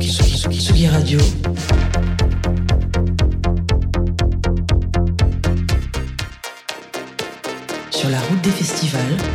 Radio. Sur la route des festivals.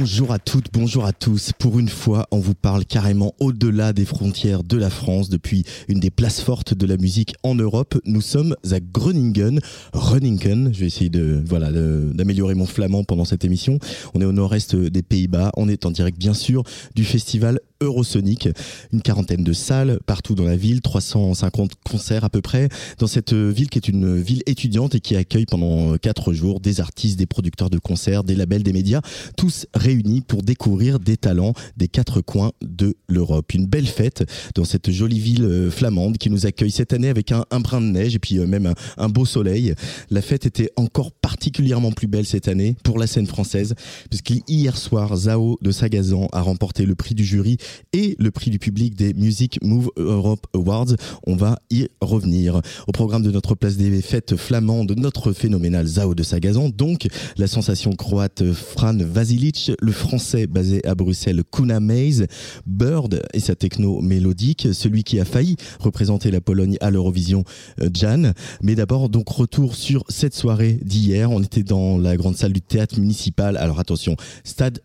Bonjour à toutes, bonjour à tous. Pour une fois, on vous parle carrément au-delà des frontières de la France. Depuis une des places fortes de la musique en Europe, nous sommes à Groningen, Runningen. Je vais essayer de voilà d'améliorer mon flamand pendant cette émission. On est au nord-est des Pays-Bas. On est en direct, bien sûr, du festival Eurosonic. Une quarantaine de salles partout dans la ville, 350 concerts à peu près. Dans cette ville qui est une ville étudiante et qui accueille pendant quatre jours des artistes, des producteurs de concerts, des labels, des médias, tous réunis pour découvrir des talents des quatre coins de l'Europe. Une belle fête dans cette jolie ville euh, flamande qui nous accueille cette année avec un, un brin de neige et puis euh, même un, un beau soleil. La fête était encore particulièrement plus belle cette année pour la scène française puisqu'hier soir, Zao de Sagazan a remporté le prix du jury et le prix du public des Music Move Europe Awards. On va y revenir. Au programme de notre place des fêtes flamandes, notre phénoménal Zao de Sagazan, donc la sensation croate Fran Vasilic, le français basé à Bruxelles Kuna Maze, Bird et sa techno mélodique, celui qui a failli représenter la Pologne à l'Eurovision, euh, Jan. Mais d'abord, donc retour sur cette soirée d'hier. On était dans la grande salle du théâtre municipal. Alors attention, Stade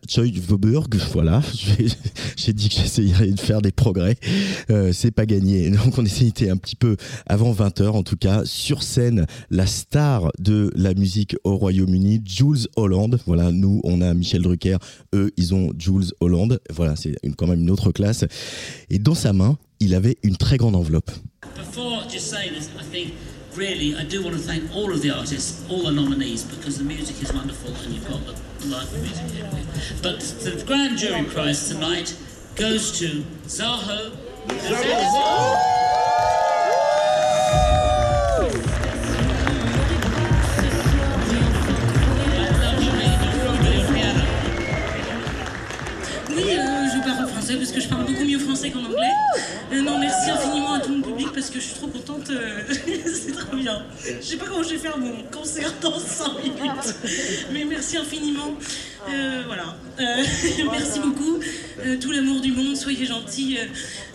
Voburg, voilà, j'ai dit que j'essayerais de faire des progrès. Euh, c'est pas gagné. Donc on essayait un petit peu avant 20h en tout cas. Sur scène, la star de la musique au Royaume-Uni, Jules Holland. Voilà, nous on a Michel Drucker, eux ils ont Jules Holland. Voilà, c'est quand même une autre classe. Et dans sa main, il avait une très grande enveloppe. Really I do want to thank all of the artists, all the nominees, because the music is wonderful and you've got the music here. But the grand jury prize tonight goes to Zaho. Oui, français parce que je parle beaucoup mieux français qu'en anglais. Euh, non, merci infiniment à tout mon public parce que je suis trop contente. euh, c'est trop bien. Je sais pas comment je vais faire mon concert dans 5 minutes. Mais merci infiniment. Euh, voilà. Euh, merci beaucoup. Euh, tout l'amour du monde, soyez gentils. Euh,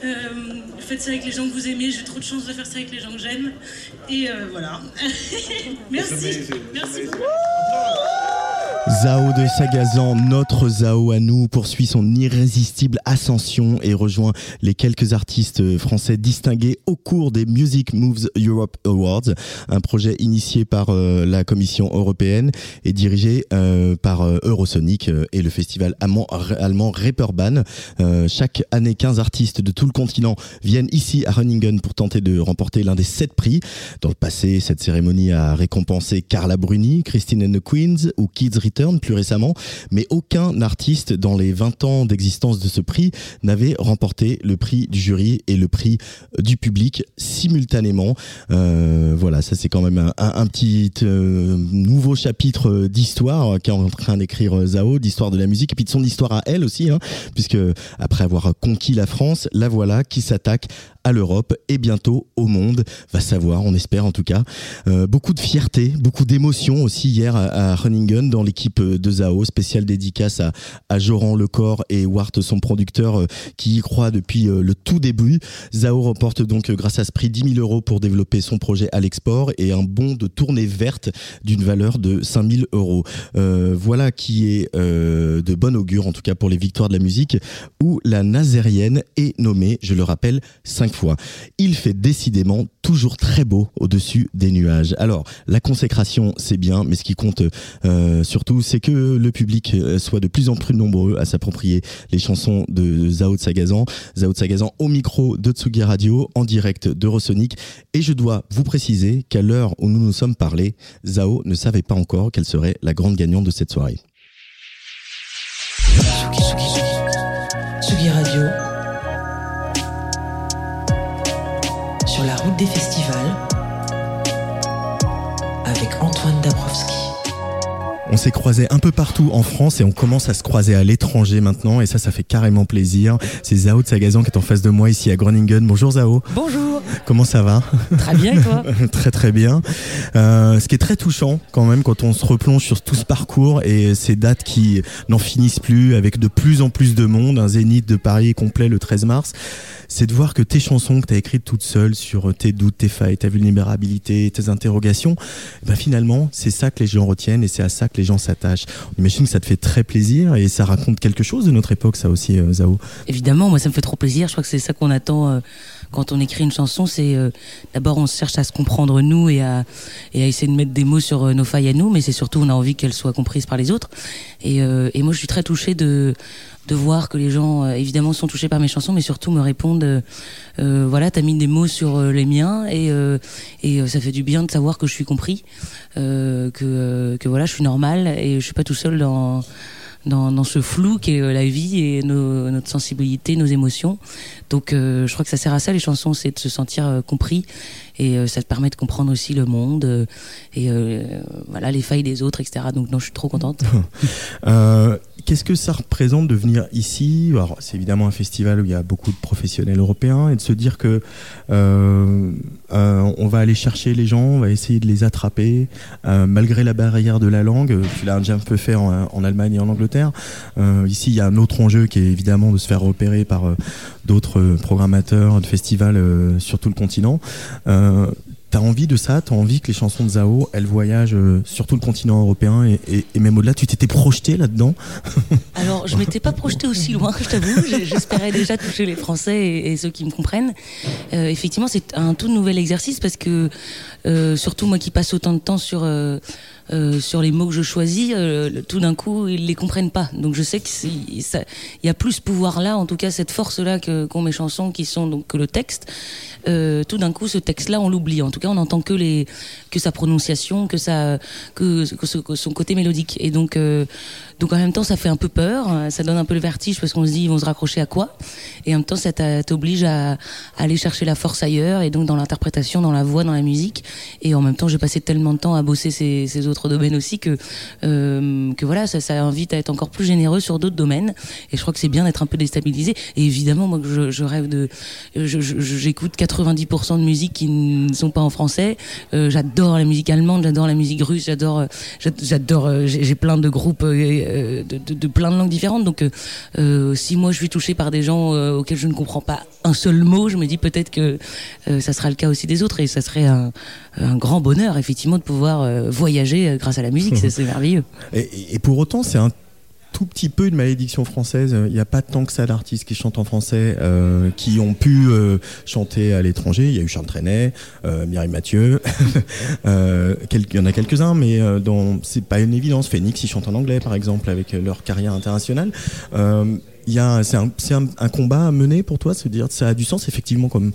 euh, faites ça avec les gens que vous aimez. J'ai trop de chance de faire ça avec les gens que j'aime. Et euh, voilà. merci. Merci beaucoup. Zao de Sagazan, notre Zao à nous, poursuit son irrésistible ascension et rejoint les quelques artistes français distingués au cours des Music Moves Europe Awards, un projet initié par euh, la Commission européenne et dirigé euh, par euh, Eurosonic et le festival allemand, allemand Reeperbahn. Chaque année, 15 artistes de tout le continent viennent ici à Runningen pour tenter de remporter l'un des sept prix. Dans le passé, cette cérémonie a récompensé Carla Bruni, Christine and the Queens ou Kids Plus récemment, mais aucun artiste dans les 20 ans d'existence de ce prix n'avait remporté le prix du jury et le prix du public simultanément. Euh, voilà, ça c'est quand même un, petit euh, nouveau chapitre d'histoire qu'est en train d'écrire euh, Zao, d'histoire de la musique et puis de son histoire à elle aussi, hein, puisque après avoir conquis la France, la voilà qui s'attaque à l'Europe et bientôt au monde, va savoir, on espère en tout cas. Euh, beaucoup de fierté, beaucoup d'émotion aussi hier à, à Runningen dans l'équipe de Zao, spéciale dédicace à, à Joran Lecor et Wart, son producteur, euh, qui y croit depuis euh, le tout début. Zao remporte donc grâce à ce prix 10 000 euros pour développer son projet à l'export et un bon de tournée verte d'une valeur de 5 000 euros. Voilà qui est de bon augure en tout cas pour les victoires de la musique où la nazérienne est nommée, je le rappelle, Il fait décidément toujours très beau au-dessus des nuages. Alors, la consécration, c'est bien, mais ce qui compte euh, surtout, c'est que le public euh, soit de plus en plus nombreux à s'approprier les chansons de Zao de Sagazan. Zao de Sagazan au micro de Tsugi Radio, en direct d'Eurosonic. Et je dois vous préciser qu'à l'heure où nous nous sommes parlé, Zao ne savait pas encore quelle serait la grande gagnante de cette soirée. Des festivals. Avec Antoine Dabrowski. On s'est croisés un peu partout en France et on commence à se croiser à l'étranger maintenant et ça, ça fait carrément plaisir. C'est Zao de Sagazan qui est en face de moi ici à Groningen. Bonjour Zao. Bonjour. Comment ça va? Très bien et toi? Très très bien. Euh, ce qui est très touchant quand même quand on se replonge sur tout ce parcours et ces dates qui n'en finissent plus avec de plus en plus de monde, un zénith de Paris complet le 13 mars, c'est de voir que tes chansons que tu as écrites toutes seules sur tes doutes, tes failles, ta vulnérabilité, tes interrogations, ben finalement c'est ça que les gens retiennent et c'est à ça que les gens s'attachent. On imagine que ça te fait très plaisir et ça raconte quelque chose de notre époque ça aussi euh, Zao. Évidemment, moi ça me fait trop plaisir. Je crois que c'est ça qu'on attend euh, quand on écrit une chanson. C'est euh, d'abord on cherche à se comprendre nous et à, et à essayer de mettre des mots sur euh, nos failles à nous, mais c'est surtout on a envie qu'elles soient comprises par les autres. Et, euh, et moi je suis très touchée de de voir que les gens euh, évidemment sont touchés par mes chansons mais surtout me répondent euh, voilà t'as mis des mots sur les miens et euh, et ça fait du bien de savoir que je suis compris euh, que que voilà je suis normal et je suis pas tout seul dans dans, dans ce flou qu'est euh, la vie et nos, notre sensibilité, nos émotions. Donc euh, je crois que ça sert à ça les chansons, c'est de se sentir euh, compris et euh, ça te permet de comprendre aussi le monde euh, et euh, voilà les failles des autres, etc. Donc non, je suis trop contente. Qu'est-ce que ça représente de venir ici? C'est évidemment un festival où il y a beaucoup de professionnels européens et de se dire que on va aller chercher les gens, on va essayer de les attraper malgré la barrière de la langue. Tu l'as déjà un peu fait en, en Allemagne et en Angleterre. Ici, il y a un autre enjeu qui est évidemment de se faire repérer par d'autres programmateurs de festivals sur tout le continent. Euh, T'as envie de ça? T'as envie que les chansons de Zao, elles voyagent euh, sur tout le continent européen et, même au-delà? Tu t'étais projeté là-dedans? Alors, je m'étais pas projetée aussi loin, je t'avoue. J'espérais déjà toucher les Français et, ceux qui me comprennent. Euh, effectivement, c'est un tout nouvel exercice parce que, surtout moi qui passe autant de temps sur sur les mots que je choisis, tout d'un coup, ils les comprennent pas. Donc, je sais que c'est- ça- il y a plus ce pouvoir-là, en tout cas cette force-là qu'ont mes chansons, qui sont donc que le texte. Euh, tout d'un coup, ce texte-là, on l'oublie. En tout cas, on n'entend que sa prononciation, que sa son côté mélodique. Et donc euh, donc en même temps, ça fait un peu peur, ça donne un peu le vertige parce qu'on se dit ils vont se raccrocher à quoi? Et en même temps, ça t'oblige à, aller chercher la force ailleurs et donc dans l'interprétation, dans la voix, dans la musique. Et en même temps, j'ai passé tellement de temps à bosser ces, autres domaines aussi que euh, voilà, ça, invite à être encore plus généreux sur d'autres domaines. Et je crois que c'est bien d'être un peu déstabilisé. Et évidemment, moi, je, je rêve de, je- je- j'écoute 90% de musique qui ne sont pas en français. Euh, j'adore la musique allemande, j'adore la musique russe, j'adore, euh, j'a- j'adore, euh, j'ai plein de groupes de, de- de plein de langues différentes. Donc, euh, si moi je suis touchée par des gens auxquels je ne comprends pas un seul mot, je me dis peut-être que ça sera le cas aussi des autres et ça serait un, un grand bonheur effectivement de pouvoir voyager grâce à la musique. C'est merveilleux. Et pour autant, c'est un tout petit peu une malédiction française. Il n'y a pas tant que ça d'artistes qui chantent en français, euh, qui ont pu euh, chanter à l'étranger. Il y a eu Charles Trenet, euh, Mireille Mathieu. euh, il y en a quelques-uns, mais euh, dont c'est pas une évidence. Phoenix, ils chantent en anglais, par exemple, avec leur carrière internationale. Euh, il y a, c'est un, c'est un combat à mener pour toi, se dire ça a du sens effectivement comme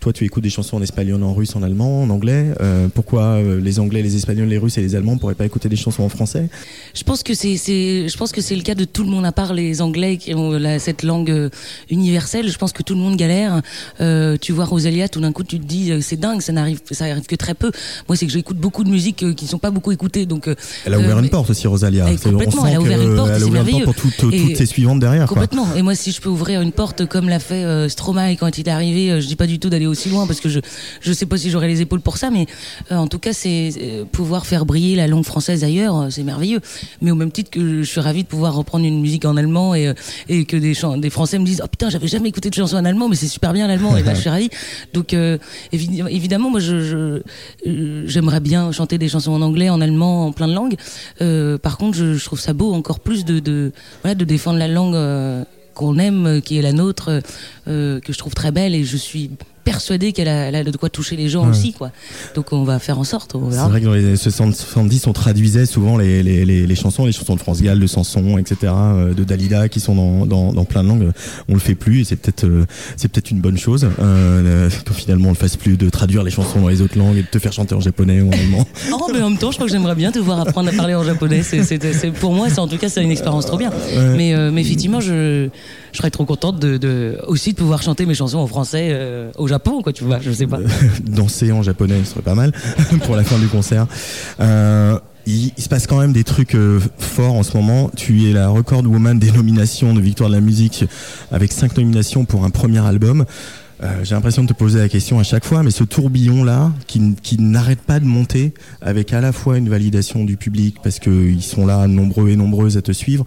toi tu écoutes des chansons en espagnol, en russe, en allemand, en anglais. Euh, pourquoi euh, les Anglais, les Espagnols, les Russes et les Allemands pourraient pas écouter des chansons en français? Je pense que c'est, c'est, je pense que c'est le cas de tout le monde à part les Anglais qui ont la- cette langue euh, universelle. Je pense que tout le monde galère. Euh, tu vois Rosalia, tout d'un coup tu te dis c'est dingue, ça n'arrive, ça arrive que très peu. Moi c'est que j'écoute beaucoup de musique qui ne sont pas beaucoup écoutées, donc Elle a ouvert euh, une porte aussi, Rosalia. On complètement, sent elle a ouvert une porte, elle a c'est ouvert une porte merveilleux. pour toutes, ses suivantes derrière. Quoi. Complètement. Et moi, si je peux ouvrir une porte comme l'a fait Stromae quand il est arrivé, je dis pas du tout d'aller aussi loin parce que je je sais pas si j'aurai les épaules pour ça, mais euh, en tout cas, c'est euh, pouvoir faire briller la langue française ailleurs, euh, c'est merveilleux. Mais au même titre que je suis ravie de pouvoir reprendre une musique en allemand et et que des des Français me disent oh putain, j'avais jamais écouté de chanson en allemand, mais c'est super bien l'allemand. et là, je suis ravie. Donc évi- évidemment, moi, je j'aimerais bien chanter des chansons en anglais, en allemand, en plein de langues. Par contre, je, trouve ça beau encore plus de de voilà de défendre la langue. qu'on aime, qui est la nôtre, que je trouve très belle et je suis persuadée qu'elle a, de quoi toucher les gens Ouais. aussi, quoi. Donc on va faire en sorte, C'est vrai que dans les années 60, 70, on traduisait souvent les, les, les, les chansons, les chansons de France Gall, de Sanson, etc., euh, de Dalida, qui sont dans, dans, dans plein de langues. On le fait plus et c'est peut-être euh, c'est peut-être une bonne chose. Euh, que finalement on le fasse plus de traduire les chansons dans les autres langues et de te faire chanter en japonais ou en allemand. Oh, mais en même temps, je crois que j'aimerais bien te voir apprendre à parler en japonais. C'est, pour moi, c'est en tout cas, c'est une expérience trop bien. Ouais. Mais, euh, mais effectivement, je, je serais trop contente de, de aussi de pouvoir chanter mes chansons en français euh, au Japon, quoi. Vois, je sais pas. Danser en japonais, ce serait pas mal pour la fin du concert. Euh, Il, se passe quand même des trucs euh, forts en ce moment. Tu es la record woman des nominations de Victoire de la musique avec cinq nominations pour un premier album. Euh, J'ai l'impression de te poser la question à chaque fois, mais ce tourbillon là, qui, qui n'arrête pas de monter, avec à la fois une validation du public parce qu'ils sont là nombreux et nombreuses à te suivre,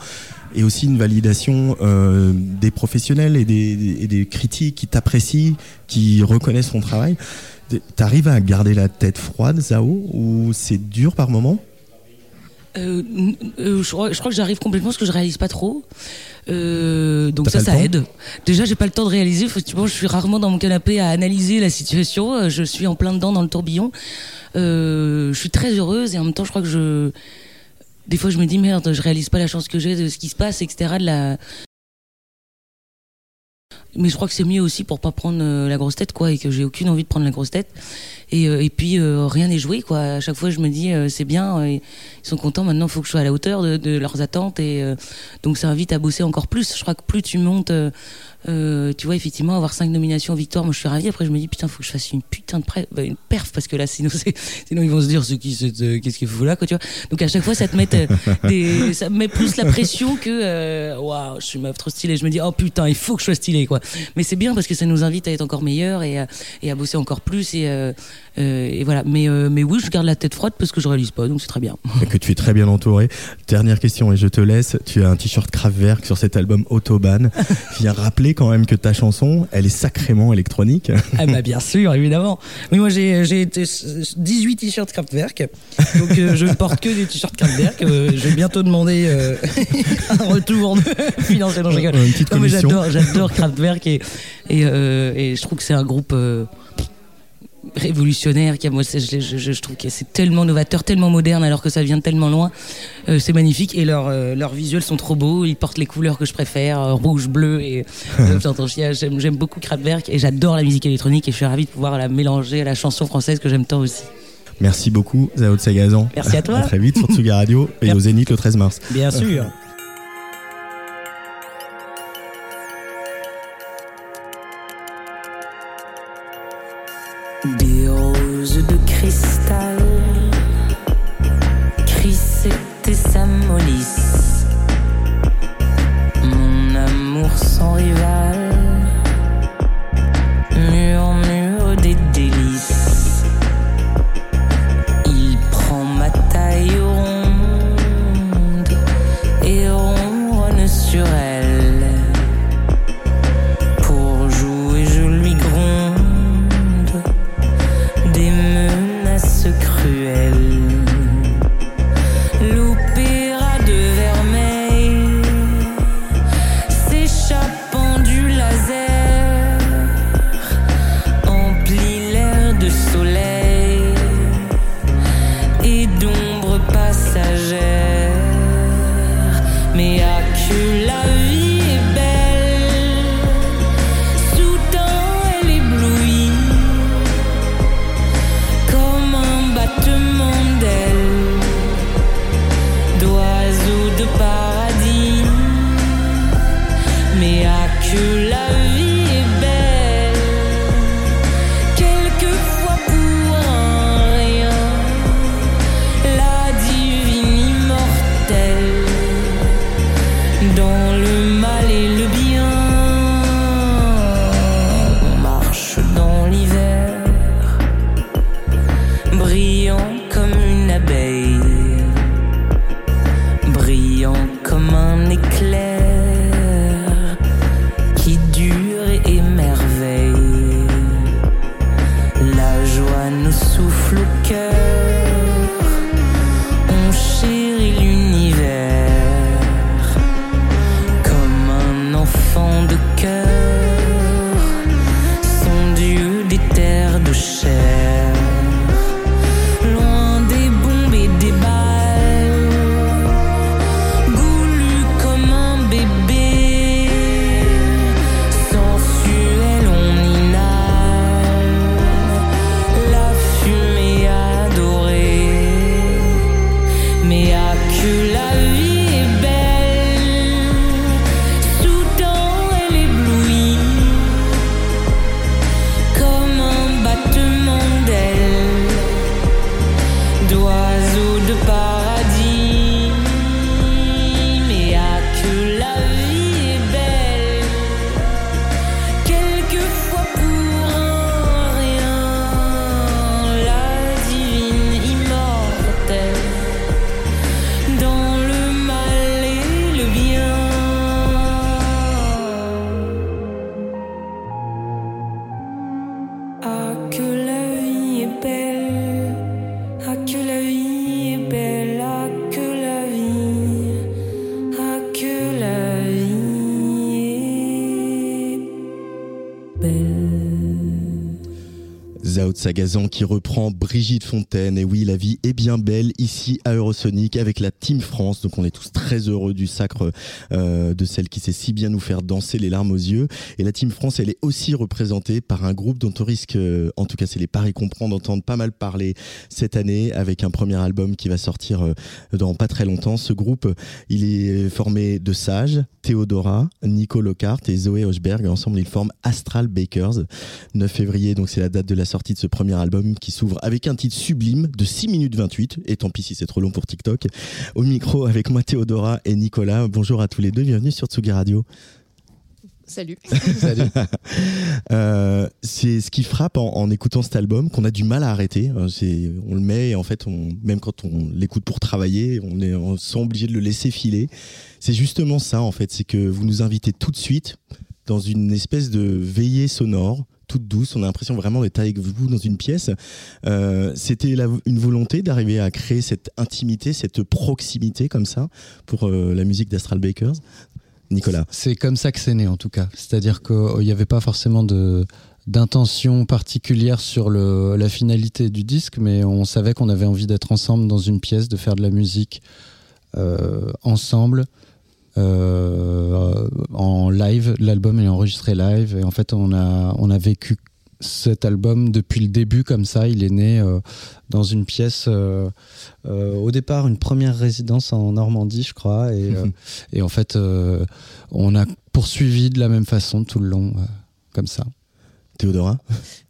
et aussi une validation euh, des professionnels et des, et des critiques qui t'apprécient, qui reconnaissent ton travail. T'arrives à garder la tête froide, Zao, ou c'est dur par moment? Euh, euh, je, crois, je crois que j'arrive complètement parce que je réalise pas trop. Euh, donc ça, ça aide. Déjà, j'ai pas le temps de réaliser. Effectivement, je suis rarement dans mon canapé à analyser la situation. Je suis en plein dedans dans le tourbillon. Je suis très heureuse et en même temps, je crois que je. Des fois, je me dis merde, je réalise pas la chance que j'ai de ce qui se passe, etc. De la. Mais je crois que c'est mieux aussi pour pas prendre euh, la grosse tête, quoi, et que j'ai aucune envie de prendre la grosse tête. Et, euh, et puis euh, rien n'est joué, quoi. À chaque fois, je me dis euh, c'est bien, euh, ils sont contents. Maintenant, il faut que je sois à la hauteur de, leurs attentes, et euh, donc ça invite à bosser encore plus. Je crois que plus tu montes, euh, tu vois, effectivement, avoir cinq nominations victoire, moi je suis ravie. Après, je me dis putain, faut que je fasse une putain de pre- bah, une perf parce que là, sinon, sinon ils vont se dire c'est qui, c'est, euh, qu'est-ce qu'il faut là, quoi, tu vois. Donc à chaque fois, ça te met euh, des, ça me met plus la pression que waouh, je suis meuf trop stylée. Je me dis oh putain, il faut que je sois stylée, quoi. Mais c'est bien parce que ça nous invite à être encore meilleurs et, à- et à bosser encore plus et, euh, et voilà. Mais euh, mais oui, je garde la tête froide parce que je réalise pas, donc c'est très bien. et que tu es très bien entouré. Dernière question et je te laisse. Tu as un t-shirt Kraftwerk sur cet album Autobahn. Viens rappeler quand même que ta chanson, elle est sacrément électronique. Ah bah bien sûr, évidemment. Mais moi j'ai j'ai été 18 t-shirts Kraftwerk, donc euh, je ne porte que des t-shirts Kraftwerk. Euh, je vais bientôt demander euh, un retour financier. Non, je rigole. Une petite Non, mais commission. j'adore, j'adore Kraftwerk et, et, et je trouve que c'est un groupe révolutionnaire. Qui a, moi, je, je- je- je trouve que c'est tellement novateur, tellement moderne, alors que ça vient de tellement loin. Euh, c'est magnifique et leurs euh, leurs visuels sont trop beaux. Ils portent les couleurs que je préfère, euh, rouge, bleu et euh, j'entends chier. J'aime j'aime beaucoup Kraftwerk et j'adore la musique électronique et je suis ravie de pouvoir la mélanger à la chanson française que j'aime tant aussi. Merci beaucoup, Zao de Sagazan. Merci à toi. À très vite sur Tsuga Radio et Merci. au Zénith le 13 mars. Bien sûr. Sagazan qui reprend Brigitte Fontaine. Et oui, la vie est bien belle ici à Eurosonic avec la Team France. Donc on est tous très heureux du sacre euh, de celle qui sait si bien nous faire danser les larmes aux yeux. Et la Team France, elle est aussi représentée par un groupe dont on risque, euh, en tout cas c'est les paris qu'on d'entendre pas mal parler cette année avec un premier album qui va sortir euh, dans pas très longtemps. Ce groupe, il est formé de Sage, Théodora, Nico Lockhart et Zoé Hochberg. Ensemble, ils forment Astral Bakers. 9 février, donc c'est la date de la sortie de ce premier album qui s'ouvre avec un titre sublime de 6 minutes 28. Et tant pis si c'est trop long pour TikTok. Au micro avec moi Théodora et Nicolas. Bonjour à tous les deux, bienvenue sur Tsugi Radio. Salut. Euh, c'est ce qui frappe en, écoutant cet album qu'on a du mal à arrêter. Euh, on le met et en fait, même quand on l'écoute pour travailler, on est on se sent obligé de le laisser filer. C'est justement ça en fait, c'est que vous nous invitez tout de suite dans une espèce de veillée sonore toute douce. On a l'impression vraiment d'être avec vous dans une pièce. Euh, C'était une volonté d'arriver à créer cette intimité, cette proximité comme ça pour la musique d'Astral Bakers. Nicolas. C'est comme ça que c'est né en tout cas. C'est-à-dire qu'il n'y avait pas forcément de d'intention particulière sur le, la finalité du disque, mais on savait qu'on avait envie d'être ensemble dans une pièce, de faire de la musique euh, ensemble. Euh, en live, l'album est enregistré live et en fait on a, on a vécu cet album depuis le début comme ça. Il est né euh, dans une pièce, euh, euh, au départ une première résidence en Normandie, je crois, et, et en fait on a poursuivi de la même façon tout le long, comme ça. Théodora?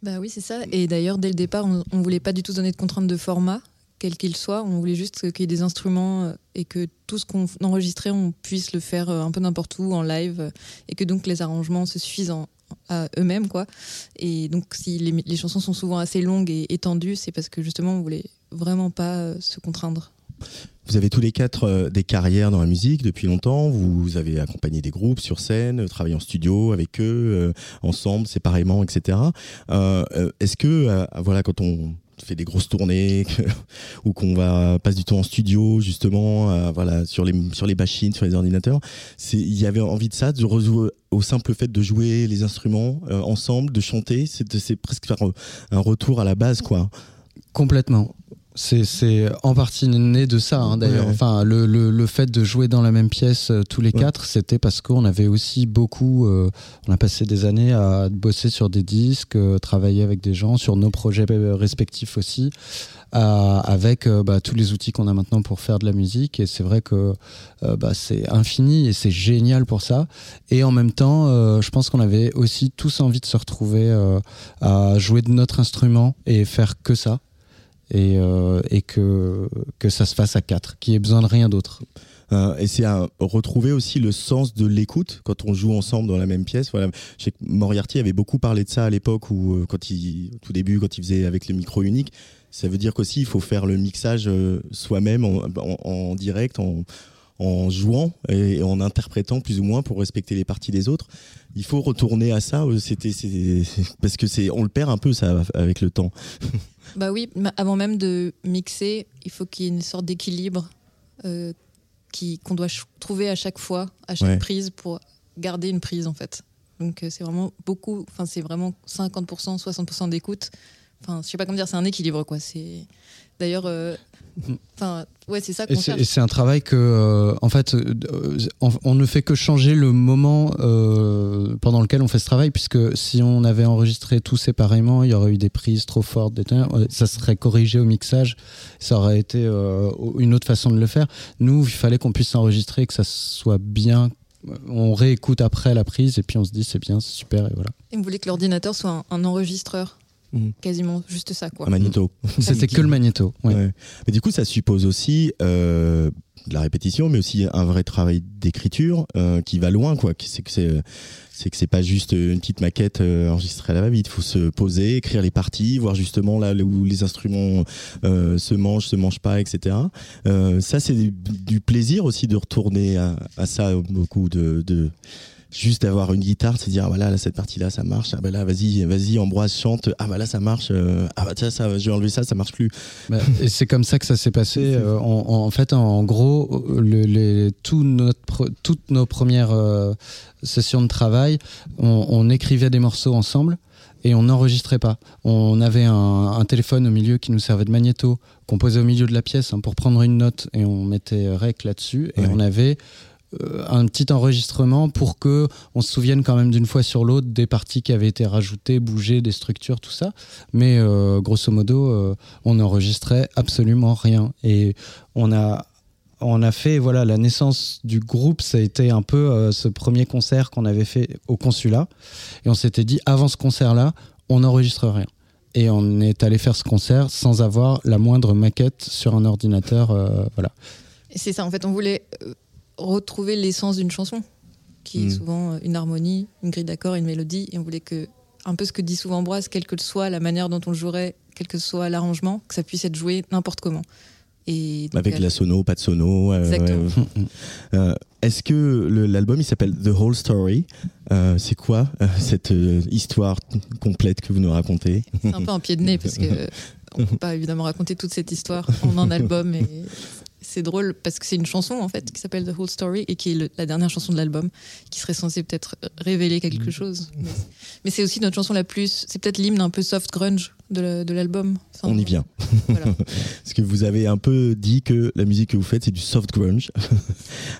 Bah oui, c'est ça. Et d'ailleurs, dès le départ, on, on voulait pas du tout donner de contrainte de format, quel qu'il soit. On voulait juste qu'il y ait des instruments et que tout ce qu'on enregistrait, on puisse le faire un peu n'importe où en live, et que donc les arrangements se suffisent en, à eux-mêmes quoi et donc si les, chansons sont souvent assez longues et étendues c'est parce que justement on voulait vraiment pas euh, se contraindre vous avez tous les quatre euh, des carrières dans la musique depuis longtemps. Vous avez accompagné des groupes sur scène, travaillé en studio avec eux, euh, ensemble, séparément, etc. Euh, Est-ce que, voilà, quand on fait des grosses tournées ou qu'on va passe du temps en studio justement voilà sur les sur les machines sur les ordinateurs. Il y avait envie de ça de rejouer au simple fait de jouer les instruments euh, ensemble de chanter. C'est presque faire un retour à la base quoi. Complètement c'est en partie né de ça hein, d'ailleurs. Ouais. Enfin, le, le, le, fait de jouer dans la même pièce euh, tous les ouais. quatre, c'était parce qu'on avait aussi beaucoup. Euh, on a passé des années à bosser sur des disques, euh, travailler avec des gens, sur nos projets respectifs aussi, avec bah, tous les outils qu'on a maintenant pour faire de la musique. Et c'est vrai que bah, c'est infini et c'est génial pour ça. Et en même temps, je pense qu'on avait aussi tous envie de se retrouver à jouer de notre instrument et faire que ça et, euh, et que, que ça se fasse à quatre, qu'il n'y ait besoin de rien d'autre. Euh, et c'est à retrouver aussi le sens de l'écoute quand on joue ensemble dans la même pièce. Voilà, je sais que Moriarty avait beaucoup parlé de ça à l'époque où, euh, quand il, au tout début, quand il faisait avec le micro unique. Ça veut dire qu'aussi il faut faire le mixage soi-même en, direct, en, en jouant et en interprétant plus ou moins pour respecter les parties des autres. Il faut retourner à ça. C'était parce que c'est on le perd un peu ça avec le temps. Bah oui, avant même de mixer, il faut qu'il y ait une sorte d'équilibre euh, qu'on doit trouver à chaque fois, à chaque ouais. prise pour garder une prise en fait. Donc euh, c'est vraiment beaucoup, enfin c'est vraiment 50%, 60% d'écoute. Enfin, je sais pas comment dire, c'est un équilibre quoi. C'est d'ailleurs euh, Enfin, ouais, c'est ça qu'on Et c'est un travail que, euh, en fait, euh, on, on, ne fait que changer le moment euh, pendant lequel on fait ce travail, puisque si on avait enregistré tout séparément, il y aurait eu des prises trop fortes, des ça serait corrigé au mixage, ça aurait été une autre façon de le faire. Nous, il fallait qu'on puisse enregistrer, que ça soit bien on réécoute après la prise et puis on se dit c'est bien, c'est super et voilà. Et vous voulez que l'ordinateur soit un, un enregistreur? Mmh. quasiment juste ça quoi. Un magnéto. C'était que le magnéto. Ouais. Ouais. Mais du coup, ça suppose aussi euh, de la répétition, mais aussi un vrai travail d'écriture euh, qui va loin quoi. C'est que c'est c'est que c'est pas juste une petite maquette euh, enregistrée à la va-vite. Il faut se poser, écrire les parties, voir justement là où les instruments euh, se mangent, se mangent pas, etc. Euh, ça, c'est du, du, plaisir aussi de retourner à, à ça beaucoup de, de juste d'avoir une guitare, c'est dire ah, voilà là, cette partie là ça marche, ah bah là vas-y vas-y Ambroise chante, ah bah là ça marche, euh, ah bah tiens ça je vais enlever ça ça marche plus. Bah, et c'est comme ça que ça s'est passé. Euh, en, en, fait en gros le, les, tout notre, toutes nos premières euh, sessions de travail, on, on, écrivait des morceaux ensemble. et on n'enregistrait pas. On avait un, téléphone au milieu qui nous servait de magnéto, qu'on posait au milieu de la pièce hein, pour prendre une note et on mettait rec là-dessus et on avait un petit enregistrement pour que on se souvienne quand même d'une fois sur l'autre des parties qui avaient été rajoutées, bougées, des structures, tout ça. Mais euh, grosso modo, euh, on n'enregistrait absolument rien. Et on a on a fait voilà la naissance du groupe ça a été un peu ce premier concert qu'on avait fait au consulat et on s'était dit avant ce concert là on n'enregistre rien et on est allé faire ce concert sans avoir la moindre maquette sur un ordinateur voilà c'est ça en fait on voulait retrouver l'essence d'une chanson, qui est hmm. souvent une harmonie, une grille d'accords, une mélodie. Et on voulait que, un peu ce que dit souvent Ambroise, quelle que soit la manière dont on le jouerait, quel que soit l'arrangement, que ça puisse être joué n'importe comment. Et Avec la sono, pas de sono. Euh, euh, Est-ce que l'album il s'appelle The Whole Story euh, C'est quoi cette histoire complète que vous nous racontez? C'est un peu un pied de nez parce que on peut pas évidemment raconter toute cette histoire en un album et c'est drôle parce que c'est une chanson en fait qui s'appelle The Whole Story et qui est la dernière chanson de l'album qui serait censée peut-être révéler quelque mm. chose. Mais, c'est aussi notre chanson la plus. C'est peut-être l'hymne un peu soft grunge de l'album. On y vient. parce que vous avez un peu dit que la musique que vous faites c'est du soft grunge.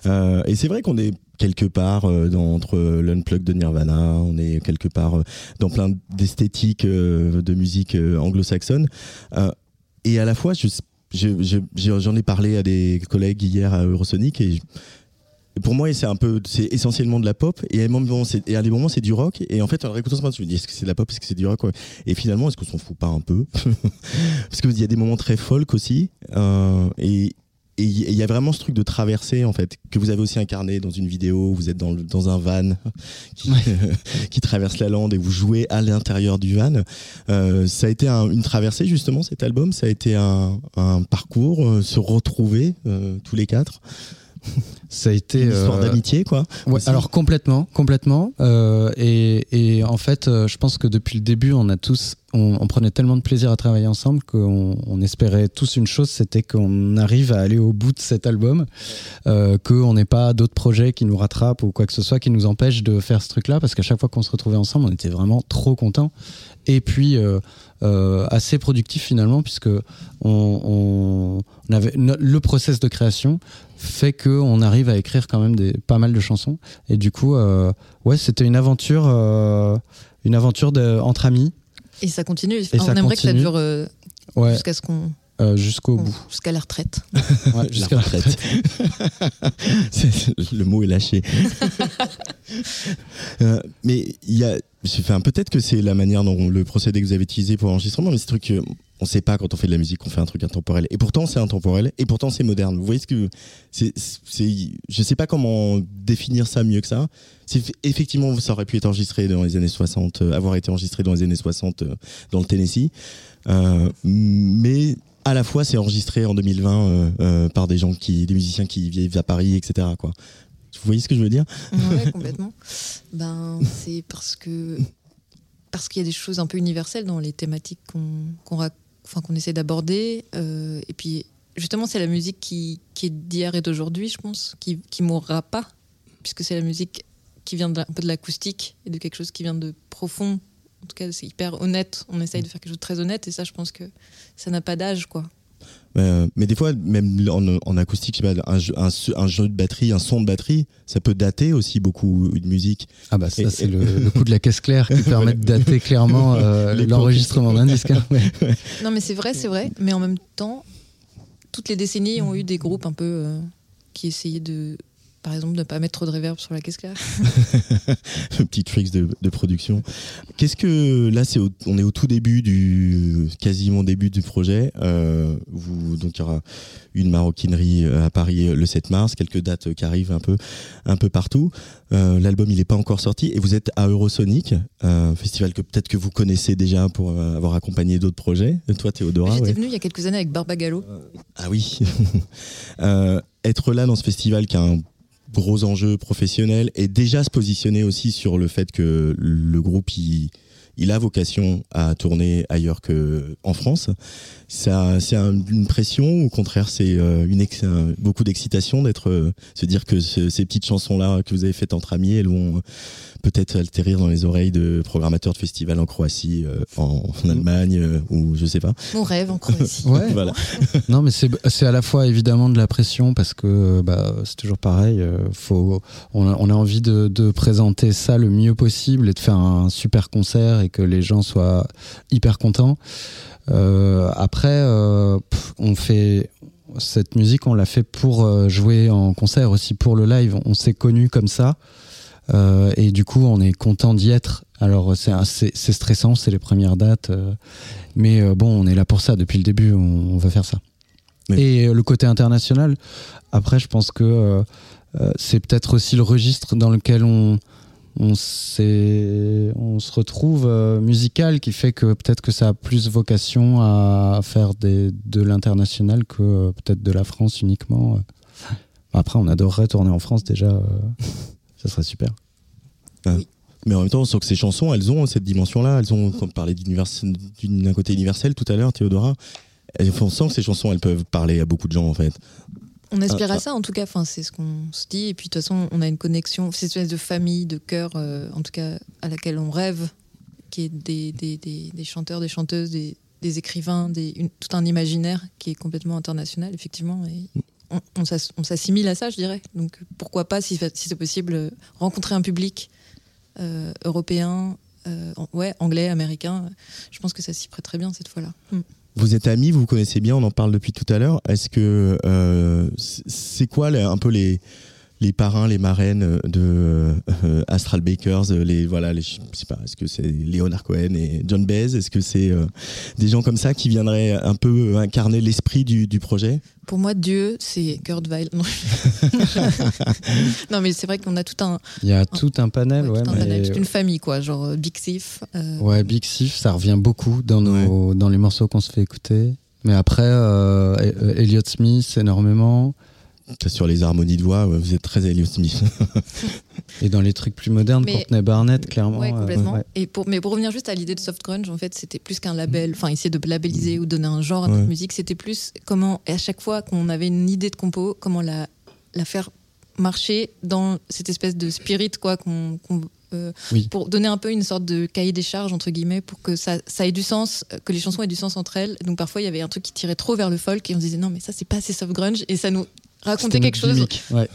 Euh, et c'est vrai qu'on est quelque part euh, dans, entre l'unplug de Nirvana, on est quelque part euh, dans plein d'esthétiques de musique anglo-saxonne. et à la fois, je J'en ai parlé à des collègues hier à Eurosonic et pour moi, c'est un peu, c'est essentiellement de la pop et à, moment, des moments, c'est du rock. Et en fait, en réécoutant ce je me dis, est-ce que c'est de la pop, est-ce que c'est du rock Et finalement, est-ce qu'on s'en fout pas un peu? Parce qu'il y a des moments très folk aussi. Euh, et, et il y a vraiment ce truc de traverser en fait que vous avez aussi incarné dans une vidéo vous êtes dans, dans un van qui, qui, traverse la lande et vous jouez à l'intérieur du van. Euh, ça a été une traversée justement cet album. Ça a été un, un parcours euh, se retrouver euh, tous les quatre. Ça a été une histoire d'amitié quoi alors complètement complètement. Et, et, en fait je pense que depuis le début on a tous on, prenait tellement de plaisir à travailler ensemble qu'on on espérait tous une chose c'était qu'on arrive à aller au bout de cet album euh, qu'on n'ait pas d'autres projets qui nous rattrapent ou quoi que ce soit qui nous empêche de faire ce truc là parce qu'à chaque fois qu'on se retrouvait ensemble on était vraiment trop contents et puis euh, assez productif finalement puisque on, on avait le process de création fait qu'on arrive à écrire quand même des, pas mal de chansons. Et du coup, euh, ouais, c'était une aventure, euh, une aventure de, entre amis. Et ça continue. Et on aimerait que ça dure euh, jusqu'à ce qu'on. jusqu'au bout. Jusqu'à la retraite. Ouais, jusqu'à la retraite. le mot est lâché. mais il y a. peut-être que c'est la manière dont le procédé que vous avez utilisé pour l'enregistrement, mais c'est truc on sait pas quand on fait de la musique qu'on fait un truc intemporel. Et pourtant, c'est intemporel. Et pourtant, c'est moderne. Vous voyez ce que c'est, Je sais pas comment définir ça mieux que ça. Effectivement, ça aurait pu être enregistré dans les années 60, euh, avoir été enregistré dans les années 60 euh, dans le Tennessee. Euh, mais à la fois, c'est enregistré en 2020 par des gens qui, des musiciens qui vivent à Paris, etc. Quoi. Vous voyez ce que je veux dire? Oui, complètement. ben, c'est parce que parce qu'il y a des choses un peu universelles dans les thématiques qu'on qu'on enfin, qu'on essaie d'aborder. Euh, et puis, justement, c'est la musique qui, qui est d'hier et d'aujourd'hui, je pense, qui, qui mourra pas, puisque c'est la musique qui vient un peu de l'acoustique et de quelque chose qui vient de profond. En tout cas, c'est hyper honnête. On essaye de faire quelque chose de très honnête, et ça, je pense que ça n'a pas d'âge, quoi. Euh, mais des fois, même en, acoustique, un, un, jeu de batterie, un son de batterie, ça peut dater aussi beaucoup une musique. Ah bah ça, c'est le, coup de la caisse claire qui permet de dater clairement euh, l'enregistrement d'un disque. Hein. Non mais c'est vrai, c'est vrai. Mais en même temps, toutes les décennies ont eu des groupes un peu euh, qui essayaient de par exemple, ne pas mettre trop de reverb sur la caisse claire. Petit tricks de, de production. Qu'est-ce que là, c'est on est au tout début du quasiment début du projet. Euh, vous donc il y aura une maroquinerie euh, à Paris euh, le 7 mars, quelques dates qui arrivent un peu un peu partout. Euh, L'album il n'est pas encore sorti et vous êtes à Eurosonic, un festival que peut-être que vous connaissez déjà pour avoir accompagné d'autres projets. Toi, Théodora. J'étais venu il y a quelques années avec Barbagallo. Ah oui. être là dans ce festival qui a un gros enjeux professionnels et déjà se positionner aussi sur le fait que le groupe il, il a vocation à tourner ailleurs qu'en France. Ça, c'est une pression ou au contraire c'est euh, une beaucoup d'excitation d'être euh, se dire que ces petites chansons là que vous avez faites entre amis elles vont peut-être altérir dans les oreilles de programmateurs de festivals en Croatie, euh, en, Allemagne euh, ou je sais pas. Mon rêve en Croatie. ouais. voilà. non, mais c'est à la fois évidemment de la pression parce que bah, c'est toujours pareil. Euh, faut, on a, on, a, envie de, de, présenter ça le mieux possible et de faire un super concert et que les gens soient hyper contents. après, on fait cette musique, on l'a fait pour jouer en concert aussi pour le live. On s'est connu comme ça. Euh, et du coup, on est content d'y être. Alors, c'est stressant, c'est les premières dates. Euh, mais euh, bon, on est là pour ça. Depuis le début, on, va faire ça. Et le côté international, après, je pense que c'est peut-être aussi le registre dans lequel on, on, on se retrouve musical qui fait que peut-être que ça a plus vocation à faire des, de l'international que peut-être de la France uniquement. Après, on adorerait tourner en France déjà. Ça serait super. Mais en même temps, on sent que ces chansons, elles ont cette dimension-là. Elles ont, comme parler d'un côté universel tout à l'heure, Théodora. On sent que ces chansons, elles peuvent parler à beaucoup de gens, en fait. On aspire à ça, en tout cas. Enfin, c'est ce qu'on se dit. Et puis, de toute façon, on a une connexion, cette espèce de famille, de cœur, euh, en tout cas, à laquelle on rêve, qui est des, des, des, chanteurs, des chanteuses, des, écrivains, tout un imaginaire qui est complètement international, effectivement. Et on, s'assimile à ça, je dirais. Donc pourquoi pas, si, c'est possible, rencontrer un public euh, européen, euh, ouais, anglais, américain. Je pense que ça s'y prête très bien cette fois-là. Hmm. Vous êtes amis, vous vous connaissez bien, on en parle depuis tout à l'heure. Est-ce que euh, c'est quoi un peu les les parrains, les marraines de euh, Astral Bakers, euh, les voilà, les, je sais pas, est-ce que c'est Leonard Cohen et John Baez, est-ce que c'est euh, des gens comme ça qui viendraient un peu incarner l'esprit du, du, projet? Pour moi, Dieu, c'est Kurt Weill. Non, mais c'est vrai qu'on a tout un. Il y a tout un panel, ouais. toute une famille, quoi, genre Big Sif. Ouais, Big Sif, ça revient beaucoup dans nos, dans les morceaux qu'on se fait écouter. Mais après, Elliot Smith, énormément sur les harmonies de voix, vous êtes très Elliot Smith. et dans les trucs plus modernes, Courtney Barnett, clairement. Oui, complètement. Et pour, mais pour revenir juste à l'idée de soft grunge, en fait, c'était plus qu'un label, enfin, essayer de labelliser ou donner un genre à notre musique, c'était plus comment, et à chaque fois qu'on avait une idée de compo, comment la, la faire marcher dans cette espèce de spirit, quoi, qu'on. Euh, pour donner un peu une sorte de cahier des charges entre guillemets pour que ça, ça, ait du sens que les chansons aient du sens entre elles donc parfois il y avait un truc qui tirait trop vers le folk et on se disait non mais ça c'est pas assez soft grunge et ça nous raconter quelque chose. Ouais.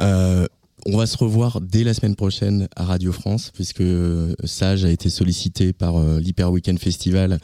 Euh, on va se revoir dès la semaine prochaine à Radio France, puisque Sage a été sollicité par euh, l'Hyper Weekend Festival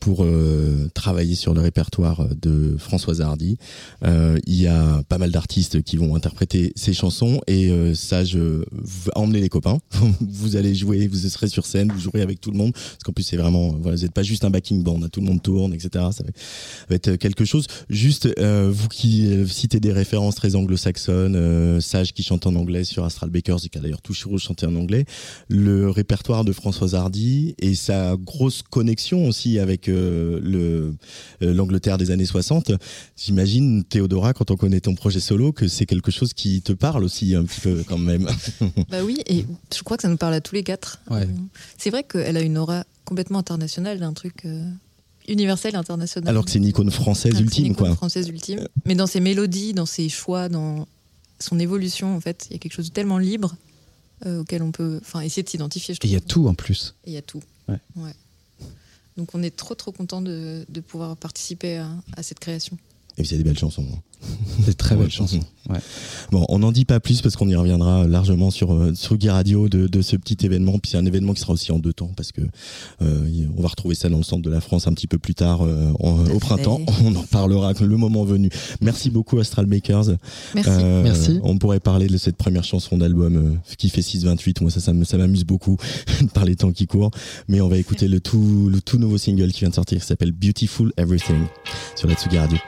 pour euh, travailler sur le répertoire de Françoise Hardy. Euh, il y a pas mal d'artistes qui vont interpréter ces chansons et Sage va emmener les copains. vous allez jouer, vous serez sur scène, vous jouerez avec tout le monde, parce qu'en plus c'est vraiment, vous n'êtes pas juste un backing band, hein, tout le monde tourne, etc. Ça va, être quelque chose. Juste, vous qui citez des références très anglo-saxonnes, Sage qui chante en anglais sur Astral Bakers, qui a d'ailleurs tout chanté en anglais, le répertoire de Françoise Hardy et sa grosse connexion aussi avec euh, le euh, l'Angleterre des années 60. J'imagine, Théodora, quand on connaît ton projet solo, que c'est quelque chose qui te parle aussi un petit peu quand même. bah oui, et je crois que ça nous parle à tous les quatre. Ouais. C'est vrai qu'elle a une aura complètement internationale, un truc... Euh, universel international. Alors que c'est une icône française ultime, une icône quoi. Française ultime. Mais dans ses mélodies, dans ses choix, dans son évolution, en fait. Il y a quelque chose de tellement libre euh, auquel on peut essayer de s'identifier. Et il y a tout en plus. il y a tout. Ouais. Donc on est trop trop content de, de pouvoir participer à, à cette création. Et a des belles chansons. Hein. Des très belles chansons. Bon, on n'en dit pas plus parce qu'on y reviendra largement sur euh, sur Guy Radio de, de, ce petit événement. Puis c'est un événement qui sera aussi en deux temps parce que euh, on va retrouver ça dans le centre de la France un petit peu plus tard euh, au printemps. On en parlera le moment venu. Merci beaucoup Astral Makers. Merci. Merci. On pourrait parler de cette première chanson d'album qui fait 6-28. Moi ça ça m'amuse beaucoup par les temps qui courent. Mais on va écouter le tout le tout nouveau single qui vient de sortir qui s'appelle Beautiful Everything sur la Tsugi Radio.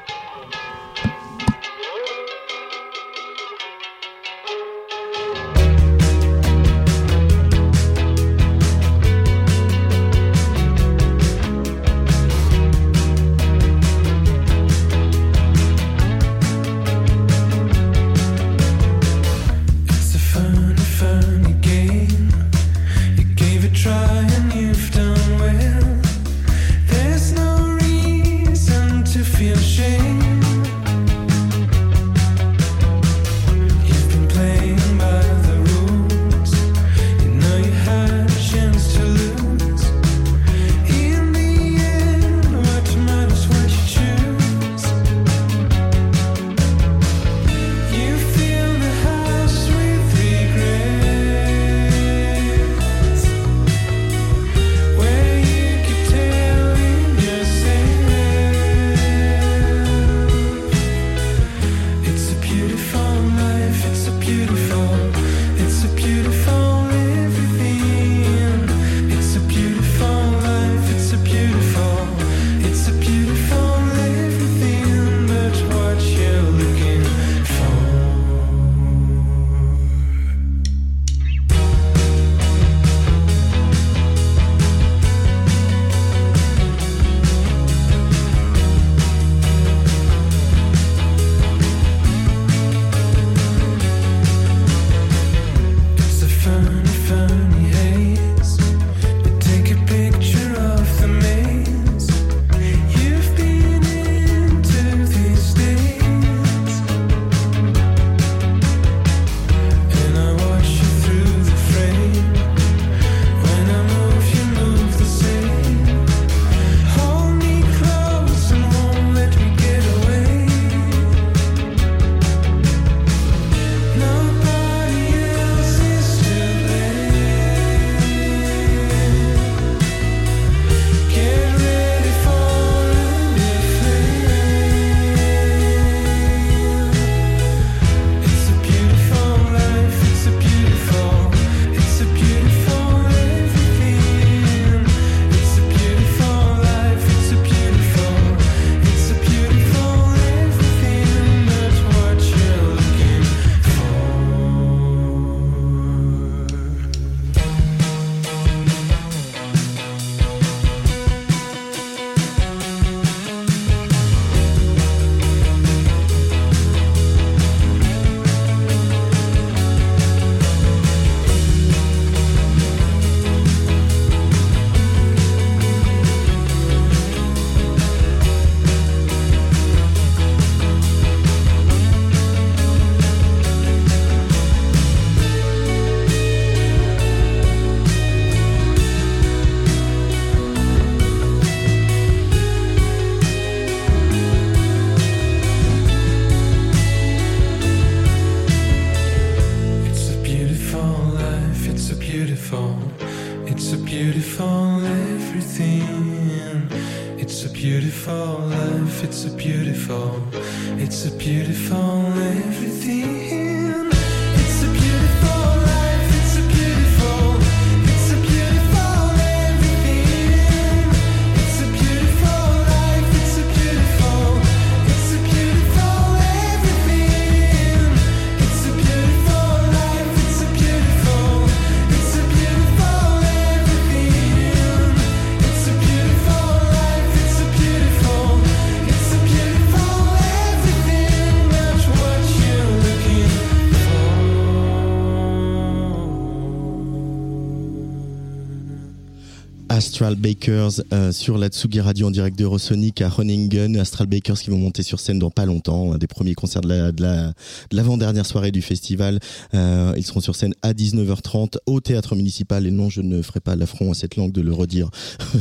Astral Bakers euh, sur la Tsugi Radio en direct de Eurosonic à Groningen. Astral Bakers qui vont monter sur scène dans pas longtemps. Un des premiers concerts de la, de la, de l'avant-dernière soirée du festival. Euh, ils seront sur scène à 19h30 au théâtre municipal. Et non, je ne ferai pas l'affront à cette langue de le redire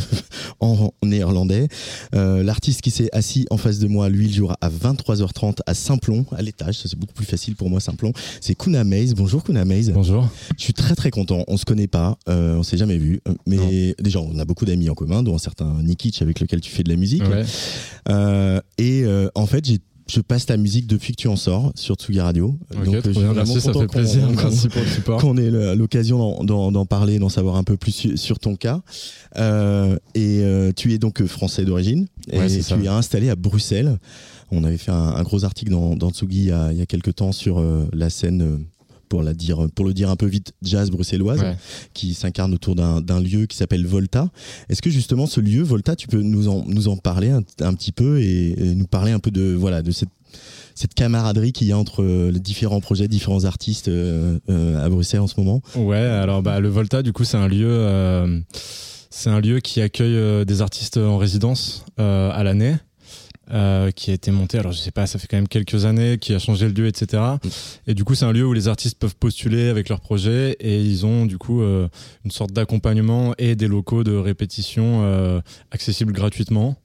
en, néerlandais. Euh, l'artiste qui s'est assis en face de moi, lui, il jouera à 23h30 à Saint-Plon, à l'étage. Ça, c'est beaucoup plus facile pour moi, Saint-Plon. C'est Kuna Maze. Bonjour Kuna Maze. Bonjour. Je suis très très content. On se connaît pas, on s'est jamais vu, mais non. déjà on a beaucoup d'amis en commun, dont un certain Nikic avec lequel tu fais de la musique. Ouais. Euh, et euh, en fait, j'ai je passe ta musique depuis que tu en sors sur Tsugi Radio. Okay, Donc, je suis vraiment merci, ça fait plaisir. Qu'on, merci pour le support. Qu'on ait l'occasion d'en, parler, d'en savoir un peu plus sur, sur ton cas. Euh, et euh, tu es donc français d'origine ouais, et tu ça. es installé à Bruxelles. On avait fait un, un gros article dans, dans Tsugi il y, a, il y a quelques temps sur euh, la scène pour, la dire, pour le dire un peu vite, jazz bruxelloise, ouais. qui s'incarne autour d'un lieu qui s'appelle Volta. Est-ce que justement ce lieu, Volta, tu peux nous en, nous en parler un, un petit peu et, et, nous parler un peu de, voilà, de cette, cette camaraderie qu'il y a entre les différents projets, différents artistes euh, euh, à Bruxelles en ce moment? Ouais, alors bah, le Volta, du coup, c'est un lieu... Euh, c'est un lieu qui accueille euh, des artistes en résidence euh, à l'année. Euh, qui a été monté, alors je sais pas, ça fait quand même quelques années, qui a changé le lieu, etc. Et du coup, c'est un lieu où les artistes peuvent postuler avec leurs projets et ils ont du coup euh, une sorte d'accompagnement et des locaux de répétition euh, accessibles gratuitement.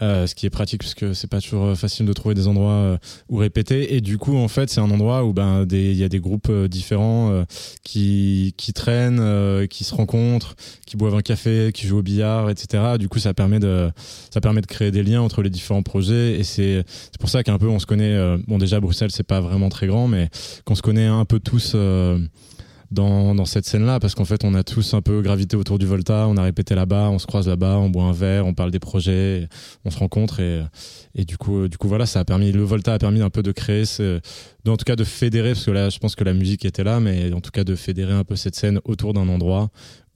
Euh, ce qui est pratique parce que c'est pas toujours facile de trouver des endroits euh, où répéter. Et du coup en fait c'est un endroit où ben il y a des groupes euh, différents qui qui traînent qui se rencontrent qui boivent un café qui jouent au billard etc du coup ça permet de ça permet de créer des liens entre les différents projets. Et c'est c'est pour ça qu'un peu on se connaît bon déjà Bruxelles c'est pas vraiment très grand mais qu'on se connaît un peu tous dans, cette scène-là, parce qu'en fait, on a tous un peu gravité autour du Volta, on a répété là-bas, on se croise là-bas, on boit un verre, on parle des projets, on se rencontre et, et du coup, du coup, voilà, ça a permis, le Volta a permis un peu de créer, ce, en tout cas de fédérer, parce que là, je pense que la musique était là, mais en tout cas de fédérer un peu cette scène autour d'un endroit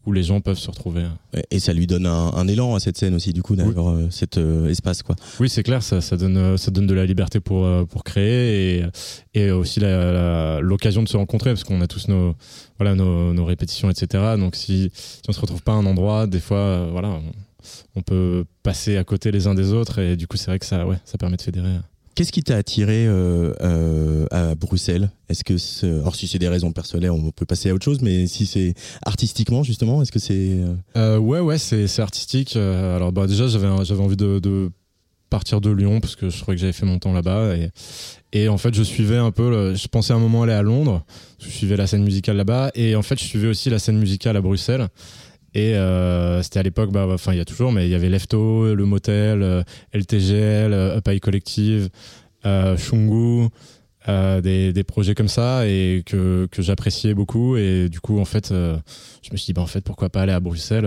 où les gens peuvent se retrouver. Et ça lui donne un, un élan à cette scène aussi, du coup, d'avoir oui. euh, cet euh, espace, quoi. Oui, c'est clair, ça, ça, donne, ça donne de la liberté pour, euh, pour créer et, et aussi l'occasion de se rencontrer, parce qu'on a tous nos, voilà, nos, nos, répétitions, etc. Donc si, si on se retrouve pas à un endroit, des fois, euh, voilà, on, on, peut passer à côté les uns des autres et du coup, c'est vrai que ça, ouais, ça permet de fédérer. Qu'est-ce qui t'a attiré euh, euh, à Bruxelles? Est-ce que, est, alors si c'est des raisons personnelles, on peut passer à autre chose, mais si c'est artistiquement justement, est-ce que c'est euh... Ouais, ouais, c'est artistique. Alors bah déjà, j'avais j'avais envie de, de, partir de Lyon parce que je trouvais que j'avais fait mon temps là-bas et, et en fait je suivais un peu. Le, je pensais à un moment aller à Londres, je suivais la scène musicale là-bas et en fait je suivais aussi la scène musicale à Bruxelles. Et euh, c'était à l'époque, bah, enfin il y a toujours, mais il y avait Lefto, le Motel, euh, LTGL, euh, Up High Collective, euh, Shungu, euh, des, des, projets comme ça et que, que j'appréciais beaucoup. Et du coup, en fait, euh, je me suis dit, bah, en fait, pourquoi pas aller à Bruxelles,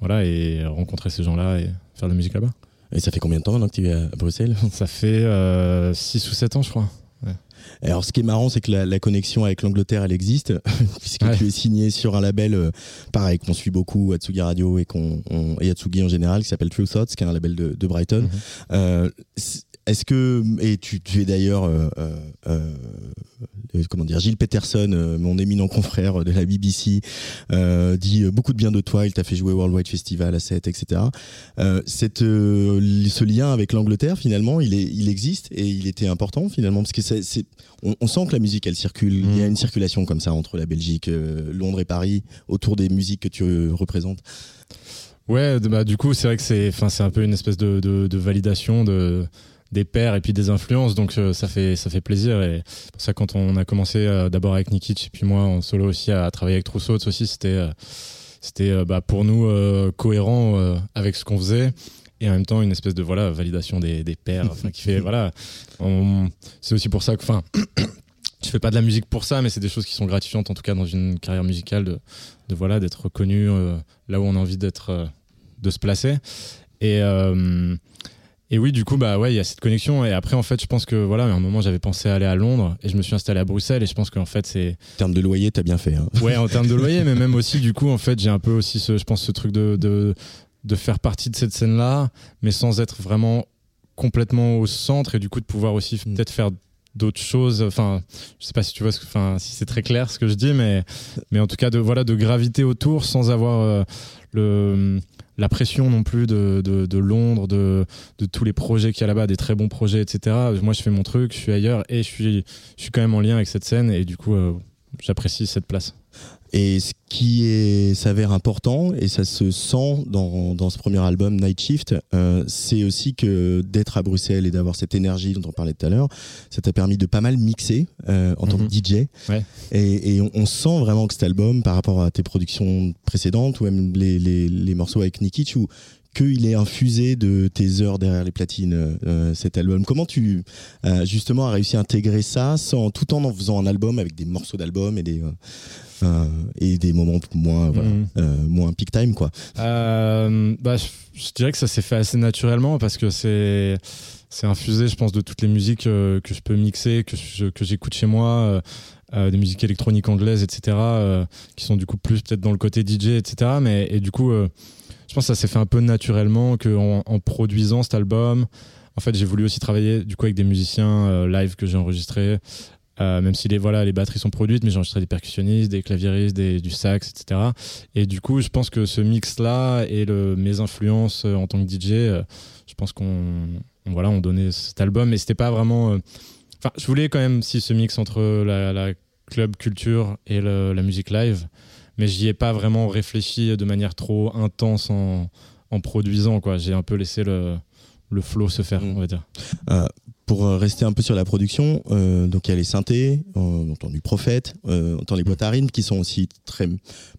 voilà, et rencontrer ces gens-là et faire de la musique là-bas. Et ça fait combien de temps maintenant que tu es à Bruxelles? Ça fait 6 ou 7 ans, je crois. Alors, ce qui est marrant, c'est que la, la, connexion avec l'Angleterre, elle existe, puisque ouais. tu es signé sur un label, euh, pareil, qu'on suit beaucoup, Atsugi Radio et, qu'on, on, et Atsugi en général, qui s'appelle True Thoughts, qui est un label de, de Brighton. Mm -hmm. euh, est-ce que et tu, tu es d'ailleurs euh, euh, comment dire Gilles Peterson, euh, mon éminent confrère de la BBC, euh, dit beaucoup de bien de toi. Il t'a fait jouer Worldwide Festival à 7, etc. cette ce lien avec l'Angleterre finalement, il est il existe et il était important finalement parce que c'est, c'est on, on, sent que la musique elle circule. Mmh. Il y a une circulation comme ça entre la Belgique, Londres et Paris autour des musiques que tu représentes. Ouais, bah du coup c'est vrai que c'est enfin c'est un peu une espèce de, de, de validation de des pairs et puis des influences. Donc euh, ça fait ça fait plaisir. Et pour ça quand on a commencé euh, d'abord avec Nikic et puis moi en solo aussi à, à travailler avec Trousseau aussi c'était euh, c'était bah, pour nous cohérent avec ce qu'on faisait. Et en même temps une espèce de voilà validation des, des pairs qui fait voilà c'est aussi pour ça que enfin je fais pas de la musique pour ça mais c'est des choses qui sont gratifiantes en tout cas dans une carrière musicale de, de voilà d'être reconnu là où on a envie d'être de se placer. Et et oui, du coup, bah ouais, il y a cette connexion. Et après, en fait, je pense que voilà, à un moment, j'avais pensé aller à Londres et je me suis installé à Bruxelles. Et je pense qu'en fait, c'est. En termes de loyer, t'as bien fait. Hein. Ouais, en termes de loyer, mais même aussi, du coup, en fait, j'ai un peu aussi, ce, je pense, ce truc de, de, de faire partie de cette scène-là, mais sans être vraiment complètement au centre et du coup de pouvoir aussi mm. peut-être faire d'autres choses enfin je sais pas si tu vois ce enfin si c'est très clair ce que je dis mais mais en tout cas de voilà de gravité autour sans avoir euh, le la pression non plus de, Londres, de, tous les projets qu'il y a là-bas, des très bons projets, etc. Moi, je fais mon truc, je suis ailleurs et je suis, je suis quand même en lien avec cette scène et du coup, euh, j'apprécie cette place. Et ce qui s'avère important, et ça se sent dans, dans ce premier album Night Shift, euh, c'est aussi que d'être à Bruxelles et d'avoir cette énergie dont on parlait tout à l'heure, ça t'a permis de pas mal mixer euh, en tant que mhm. DJ. Ouais. Et, et on, sent vraiment que cet album, par rapport à tes productions précédentes, ou même les, les, les morceaux avec Nikic, où qu'il est infusé de tes heures derrière les platines, euh, cet album. Comment tu, euh, justement, as réussi à intégrer ça sans, tout en en faisant un album avec des morceaux d'album et des, euh, et des moments moins, mhm. moins peak time, quoi bah, je, dirais que ça s'est fait assez naturellement parce que c'est c'est infusé, je pense, de toutes les musiques que je peux mixer, que, que j'écoute chez moi. des musiques électroniques anglaises, etc., qui sont du coup plus peut-être dans le côté DJ, etc. Mais et du coup, je pense que ça s'est fait un peu naturellement qu'en en produisant cet album, en fait, j'ai voulu aussi travailler du coup avec des musiciens euh, live que j'ai enregistrés. Euh, même si les voilà les batteries sont produites mais j'ai enregistré des percussionnistes des claviéristes des, du sax etc et du coup je pense que ce mix là et le, mes influences euh, en tant que DJ je pense qu'on voilà on donnait cet album mais c'était pas vraiment enfin je voulais quand même si ce mix entre la, club culture et la musique live mais j'y ai pas vraiment réfléchi de manière trop intense en, en produisant. quoi. J'ai un peu laissé le, le flow se faire, mm. on va dire. Euh, pour rester un peu sur la production, euh, donc il y a les synthés, on entend du prophète, euh, on entend les boîtes à rythme qui sont aussi très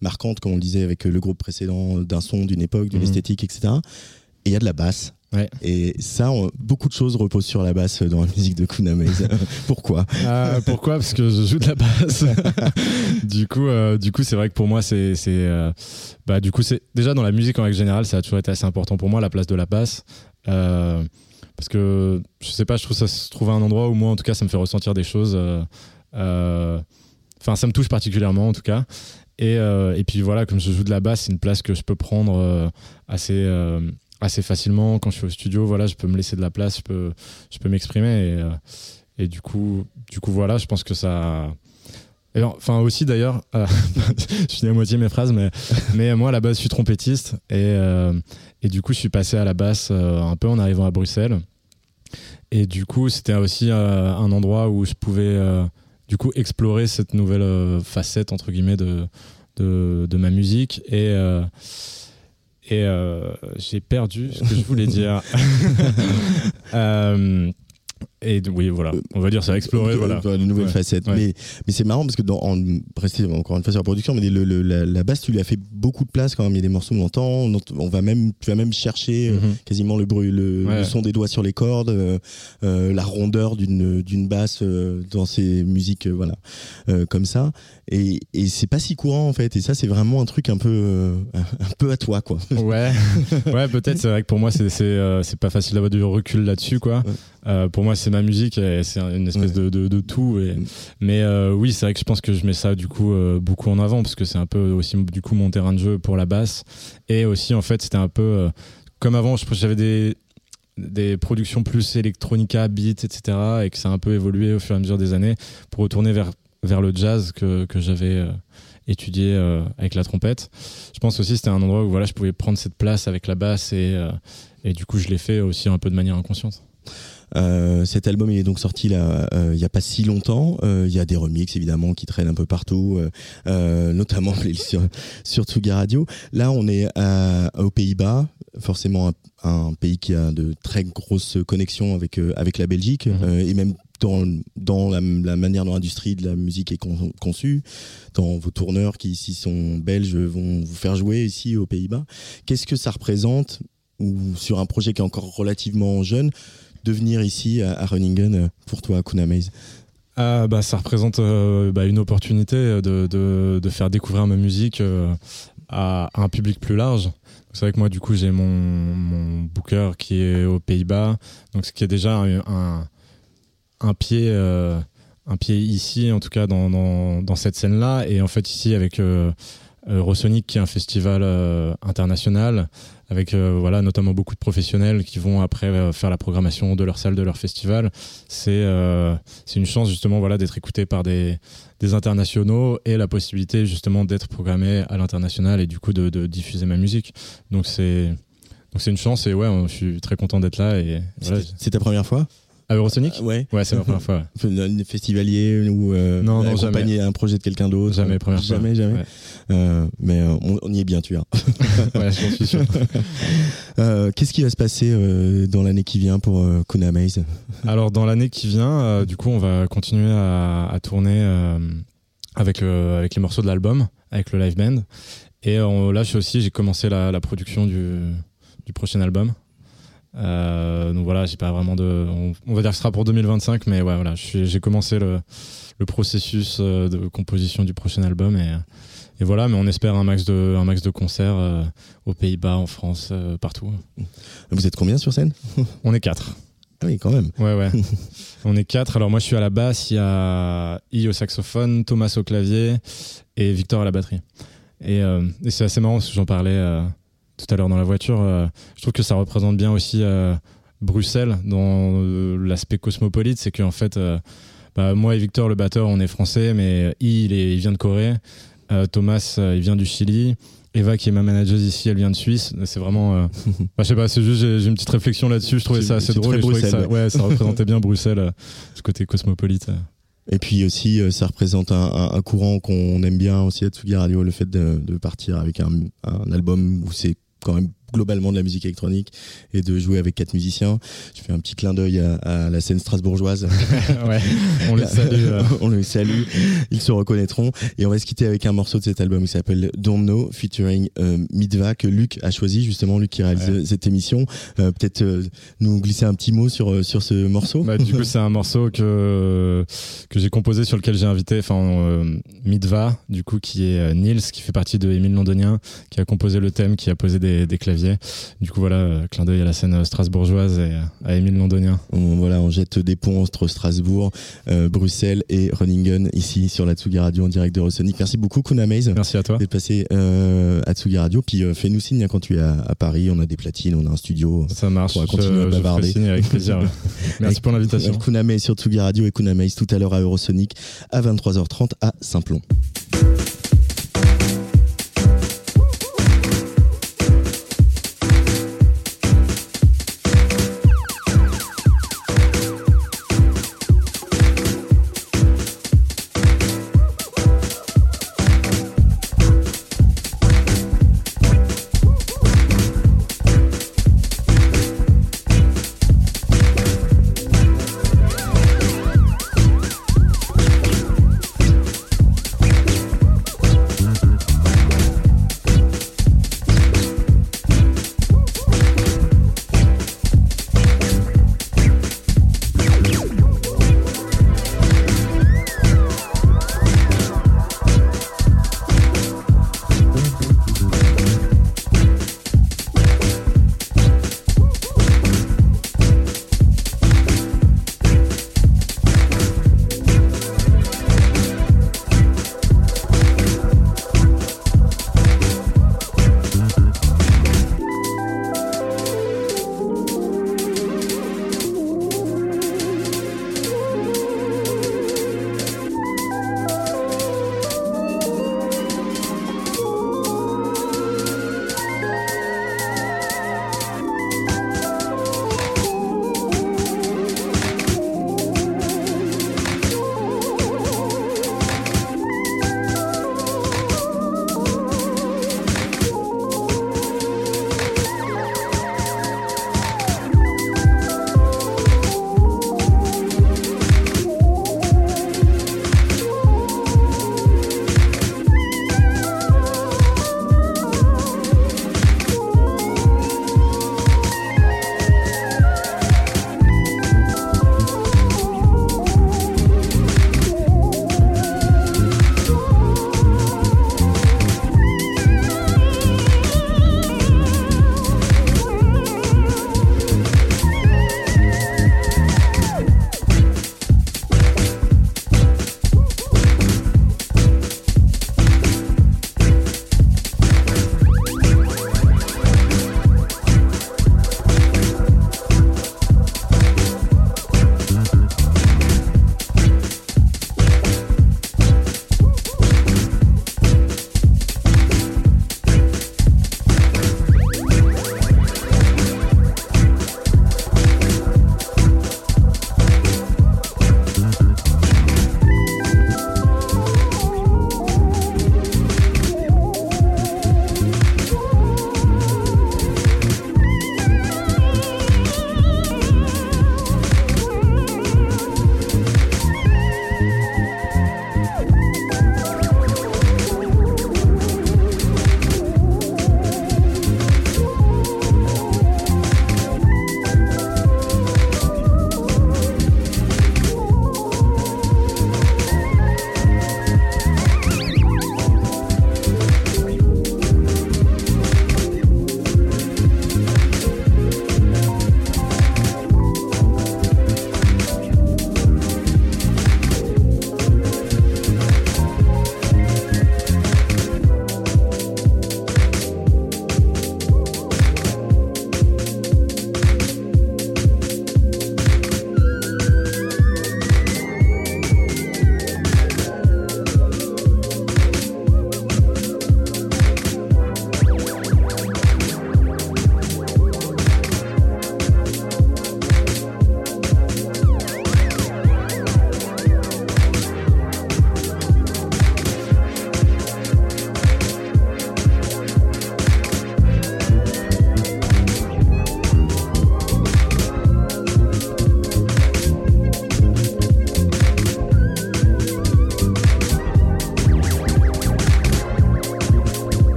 marquantes, comme on le disait avec le groupe précédent, d'un son, d'une époque, d'une mm. esthétique, etc. Et il y a de la basse. Et ça, beaucoup de choses reposent sur la basse dans la musique de Kuna pourquoi? Euh, Pourquoi? Parce que je joue de la basse. du coup, euh, du coup, c'est vrai que pour moi, c'est, euh, bah, du coup, c'est déjà dans la musique en règle générale, ça a toujours été assez important pour moi la place de la basse. Parce que je sais pas, je trouve ça se trouve à un endroit où moi, en tout cas, ça me fait ressentir des choses. Enfin, ça me touche particulièrement, en tout cas. Et, et puis voilà, comme je joue de la basse, c'est une place que je peux prendre assez assez facilement quand je suis au studio voilà je peux me laisser de la place je peux je peux m'exprimer et, euh, et, du coup du coup voilà je pense que ça et enfin aussi d'ailleurs euh, je finis à moitié mes phrases mais mais moi à la base je suis trompettiste et euh, et du coup je suis passé à la basse un peu en arrivant à Bruxelles et du coup c'était aussi un endroit où je pouvais du coup explorer cette nouvelle facette entre guillemets de de, de ma musique et et euh, j'ai perdu ce que je voulais dire. euh, et oui, voilà, on va dire ça a exploré, voilà. Une nouvelle facette. Mais, mais c'est marrant parce que dans, en, encore une fois sur la production, mais le, la, basse, tu lui as fait beaucoup de place quand même. Il y a des morceaux on entend, on, va même, tu vas même chercher euh, mhm. quasiment le bruit, le, son des doigts sur les cordes, euh, euh, la rondeur d'une d'une basse dans ces musiques, voilà, comme ça. Et, et c'est pas si courant en fait. Et ça, c'est vraiment un truc un peu, un peu à toi, quoi. Ouais, ouais, peut-être. C'est vrai que pour moi, c'est c'est pas facile d'avoir du recul là-dessus, quoi. pour moi, c'est ma musique c'est une espèce de, de, tout. Et, mm. Mais euh, oui, c'est vrai que je pense que je mets ça du coup euh, beaucoup en avant parce que c'est un peu aussi du coup mon terrain de jeu pour la basse. Et aussi, en fait, c'était un peu euh, comme avant, j'avais des, des productions plus electronica, beats, etc. et que ça a un peu évolué au fur et à mesure des années pour retourner vers, vers le jazz que, que j'avais étudié avec la trompette. Je pense aussi c'était un endroit où voilà, je pouvais prendre cette place avec la basse et, et du coup je l'ai fait aussi un peu de manière inconsciente. Euh, cet album il est donc sorti là euh, il n'y a pas si longtemps. Euh, il y a des remixes évidemment qui traînent un peu partout, notamment sur, sur Radio. Là on est aux Pays-Bas, forcément un, pays qui a de très grosses connexions avec avec la Belgique mhm. et même dans, la, manière dont l'industrie de la musique est conçue, dans vos tourneurs qui ici sont belges vont vous faire jouer ici aux Pays-Bas. Qu'est-ce que ça représente, ou sur un projet qui est encore relativement jeune, de venir ici à, à Runningen pour toi, Kuna Maze? Ah, bah, Ça représente euh, bah, une opportunité de, faire découvrir ma musique euh, à, un public plus large. C'est vrai que moi, du coup, j'ai mon, booker qui est aux Pays-Bas, donc ce qui est déjà un, pied, euh, un pied ici, en tout cas dans, dans, cette scène-là. Et en fait, ici, avec Eurosonic, qui est un festival international, avec euh, voilà notamment beaucoup de professionnels qui vont après euh, faire la programmation de leur salle, de leur festival. C'est euh, c'est une chance justement voilà d'être écouté par des, des internationaux et la possibilité justement d'être programmé à l'international et du coup de, de diffuser ma musique. Donc c'est donc c'est une chance et ouais, je suis très content d'être là et c'est ta première fois? À Eurosonic Ouais. Ouais, c'est ma première fois. Ouais. Festivalier ou euh, non, non, accompagner un projet de quelqu'un d'autre Jamais, première fois. Jamais, jamais. Euh, mais euh, on, y est bien, tu vois. ouais, j'en suis sûr. Euh, qu'est-ce qui va se passer euh, dans l'année qui vient pour Kuna Maze? Alors, dans l'année qui vient, du coup, on va continuer à, à tourner avec, le, avec les morceaux de l'album, avec le live band. Et là, je aussi, j'ai commencé la, la production du, du prochain album. Euh, donc voilà, j'ai pas vraiment de. On, va dire que ce sera pour 2025, mais ouais, voilà, j'ai commencé le, le, processus euh, de composition du prochain album et, et, voilà, mais on espère un max de, un max de concerts euh, aux Pays-Bas, en France, partout. Vous êtes combien sur scène? On est quatre. Ah oui, quand même. Ouais, ouais. on est quatre. Alors moi, je suis à la basse, il y a I au saxophone, Thomas au clavier et Victor à la batterie. Et, et c'est assez marrant parce que j'en parlais tout à l'heure dans la voiture, euh, je trouve que ça représente bien aussi euh, Bruxelles dans euh, l'aspect cosmopolite. C'est qu'en fait, bah, moi et Victor, le batteur, on est français, mais il, il vient de Corée. Thomas, il vient du Chili. Eva, qui est ma manager ici, elle vient de Suisse. C'est vraiment. bah, je sais pas, c'est juste, j'ai une petite réflexion là-dessus. Je trouvais ça assez drôle. ça, ouais, ça représentait bien Bruxelles, ce côté cosmopolite. Et puis aussi, ça représente un, un, courant qu'on aime bien aussi à Tsugi Radio, le fait de, de partir avec un, un album où c'est going globalement de la musique électronique et de jouer avec quatre musiciens. Je fais un petit clin d'œil à, la scène strasbourgeoise. ouais, on les salue. Euh. on les salue. Ils se reconnaîtront. Et on va se quitter avec un morceau de cet album qui s'appelle Don't Know, featuring euh, Midva, que Luc a choisi, justement, Luc qui réalise cette émission. Euh, peut-être euh, nous glisser un petit mot sur, sur ce morceau. Bah, du coup, c'est un morceau que, que j'ai composé sur lequel j'ai invité enfin, Midva, du coup, qui est Nils, qui fait partie de Émile Londonien, qui a composé le thème, qui a posé des, des claviers du coup, voilà, euh, clin d'œil à la scène euh, strasbourgeoise et euh, à Émile Londonien. On, voilà, on jette des ponts entre Strasbourg, Bruxelles et Runningen ici sur la Tsugi Radio en direct de Rossonic. Merci beaucoup, Kuna Maze. Merci à toi. D'être passé à Tsugi Radio. Puis fais-nous signe hein, quand tu es à, Paris. On a des platines, on a un studio. Ça marche. On va continuer à bavarder. Je avec plaisir. Merci pour l'invitation. Kuna Maze sur Tsugi Radio et Kuna Maze tout à l'heure à Eurosonic à 23h30 à Saint-Plon.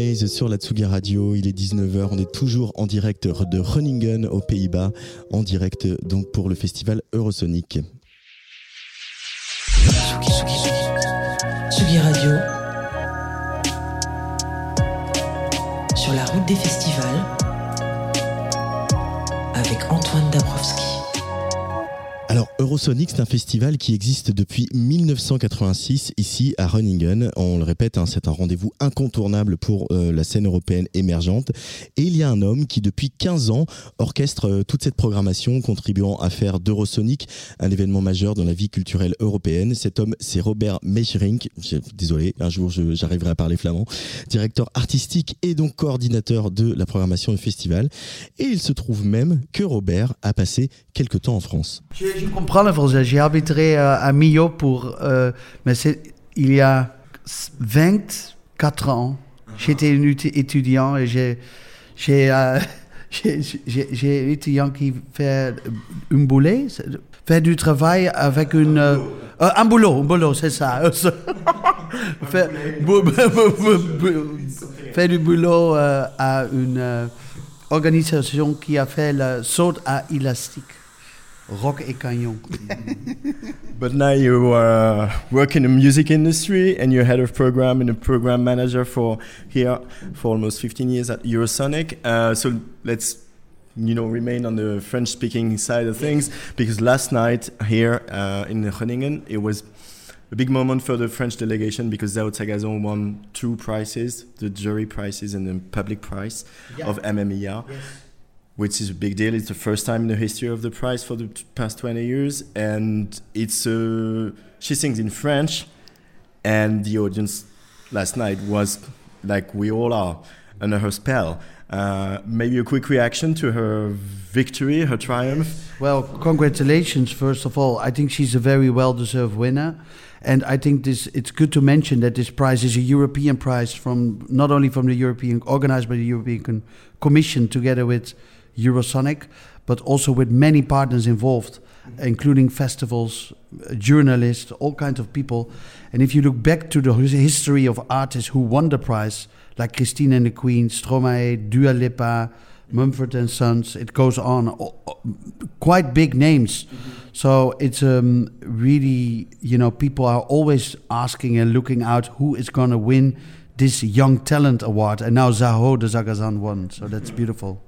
Maze sur la Tsugi Radio. Il est 19h. On est toujours en direct de Runningen aux Pays-Bas. En direct donc pour le festival Eurosonic. Tsugi Radio. Sur la route des festivals. Avec Antoine Dabrowski. Alors Eurosonic, c'est un festival qui existe depuis 1986 ici à Runningen. On le répète, hein, c'est un rendez-vous incontournable pour euh, la scène européenne émergente. Et il y a un homme qui depuis 15 ans orchestre euh, toute cette programmation, contribuant à faire d'Eurosonic un événement majeur dans la vie culturelle européenne. Cet homme, c'est Robert Mecherink. Désolé, un jour j'arriverai à parler flamand. Directeur artistique et donc coordinateur de la programmation du festival. Et il se trouve même que Robert a passé quelques temps en France le français. J'ai habité euh, à Millau pour. Euh, mais c'est il y a 24 ans. J'étais un étudiant et j'ai. J'ai. Euh, j'ai un étudiant qui fait un boulet, fait du travail avec une. un boulot, un boulot, c'est ça. fait, du boulot à une organisation qui a fait le saut à élastique. Rock et Canyon. but now you uh, work in the music industry and you're head of program and a program manager for here for almost 15 years at Eurosonic. Uh, so let's you know remain on the French speaking side of things because last night here uh, in Groningen it was a big moment for the French delegation because Zao Tagazon won two prizes, the jury prizes and the public prize yeah. of MMER. Yes which is a big deal. It's the first time in the history of the prize for the past 20 years, and it's uh, she sings in French, and the audience last night was like we all are under her spell. Uh, maybe a quick reaction to her victory, her triumph. Well, congratulations first of all. I think she's a very well-deserved winner. And I think this it's good to mention that this prize is a European prize from not only from the European organized by the European Commission together with Eurosonic, but also with many partners involved, including festivals, journalists, all kinds of people. And if you look back to the history of artists who won the prize, like Christine and the Queen, Stromae, Dua Lipa, Mumford and Sons, it goes on, quite big names. Mm-hmm. So it's um, really, you know, people are always asking and looking out who is going to win this Young Talent Award. And now Zaho de Zagazan won, so that's beautiful.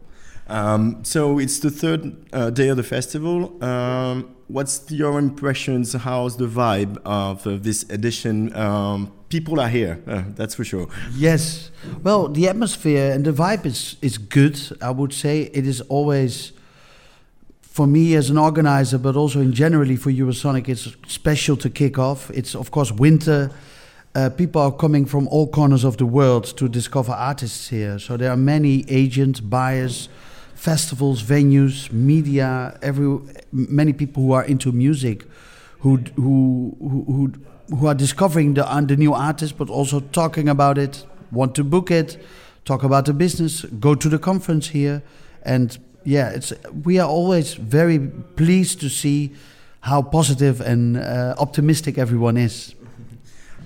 Um, so it's the third uh, day of the festival. Um, what's your impressions? How's the vibe of uh, this edition? Um, people are here, uh, that's for sure. Yes. Well, the atmosphere and the vibe is is good. I would say it is always. For me as an organizer, but also in generally for Eurosonic, it's special to kick off. It's of course winter. Uh, people are coming from all corners of the world to discover artists here. So there are many agents, buyers, festivals, venues, media, every many people who are into music, who who who who are discovering the uh, the new artist, but also talking about it, want to book it, talk about the business, go to the conference here, and yeah, it's we are always very pleased to see how positive and uh, optimistic everyone is.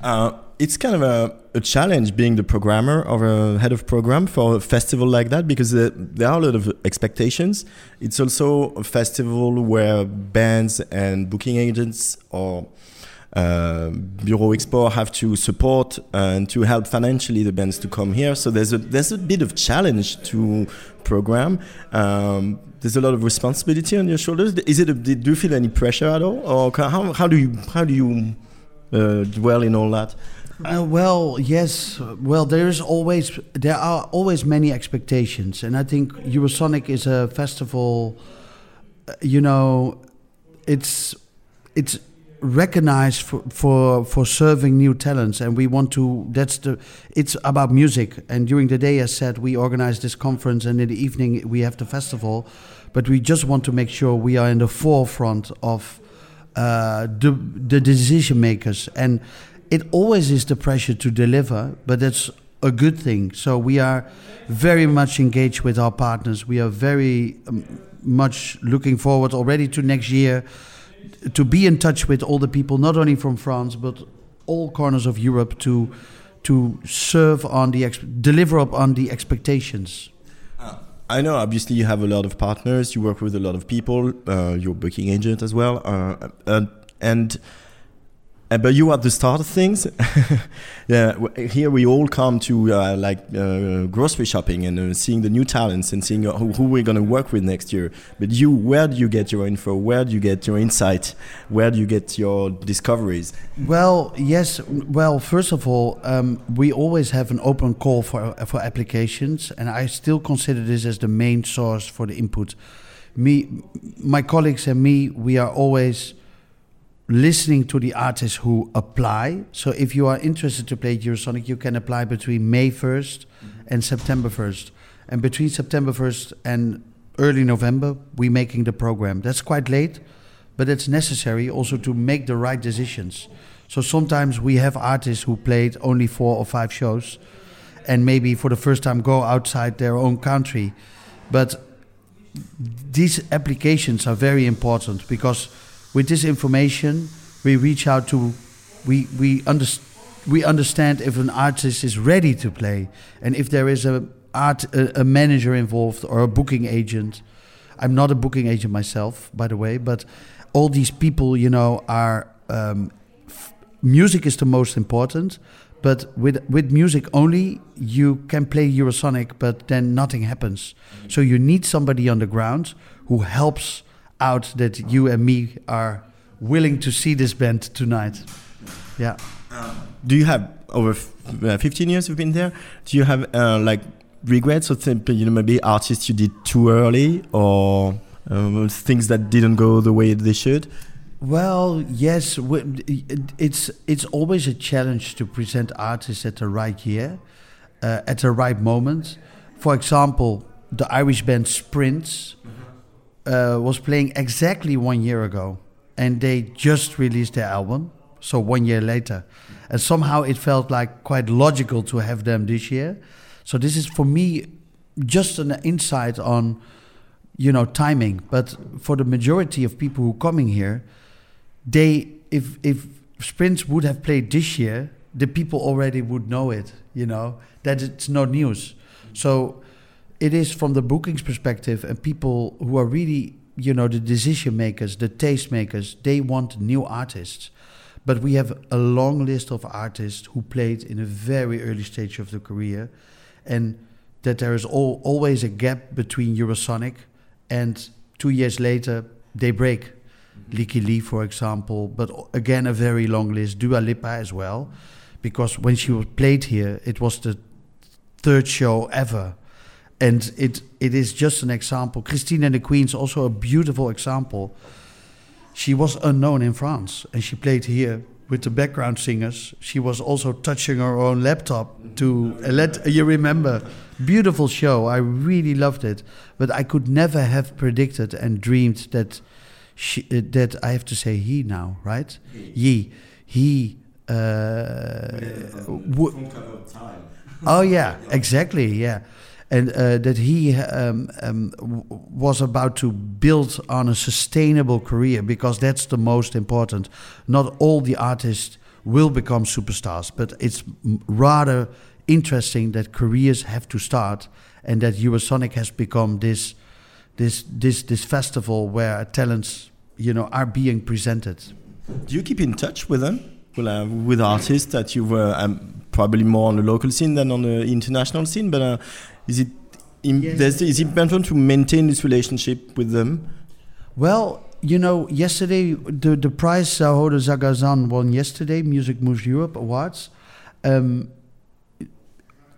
Uh, it's kind of a, a, challenge being the programmer or a head of program for a festival like that because uh, there are a lot of expectations. It's also a festival where bands and booking agents or uh, Bureau Expo have to support and to help financially the bands to come here. So there's a there's a bit of challenge to program. Um, there's a lot of responsibility on your shoulders. Is it? A, do you feel any pressure at all, or how how do you how do you uh, dwell in all that? Uh, well, yes. Well, there is always there are always many expectations, and I think Eurosonic is a festival. Uh, you know, it's it's recognized for, for for serving new talents, and we want to. That's the. It's about music, and during the day, as said, we organize this conference, and in the evening we have the festival. But we just want to make sure we are in the forefront of uh, the the decision makers and it always is the pressure to deliver, but that's a good thing. So we are very much engaged with our partners. We are very um, much looking forward already to next year to be in touch with all the people, not only from France but all corners of Europe, to to serve on the deliver up on the expectations. Uh, I know, obviously, you have a lot of partners. You work with a lot of people. Uh, you're booking agent as well, uh, and uh, but you are the start of things. yeah, here we all come to uh, like uh, grocery shopping and uh, seeing the new talents and seeing who, who we're going to work with next year. But you, where do you get your info? Where do you get your insight? Where do you get your discoveries? Well, yes. Well, first of all, um, we always have an open call for for applications, and I still consider this as the main source for the input. Me, my colleagues, and me, we are always listening to the artists who apply. So if you are interested to play Eurosonic, you can apply between May 1st mm-hmm. and September 1st. And between September 1st and early November, we're making the program. That's quite late, but it's necessary also to make the right decisions. So sometimes we have artists who played only four or five shows and maybe for the first time go outside their own country. But these applications are very important because with this information, we reach out to, we, we, underst- we understand if an artist is ready to play and if there is a, art, a, a manager involved or a booking agent. I'm not a booking agent myself, by the way, but all these people, you know, are um, music is the most important. But with with music only, you can play Eurosonic, but then nothing happens. So you need somebody on the ground who helps out that you and me are willing to see this band tonight. Yeah. do you have over uh, 15 years you've been there? Do you have uh, like regrets or you know maybe artists you did too early or um, things that didn't go the way they should? Well, yes, it's it's always a challenge to present artists at the right year, uh, at the right moment. For example, the Irish band Sprints uh, was playing exactly one year ago, and they just released their album. So one year later, and somehow it felt like quite logical to have them this year. So this is for me just an insight on, you know, timing. But for the majority of people who coming here, they if if Sprints would have played this year, the people already would know it. You know that it's not news. So it is from the bookings perspective and people who are really you know the decision makers the taste makers they want new artists but we have a long list of artists who played in a very early stage of their career and that there is all, always a gap between eurosonic and two years later they break Lykke Li, for example, but again a very long list. Dua Lipa as well, because when she was played here, it was the third show ever and it it is just an example. Christine and the Queens also a beautiful example. She was unknown in France, and she played here with the background singers. She was also touching her own laptop to let you remember. Beautiful show. I really loved it, but I could never have predicted and dreamed that she, uh, that I have to say he now, right? He, he. Uh, oh yeah, exactly. Yeah and uh, that he um, um, was about to build on a sustainable career because that's the most important. Not all the artists will become superstars, but it's rather interesting that careers have to start and that Eurosonic has become this this this this festival where talents you know are being presented. Do you keep in touch with them? Well, uh, with artists that you were um, probably more on the local scene than on the international scene, but uh, is it yes. is it important to maintain this relationship with them? Well, you know, yesterday the the prize Zahoda Zagazan won yesterday, Music Moves Europe Awards. Um,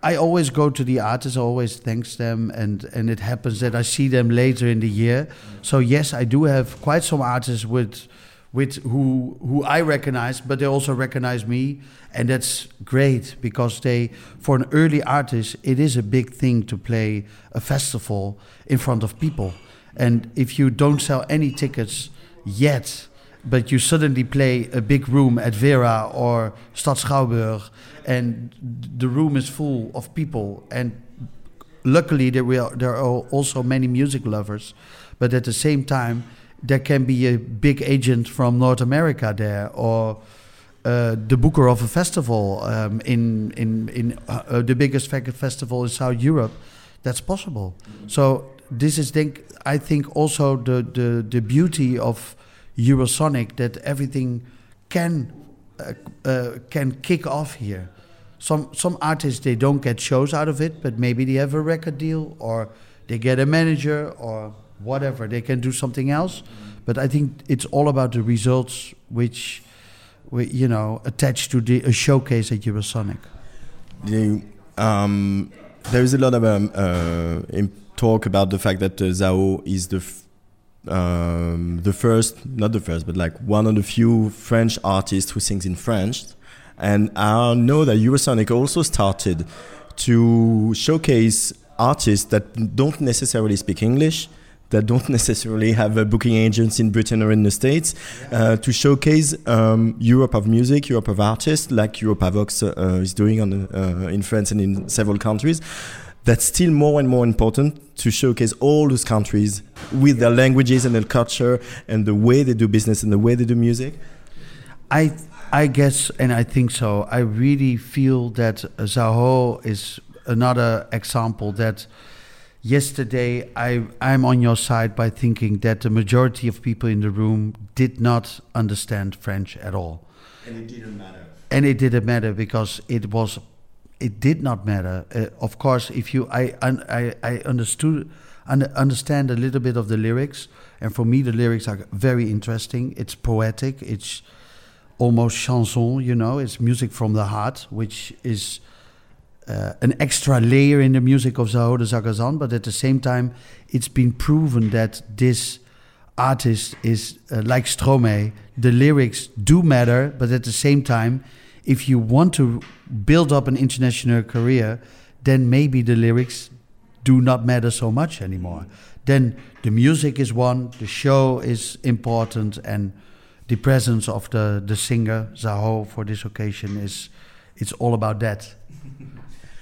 I always go to the artists, I always thanks them, and, and it happens that I see them later in the year. So yes, I do have quite some artists with with who who I recognize, but they also recognize me, and that's great because they, for an early artist, it is a big thing to play a festival in front of people, and if you don't sell any tickets yet, but you suddenly play a big room at Vera or Stad Schouwburg, and the room is full of people, and luckily there are there are also many music lovers, but at the same time there can be a big agent from North America there, or uh, the booker of a festival um, in in in uh, the biggest festival in South Europe, that's possible. So this is think I think also the the the beauty of Eurosonic that everything can uh, uh, can kick off here. Some some artists they don't get shows out of it, but maybe they have a record deal or they get a manager or whatever. They can do something else. But I think it's all about the results which, you know, attached to the a showcase at Eurosonic. Um, there is a lot of um, uh, talk about the fact that uh, Zao is the um, the first, not the first, but like one of the few French artists who sings in French. And I know that Eurosonic also started to showcase artists that don't necessarily speak English, that don't necessarily have a booking agents in Britain or in the States, uh, to showcase um, Europe of music, Europe of artists, like Europavox uh, is doing on, uh, in France and in several countries that's still more and more important to showcase all those countries with their languages and their culture and the way they do business and the way they do music? I I guess, and I think so. I really feel that Zaho is another example that yesterday I, I'm on your side by thinking that the majority of people in the room did not understand French at all. And it didn't matter. And it didn't matter because it was it did not matter. Uh, of course, if you, I, I, I understood, understand a little bit of the lyrics, and for me, the lyrics are very interesting. It's poetic. It's almost chanson. You know, it's music from the heart, which is uh, an extra layer in the music of Zaho de Zagazan. But at the same time, it's been proven that this artist is uh, like Stromae. The lyrics do matter, but at the same time if you want to build up an international career, then maybe the lyrics do not matter so much anymore. Then the music is one, the show is important, and the presence of the, the singer Zaho for this occasion is it's all about that.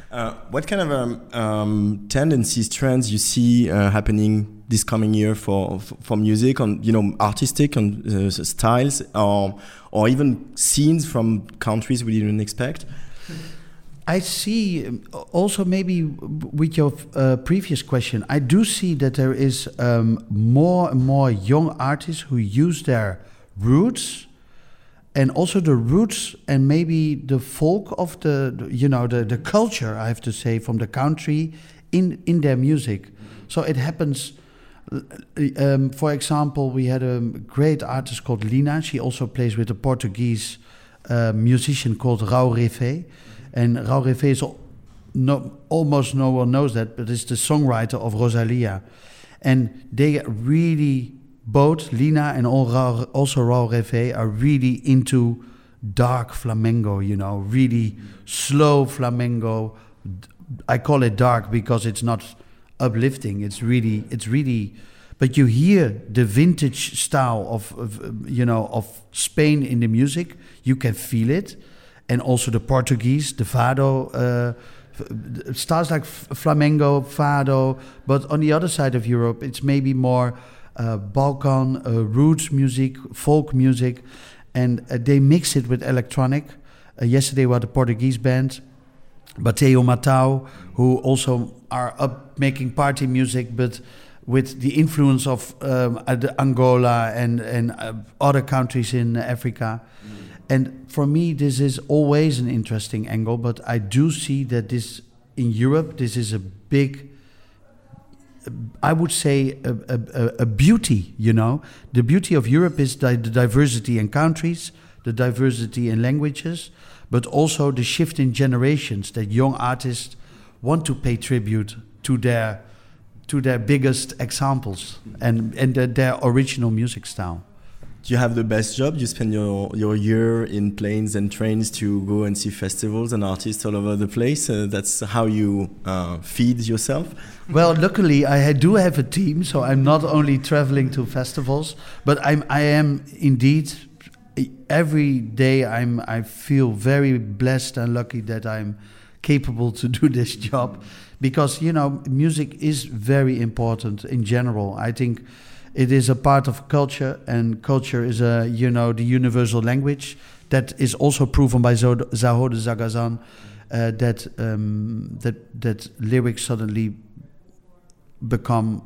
Uh, what kind of um, um, tendencies, trends you see uh, happening this coming year for for music on you know artistic and uh, styles or or even scenes from countries we didn't expect? I see um, also maybe with your uh, previous question, I do see that there is um, more and more young artists who use their roots and also the roots and maybe the folk of the you know the, the culture I have to say from the country in in their music. So it happens. Um, for example, we had a great artist called Lina. She also plays with a Portuguese uh, musician called Raul Refe. And Raul Refe is no, almost no one knows that, but it's the songwriter of Rosalia. And they really both Lina and also Raul Refe are really into dark flamenco, you know, really slow flamenco. I call it dark because it's not uplifting. It's really, it's really, but you hear the vintage style of, of you know, of Spain in the music. You can feel it, and also the Portuguese, the fado. Uh, styles like flamenco, fado, but on the other side of Europe, it's maybe more Balkan uh, roots music, folk music, and uh, they mix it with electronic. yesterday we had a Portuguese band, Bateo Matau, who also are up making party music, but with the influence of um, Angola and, and uh, other countries in Africa. Mm. And for me, this is always an interesting angle, but I do see that this in Europe, this is a big I would say, a, a, a, beauty, you know. The beauty of Europe is the, diversity in countries, the diversity in languages, but also the shift in generations that young artists want to pay tribute to their to their biggest examples and, and the, their original music style you have the best job. You spend your, your year in planes and trains to go and see festivals and artists all over the place. Uh, that's how you uh, feed yourself. Well, luckily, I do have a team, so I'm not only traveling to festivals, but I'm I am indeed every day. I'm I feel very blessed and lucky that I'm capable to do this job, because you know music is very important in general. I think it is a part of culture, and culture is a you know the universal language that is also proven by Zod- Zahode Zagazan uh, that um, that that lyrics suddenly become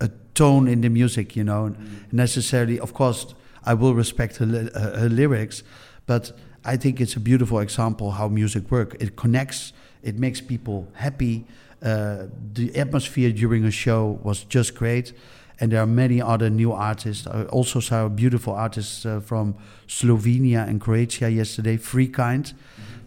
a tone in the music. You know, necessarily. Of course, I will respect her, li- her, her lyrics, but I think it's a beautiful example how music works. It connects. It makes people happy. Uh, the atmosphere during a show was just great, and there are many other new artists. I also saw beautiful artists uh, from Slovenia and Croatia yesterday. Free kind,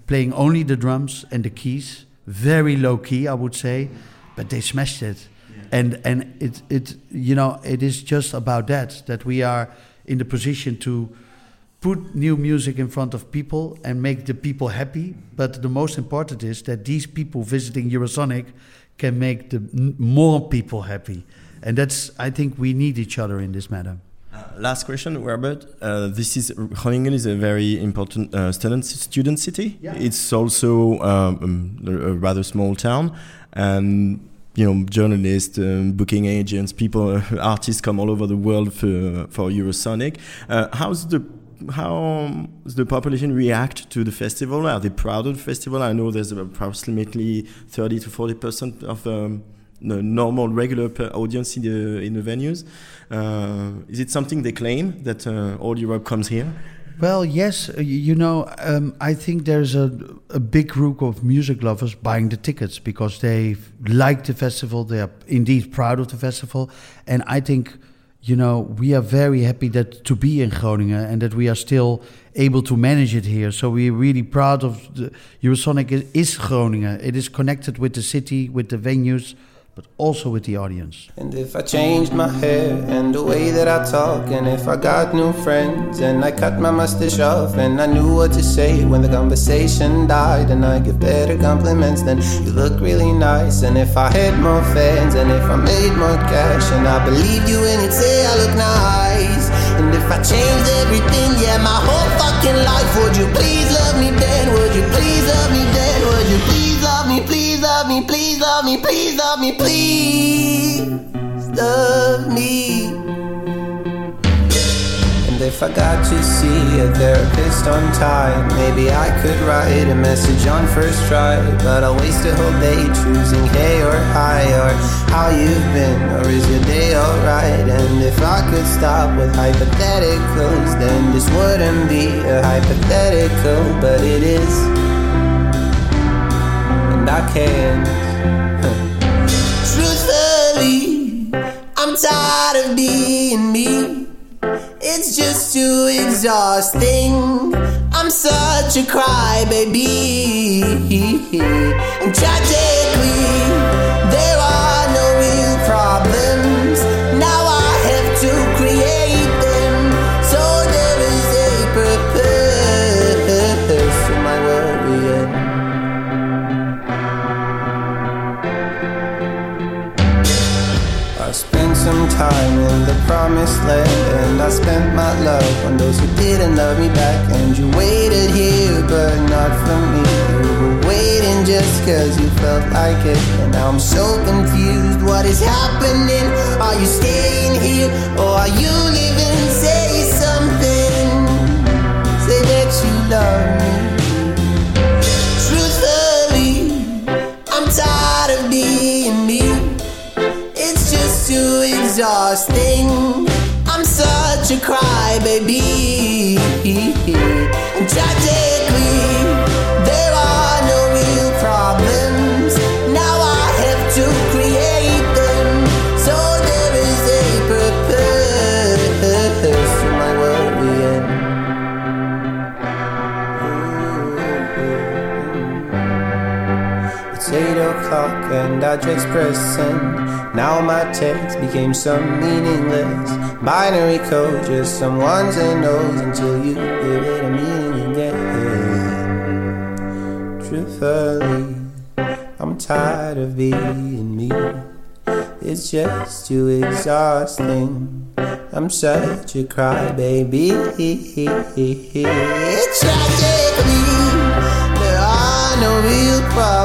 playing only the drums and the keys, very low key, I would say, but they smashed it. And and it it you know it is just about that that we are in the position to put new music in front of people and make the people happy. But the most important is that these people visiting Eurosonic can make the more people happy. And that's, I think we need each other in this matter. Uh, last question, Robert. Uh, this is Groningen is a very important uh, student student city. Yeah. It's also um, um, a rather small town, and you know journalists, um, booking agents, people, artists come all over the world for for Eurosonic. Uh, how's the how does the population react to the festival? Are they proud of the festival? I know there's approximately 30 to 40 percent of um, the normal regular audience in the in the venues. Uh, is it something they claim that uh, all Europe comes here? Well, yes, you know, um, I think there's a, a big group of music lovers buying the tickets because they like the festival. They are indeed proud of the festival, and I think, you know, we are very happy that to be in Groningen and that we are still able to manage it here. So we're really proud of the Eurosonic is, is Groningen. It is connected with the city, with the venues, but also with the audience. And if I changed my hair and the way that I talk, and if I got new friends and I cut my mustache off, and I knew what to say when the conversation died, and I give better compliments, then you look really nice. And if I had more fans, and if I made more cash, and I believed you when you'd say I look nice, and if I changed everything, yeah, my whole fucking life, would you please love me then? Would you please love me me, please love me, please love me, please love me. And if I got to see a therapist on time, maybe I could write a message on first try. But I'll waste a whole day choosing hey or hi or how you've been or is your day alright? And if I could stop with hypotheticals, then this wouldn't be a hypothetical, but it is. And I can't. Truthfully, I'm tired of being me. It's just too exhausting. I'm such a crybaby. And tragically, time in the promised land. And I spent my love on those who didn't love me back. And you waited here but not for me. You were waiting just cause you felt like it. And now I'm so confused. What is happening? Are you staying here? Or are you leaving? Say something. Say that you love me. Truthfully I'm tired of being too exhausting. I'm such a crybaby. Tragically, I just press send. Now my text became some meaningless binary code, just some ones and O's until you give it a meaning again. Truthfully, I'm tired of being me. It's just too exhausting. I'm such a crybaby. It's Tragically, there are no real problems,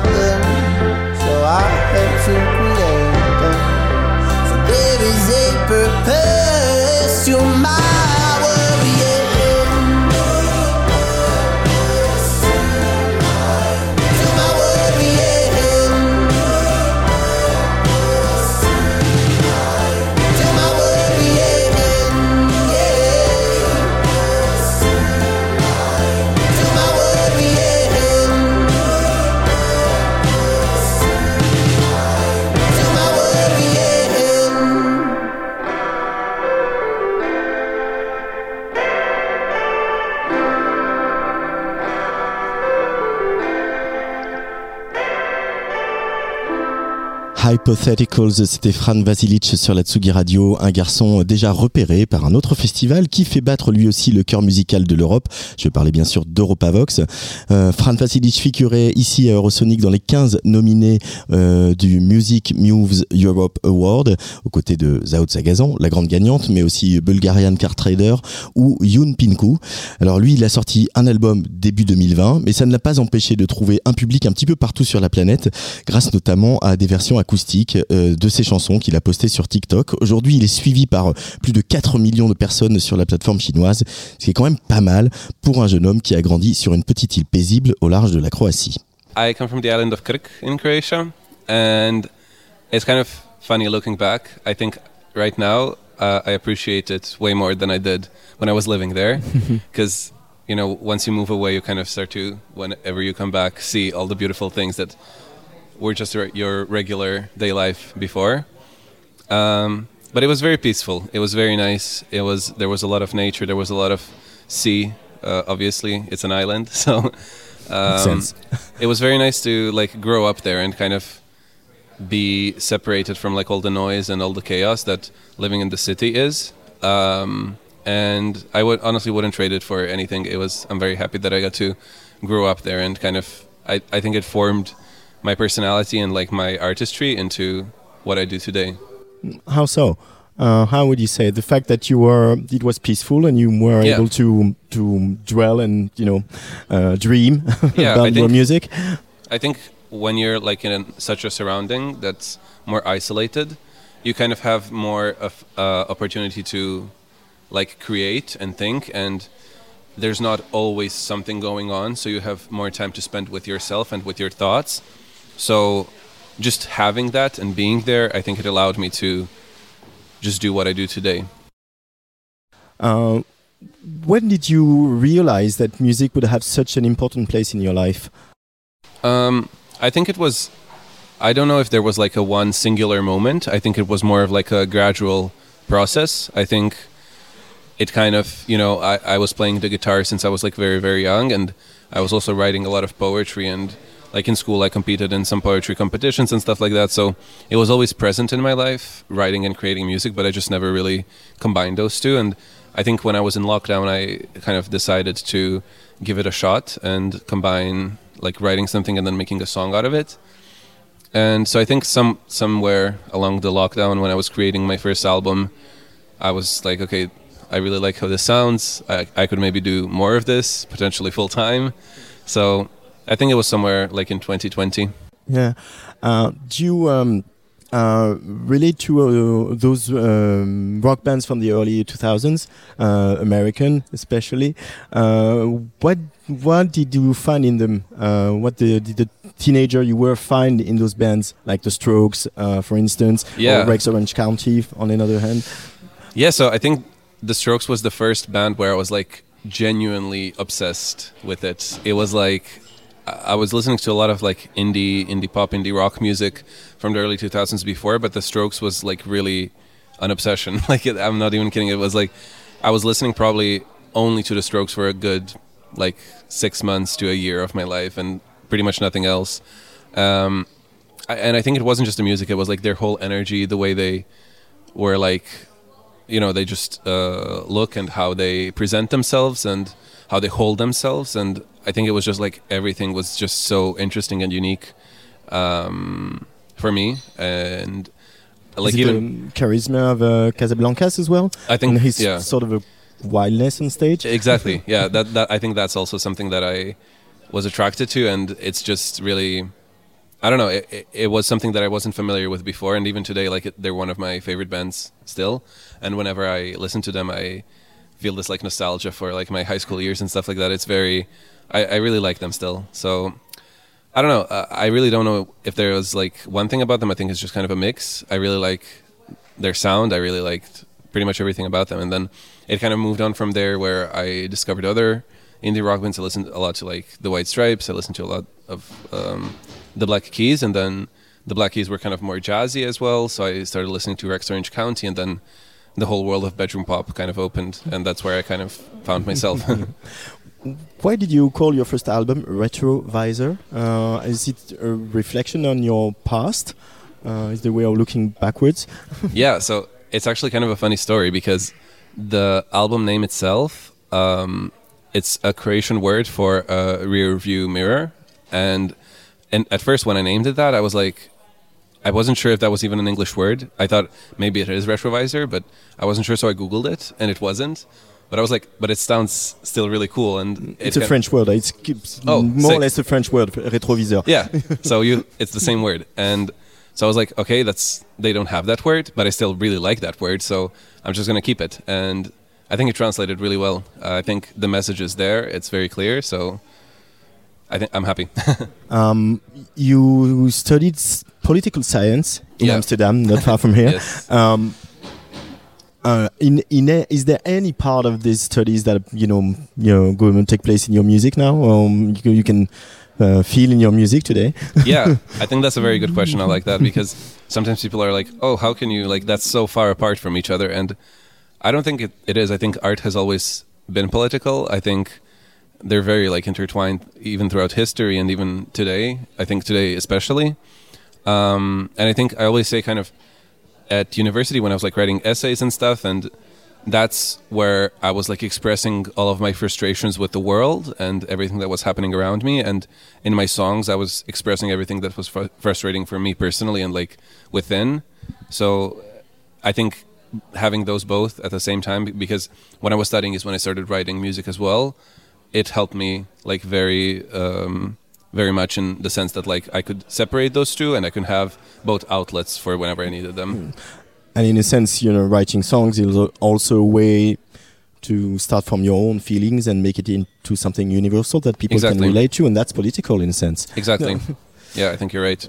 Hypotheticals, c'était Fran Vasilic sur la Tsugi Radio, un garçon déjà repéré par un autre festival qui fait battre lui aussi le cœur musical de l'Europe. Je parlais bien sûr d'Europavox. Euh, Fran Vasilic figurait ici à Eurosonic dans les 15 nominés euh, du Music Moves Europe Award, aux côtés de Zao Sagazan, la grande gagnante, mais aussi Bulgarian Car Trader ou Yoon Pinku. Alors lui, il a sorti un album début 2020, mais ça ne l'a pas empêché de trouver un public un petit peu partout sur la planète, grâce notamment à des versions acoustique euh, de ses chansons qu'il a postées sur TikTok. Aujourd'hui, il est suivi par plus de 4 millions de personnes sur la plateforme chinoise, ce qui est quand même pas mal pour un jeune homme qui a grandi sur une petite île paisible au large de la Croatie. I come from the island of Krk in Croatia, and it's kind of funny looking back. I think right now uh, I appreciate it way more than I did when I was living there, because you know once you move away, you kind of start to whenever you come back see all the beautiful things that were just your regular day life before. Um, but it was very peaceful. It was very nice. It was there was a lot of nature. There was a lot of sea. Uh, obviously, it's an island, so um, it was very nice to like grow up there and kind of be separated from like all the noise and all the chaos that living in the city is. Um, and I would honestly wouldn't trade it for anything. It was I'm very happy that I got to grow up there and kind of I, I think it formed my personality and like my artistry into what I do today. How so? Uh, how would you say the fact that you were it was peaceful and you were yeah. able to to dwell and you know uh, dream yeah, about your music? I think when you're like in such a surrounding that's more isolated, you kind of have more of uh, opportunity to like create and think and there's not always something going on so you have more time to spend with yourself and with your thoughts so just having that and being there, I think it allowed me to just do what I do today. Uh, when did you realize that music would have such an important place in your life? Um, I think it was. I don't know if there was like a one singular moment. I think it was more of like a gradual process. I think it kind of, you know, I, I was playing the guitar since I was like very, very young, and I was also writing a lot of poetry and like in school, I competed in some poetry competitions and stuff like that. So it was always present in my life, writing and creating music, but I just never really combined those two. And I think when I was in lockdown, I kind of decided to give it a shot and combine like writing something and then making a song out of it. And so I think some somewhere along the lockdown, when I was creating my first album, I was like, okay, I really like how this sounds. I, I could maybe do more of this, potentially full time. So I think it was somewhere like in 2020. Yeah. Uh, do you um, uh, relate to uh, those um, rock bands from the early 2000s, uh, American especially? Uh, what what did you find in them? Uh, what did the teenager you were find in those bands, like the Strokes, for instance, yeah. or Rex Orange County, on the other hand? Yeah. So I think the Strokes was the first band where I was like genuinely obsessed with it. It was like I was listening to a lot of like indie, indie pop, indie rock music from the early 2000s before, but The Strokes was like really an obsession. like I'm not even kidding. It was like I was listening probably only to The Strokes for a good like six months to a year of my life, and pretty much nothing else. Um, I, and I think it wasn't just the music; it was like their whole energy, the way they were like, you know, they just uh, look and how they present themselves and how they hold themselves and I think it was just like everything was just so interesting and unique um, for me, and like even the charisma of uh, Casablancas as well. I think he's yeah. sort of a wildness on stage. Exactly. yeah. That that I think that's also something that I was attracted to, and it's just really. I don't know. It, it, it, was something that I wasn't familiar with before, and even today, like it, they're one of my favorite bands still. And whenever I listen to them, I feel this like nostalgia for like my high school years and stuff like that. It's very I, I really like them still. So I don't know. I really don't know if there was like one thing about them. I think it's just kind of a mix. I really like their sound. I really liked pretty much everything about them. And then it kind of moved on from there where I discovered other indie rock bands. I listened a lot to like the White Stripes. I listened to a lot of um, the Black Keys, and then the Black Keys were kind of more jazzy as well. So I started listening to Rex Orange County, and then the whole world of bedroom pop kind of opened, and that's where I kind of found myself. Why did you call your first album Retrovisor? Uh, is it a reflection on your past, uh, is the way of looking backwards. yeah, so it's actually kind of a funny story because the album name itself, um, it's a Croatian word for a rear view mirror, and and at first when I named it that, I was like, I wasn't sure if that was even an English word. I thought maybe it is retrovisor, but I wasn't sure, so I googled it, and it wasn't. But I was like, but it sounds still really cool, and it's a French word. It's, oh, more sick. or less a French word, retroviseur. Yeah. so you, it's the same word, and so I was like, okay, that's they don't have that word, but I still really like that word, so I'm just gonna keep it. And I think it translated really well. Uh, I think the message is there; it's very clear. So I think I'm happy. um, you studied political science in Yeah. Amsterdam, not far from here. Yes. Um, uh, in in a, is there any part of these studies that you know you know going to take place in your music now? Um, you, you can uh, feel in your music today. yeah, I think that's a very good question. I like that because sometimes people are like, "Oh, how can you like that's so far apart from each other?" And I don't think it, it is. I think art has always been political. I think they're very like intertwined even throughout history and even today. I think today especially. Um, and I think I always say kind of at university when I was like writing essays and stuff and that's where I was like expressing all of my frustrations with the world and everything that was happening around me. And in my songs, I was expressing everything that was fr- frustrating for me personally and like within. So I think having those both at the same time, because when I was studying is when I started writing music as well. It helped me like very, um, very much in the sense that like I could separate those two and I could have both outlets for whenever I needed them. and in a sense, you know, writing songs is also a way to start from your own feelings and make it into something universal that people Exactly. can relate to, and that's political in a sense. Exactly. yeah, I think you're right.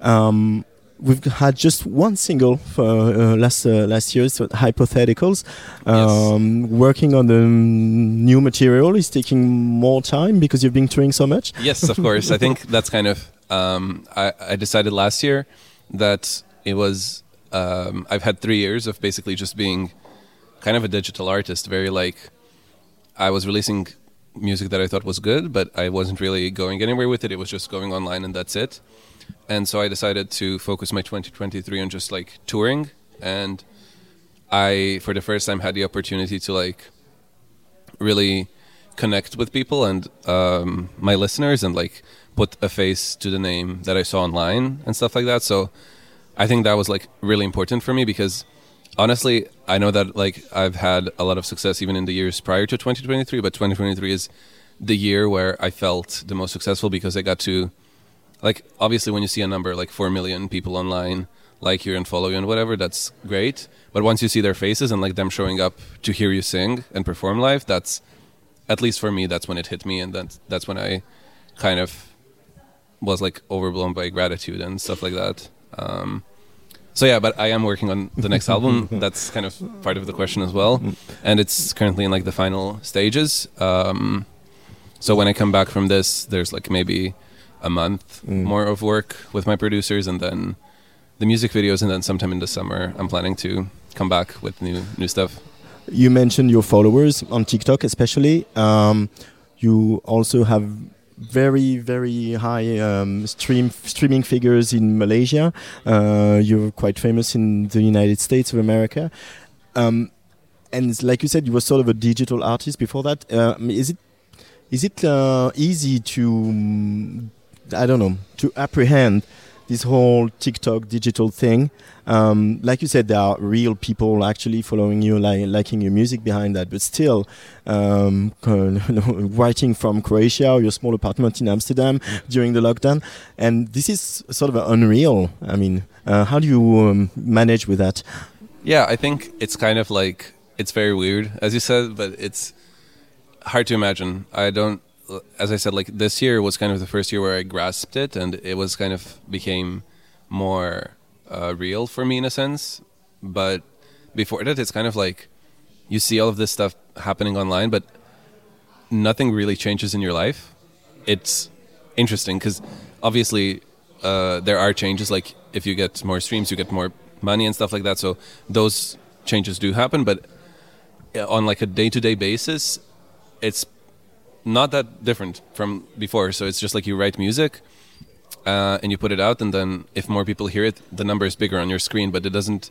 Um, we've had just one single for uh, last uh, last year, so hypotheticals. Um, Working on the mm, new material is taking more time because you've been touring so much. yes, of course. I think that's kind of. Um, I, I decided last year that it was. Um, I've had three years of basically just being kind of a digital artist. Very like, I was releasing music that I thought was good, but I wasn't really going anywhere with it. It was just going online and that's it. And so I decided to focus my 2023 on just like touring. And I, for the first time, had the opportunity to like really connect with people and um, my listeners and like put a face to the name that I saw online and stuff like that. So I think that was like really important for me because honestly, I know that like I've had a lot of success even in the years prior to 2023, but 2023 is the year where I felt the most successful because I got to like obviously when you see a number like 4 million people online like you and follow you and whatever that's great. But once you see their faces and like them showing up to hear you sing and perform live that's at least for me that's when it hit me and that's that's when I kind of was like overblown by gratitude and stuff like that. Um, so yeah but I am working on the next album. That's kind of part of the question as well. And it's currently in like the final stages. Um, so when I come back from this there's like maybe a month more of work with my producers and then the music videos and then sometime in the summer I'm planning to come back with new new stuff. You mentioned your followers on TikTok, especially. Um, you also have very very high um, stream streaming figures in Malaysia. Uh, you're quite famous in the United States of America. Um, and like you said, you were sort of a digital artist before that. Uh, is it is it uh, easy to mm, I don't know to apprehend this whole TikTok digital thing? Um, like you said, there are real people actually following you, li- liking your music behind that. But still, um, writing from Croatia or your small apartment in Amsterdam during the lockdown, and this is sort of unreal. I mean, uh, how do you um, manage with that? Yeah, I think it's kind of like it's very weird, as you said, but it's hard to imagine. I don't, as I said, like this year was kind of the first year where I grasped it, and it was kind of became more uh, real for me in a sense. But before that, it's kind of like you see all of this stuff happening online, but nothing really changes in your life. It's interesting because obviously uh, there are changes. Like if you get more streams, you get more money and stuff like that. So those changes do happen, but uh, on like a day-to-day basis, it's not that different from before. So it's just like you write music, uh, and you put it out, and then if more people hear it, the number is bigger on your screen, but it doesn't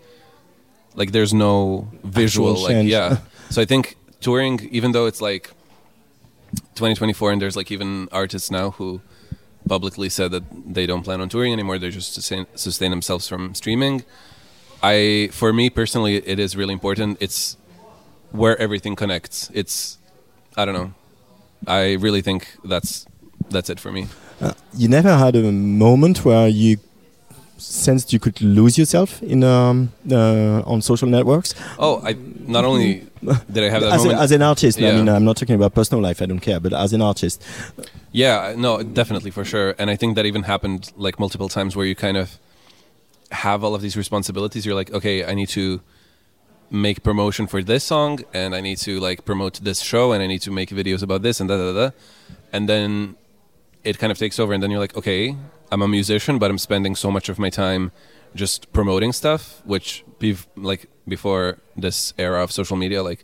like there's no visual Actual like change. yeah. so I think touring, even though it's like 2024, and there's like even artists now who publicly said that they don't plan on touring anymore. They're just sustain, sustain themselves from streaming. I, for me personally, it is really important. It's where everything connects. It's, I don't know. I really think that's that's it for me. Uh, you never had a moment where you sensed you could lose yourself in um, uh, on social networks. Oh, I not only did I have that as, a- moment as an artist. I mean, I'm not talking about personal life. I don't care. But as an artist, Yeah, no, definitely for sure. And I think that even happened like multiple times where you kind of have all of these responsibilities. You're like, okay, I need to make promotion for this song and I need to like promote this show and I need to make videos about this and da da da. And then it kind of takes over and then you're like, okay, I'm a musician, but I'm spending so much of my time just promoting stuff, which bev- like before this era of social media, like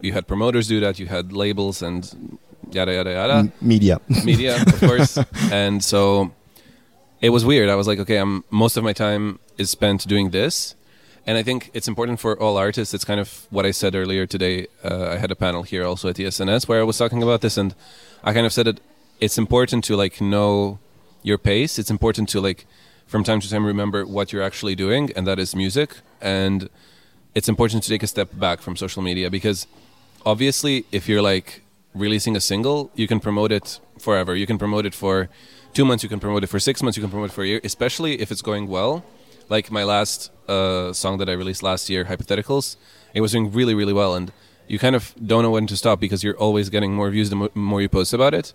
you had promoters do that, you had labels and yada yada yada M- media. media of course and so it was weird i was like okay i'm most of my time is spent doing this and i think it's important for all artists. It's kind of what i said earlier today uh, i had a panel here also at the sns where i was talking about this and i kind of said that it's important to like know your pace. It's important to like from time to time remember what you're actually doing and that is music. And it's important to take a step back from social media because obviously if you're like releasing a single you can promote it forever. You can promote it for two months you can promote it for six months you can promote it for a year especially if it's going well. Like my last uh, song that i released last year hypotheticals it was doing really really well and you kind of don't know when to stop because you're always getting more views the more you post about it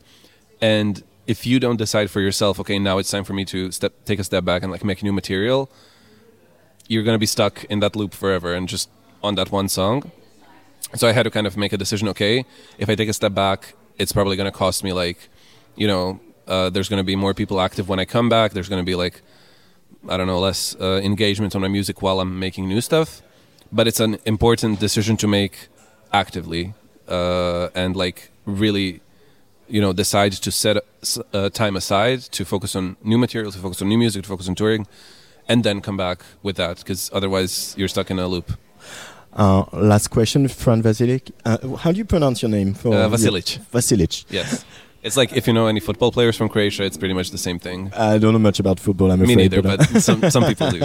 and if you don't decide for yourself okay now it's time for me to step take a step back and like make new material you're to be stuck in that loop forever and just on that one song so I had to kind of make a decision. Okay, if I take a step back, it's probably to cost me like, you know, uh, there's to be more people active when I come back. There's to be like, I don't know, less uh, engagement on my music while I'm making new stuff. But it's an important decision to make actively uh, and like really, you know, decide to set uh, time aside to focus on new material, to focus on new music, to focus on touring, and then come back with that because otherwise you're stuck in a loop. Uh, last question, Fran Vasilik. Uh, how do you pronounce your name? For Uh, Vasilic. Vasilic. Yes. It's like if you know any football players from Croatia, it's pretty much the same thing. I don't know much about football. I'm Me afraid. neither, uh, but some- some people do.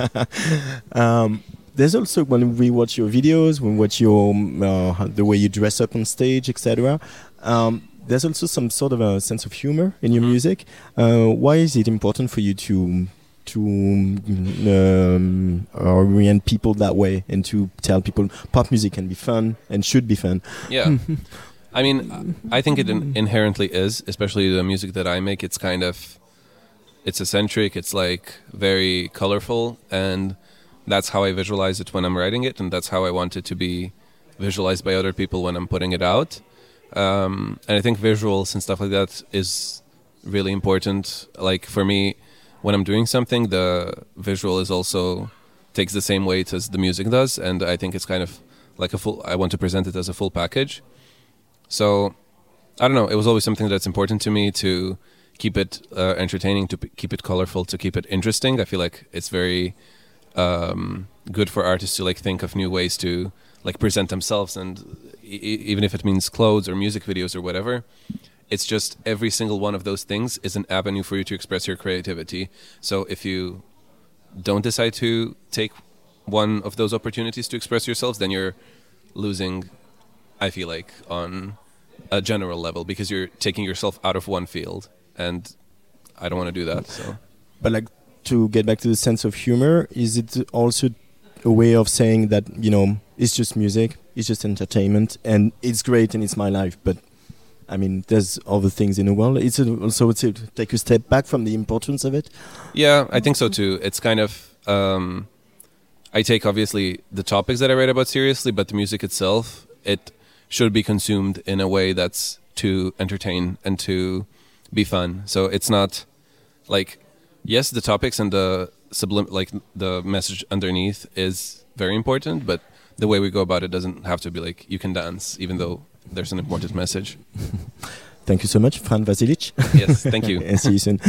um, there's also when we watch your videos, when we watch your um, uh, the way you dress up on stage, etc. Um, there's also some sort of a sense of humor in your music. Uh, why is it important for you to to um, orient people that way and to tell people pop music can be fun and should be fun? Yeah. I mean, I think it in- inherently is, especially the music that I make. It's kind of, it's eccentric. It's like very colorful, and that's how I visualize it when I'm writing it, and that's how I want it to be visualized by other people when I'm putting it out. Um, and I think visuals and stuff like that is really important. Like for me, when I'm doing something, the visual is also takes the same weight as the music does, and I think it's kind of like a full. I want to present it as a full package. So, I don't know. It was always something that's important to me to keep it uh, entertaining, to p- keep it colorful, to keep it interesting. I feel like it's very um, good for artists to like think of new ways to like present themselves, and e- even if it means clothes or music videos or whatever, it's just every single one of those things is an avenue for you to express your creativity. So if you don't decide to take one of those opportunities to express yourselves, then you're losing. I feel like on a general level because you're taking yourself out of one field, and I don't want to do that. So. But like to get back to the sense of humor, is it also a way of saying that you know it's just music, it's just entertainment, and it's great and it's my life, but I mean there's other things in the world. It's also to take a step back from the importance of it. Yeah, I think so too. It's kind of um, I take obviously the topics that I write about seriously, but the music itself it should be consumed in a way that's to entertain and to be fun. So it's not like yes, the topics and the sublim like the message underneath is very important, but the way we go about it doesn't have to be like you can dance, even though there's an important message. Thank you so much, Fran Vasilic. Yes, thank you. and see you soon.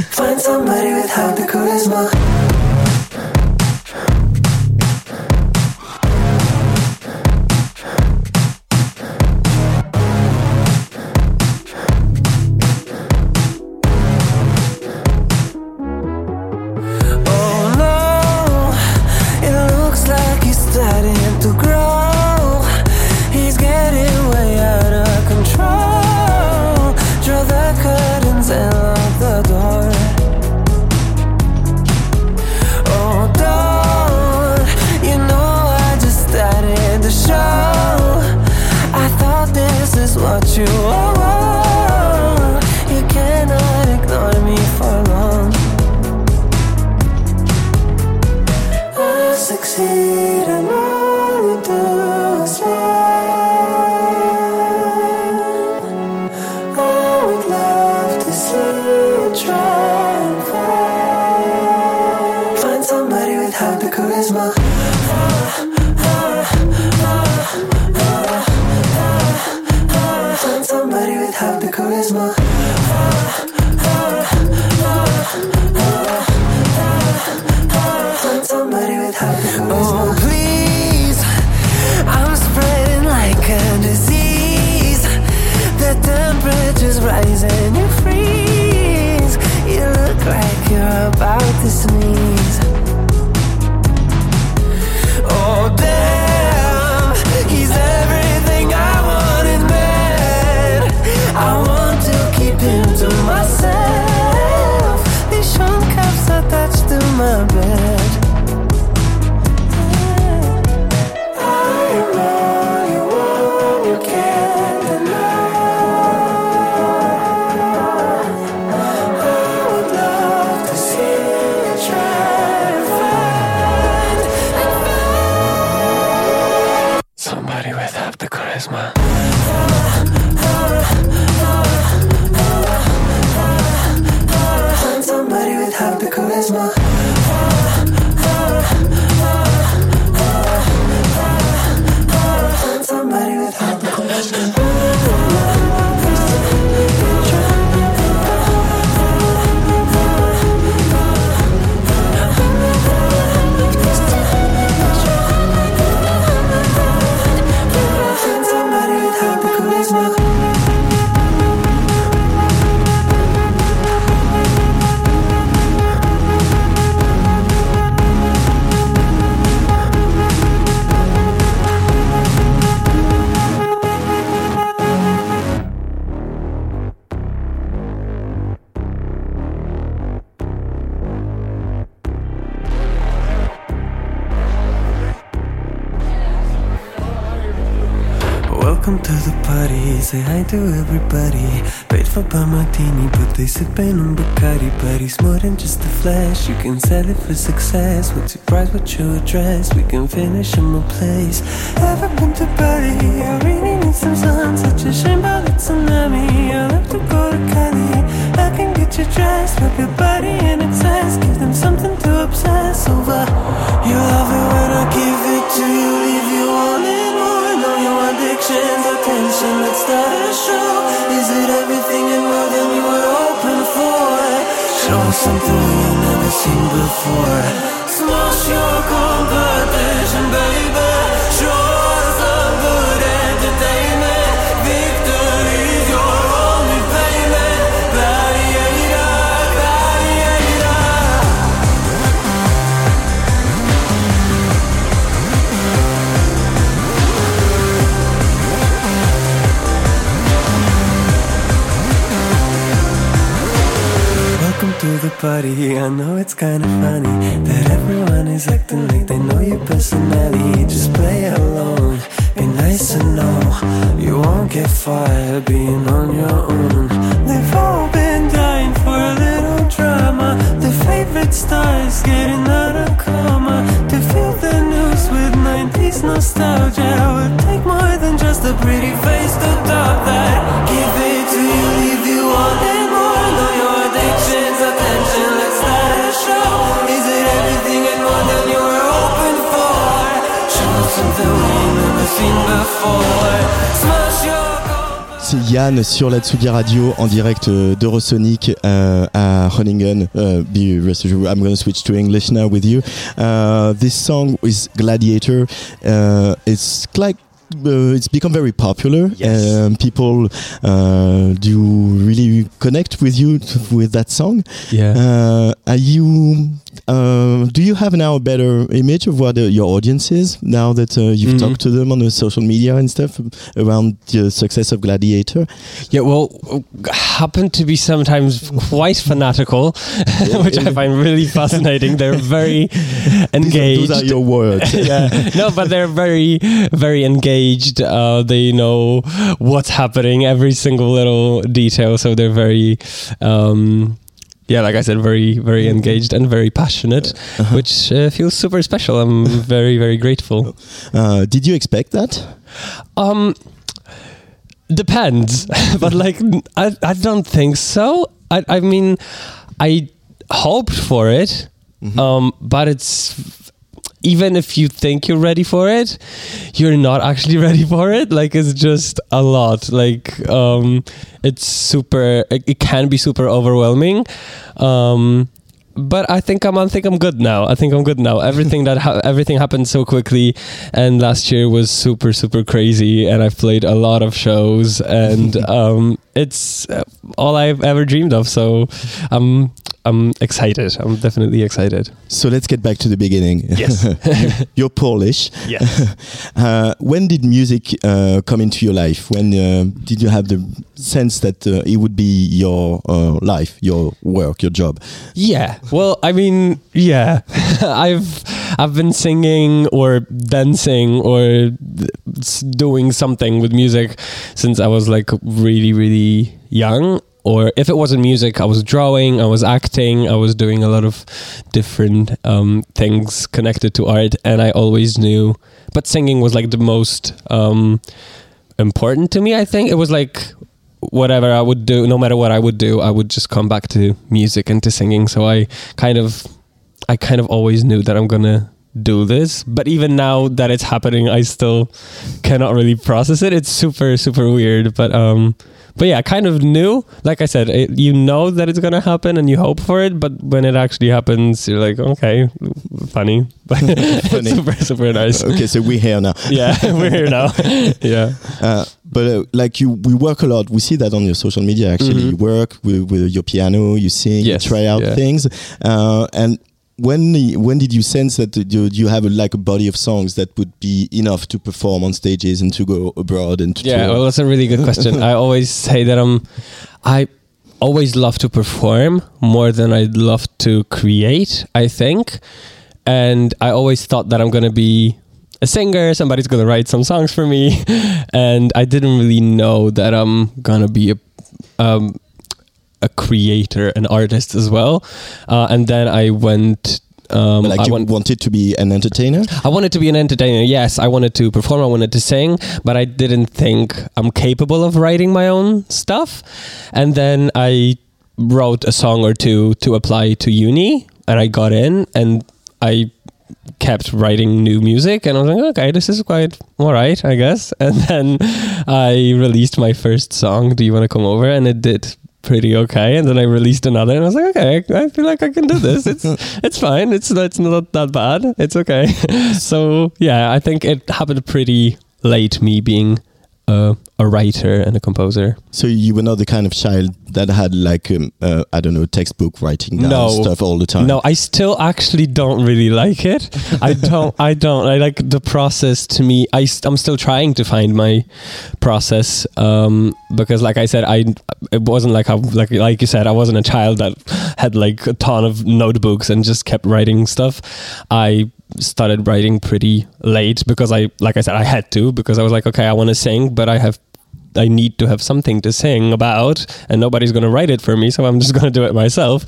To everybody. Paid for bar martini, but they sipping on Bacardi. But he's more than just a flash, you can sell it for success. What's your price, what's your address? We can finish in my place. Ever been to Bali? I really need some sun, such a shame about the tsunami. I'll have to go to Cali. I can get you dressed, rub your body in excess. Give them something to obsess over. You love it when I give it to you, leave you wanting more. Know your addictions, attention. Let's start a show. Is it everything and more than you were hoping for? Show us something we never seen before. Smash your competition, baby. Party. I know it's kinda funny that everyone is acting like they know your personality. Just play along, be nice and know you won't get fired being on your own. They've all been dying for a little drama. Their favorite stars getting out of coma. To feel the news with 90s nostalgia would take more than just a pretty face to top that. Give it to you, leave you wanting more. C'est Yann sur la Tsugi Radio en direct euh, d'Eurosonic uh, à Groningen. Uh, be rest assured, I'm going to switch to English now with you. Uh, this song is Gladiator. Uh, it's like uh, it's become very popular. Yes. Um, people uh, do really connect with you with that song. Yeah. Uh, are you? Uh, do you have now a better image of what uh, your audience is now that uh, you've Mhm. talked to them on the social media and stuff around the success of Gladiator? Yeah, well, happen to be sometimes quite fanatical, which I find really fascinating. They're very engaged. Those are your words. yeah, no, but they're very, very engaged. Uh, they know what's happening, every single little detail. So they're very, um, yeah, like I said, very, very engaged and very passionate, which uh, feels super special. I'm very, very grateful. Uh, did you expect that? Um, depends, but like I, I don't think so. I, I mean, I hoped for it, um, but it's even if you think you're ready for it, you're not actually ready for it. Like it's just a lot. Like um, it's super. It, it can be super overwhelming. Um, but I think I'm. I think I'm good now. I think I'm good now. Everything that ha- everything happened so quickly, and last year was super super crazy. And I've played a lot of shows, and um, it's uh, all I've ever dreamed of. So I'm I'm excited. I'm definitely excited. So let's get back to the beginning. Yes. You're Polish. Yes. uh, when did music uh, come into your life? When uh, did you have the sense that uh, it would be your uh, life, your work, your job? Yeah. Well, I mean, yeah. I've I've been singing or dancing or doing something with music since I was like really really young. Or if it wasn't music, I was drawing, I was acting, I was doing a lot of different um, things connected to art, and I always knew. But singing was like the most um, important to me. I think it was like whatever I would do, no matter what I would do, I would just come back to music and to singing. So I kind of, I kind of always knew that I'm gonna do this. But even now that it's happening, I still cannot really process it. It's super, super weird. But um, but yeah, kind of knew. Like I said, it, you know that it's gonna happen and you hope for it. But when it actually happens, you're like, okay, funny, Funny. super, super nice. Okay, so we're here now. Yeah, we're here now. yeah. Uh, but uh, like you, we work a lot. We see that on your social media. Actually, Mhm. you work with, with your piano, you sing, Yes, you try out yeah. things. Uh, and when when did you sense that you, you have a, like a body of songs that would be enough to perform on stages and to go abroad and to Yeah, tour? well, that's a really good question. I always say that I'm, I always love to perform more than I'd love to create. I think, and I always thought that I'm gonna be a singer. Somebody's gonna write some songs for me, and I didn't really know that I'm gonna be a. Um, a creator, an artist as well, uh, and then I went. Um, like I you went, wanted to be an entertainer. I wanted to be an entertainer. Yes, I wanted to perform. I wanted to sing, but I didn't think I'm capable of writing my own stuff. And then I wrote a song or two to apply to uni, and I got in, and I kept writing new music and I was like, okay, this is quite all right, I guess. And then I released my first song, Do You Want to Come Over? And it did pretty okay. And then I released another and I was like, okay, I feel like I can do this. It's it's fine. It's it's not that bad. It's okay. so yeah, I think it happened pretty late me being a, a writer and a composer. So you were not the kind of child that had like um, uh, I don't know textbook writing down No. stuff all the time. No, I still actually don't really like it. I don't. I don't. I like the process. To me, I am still trying to find my process um, because, like I said, I it wasn't like I like like you said, I wasn't a child that had like a ton of notebooks and just kept writing stuff. I started writing pretty late because I, like I said, I had to because I was like, okay, I want to sing, but I have I need to have something to sing about, and nobody's going to write it for me, so I'm just going to do it myself.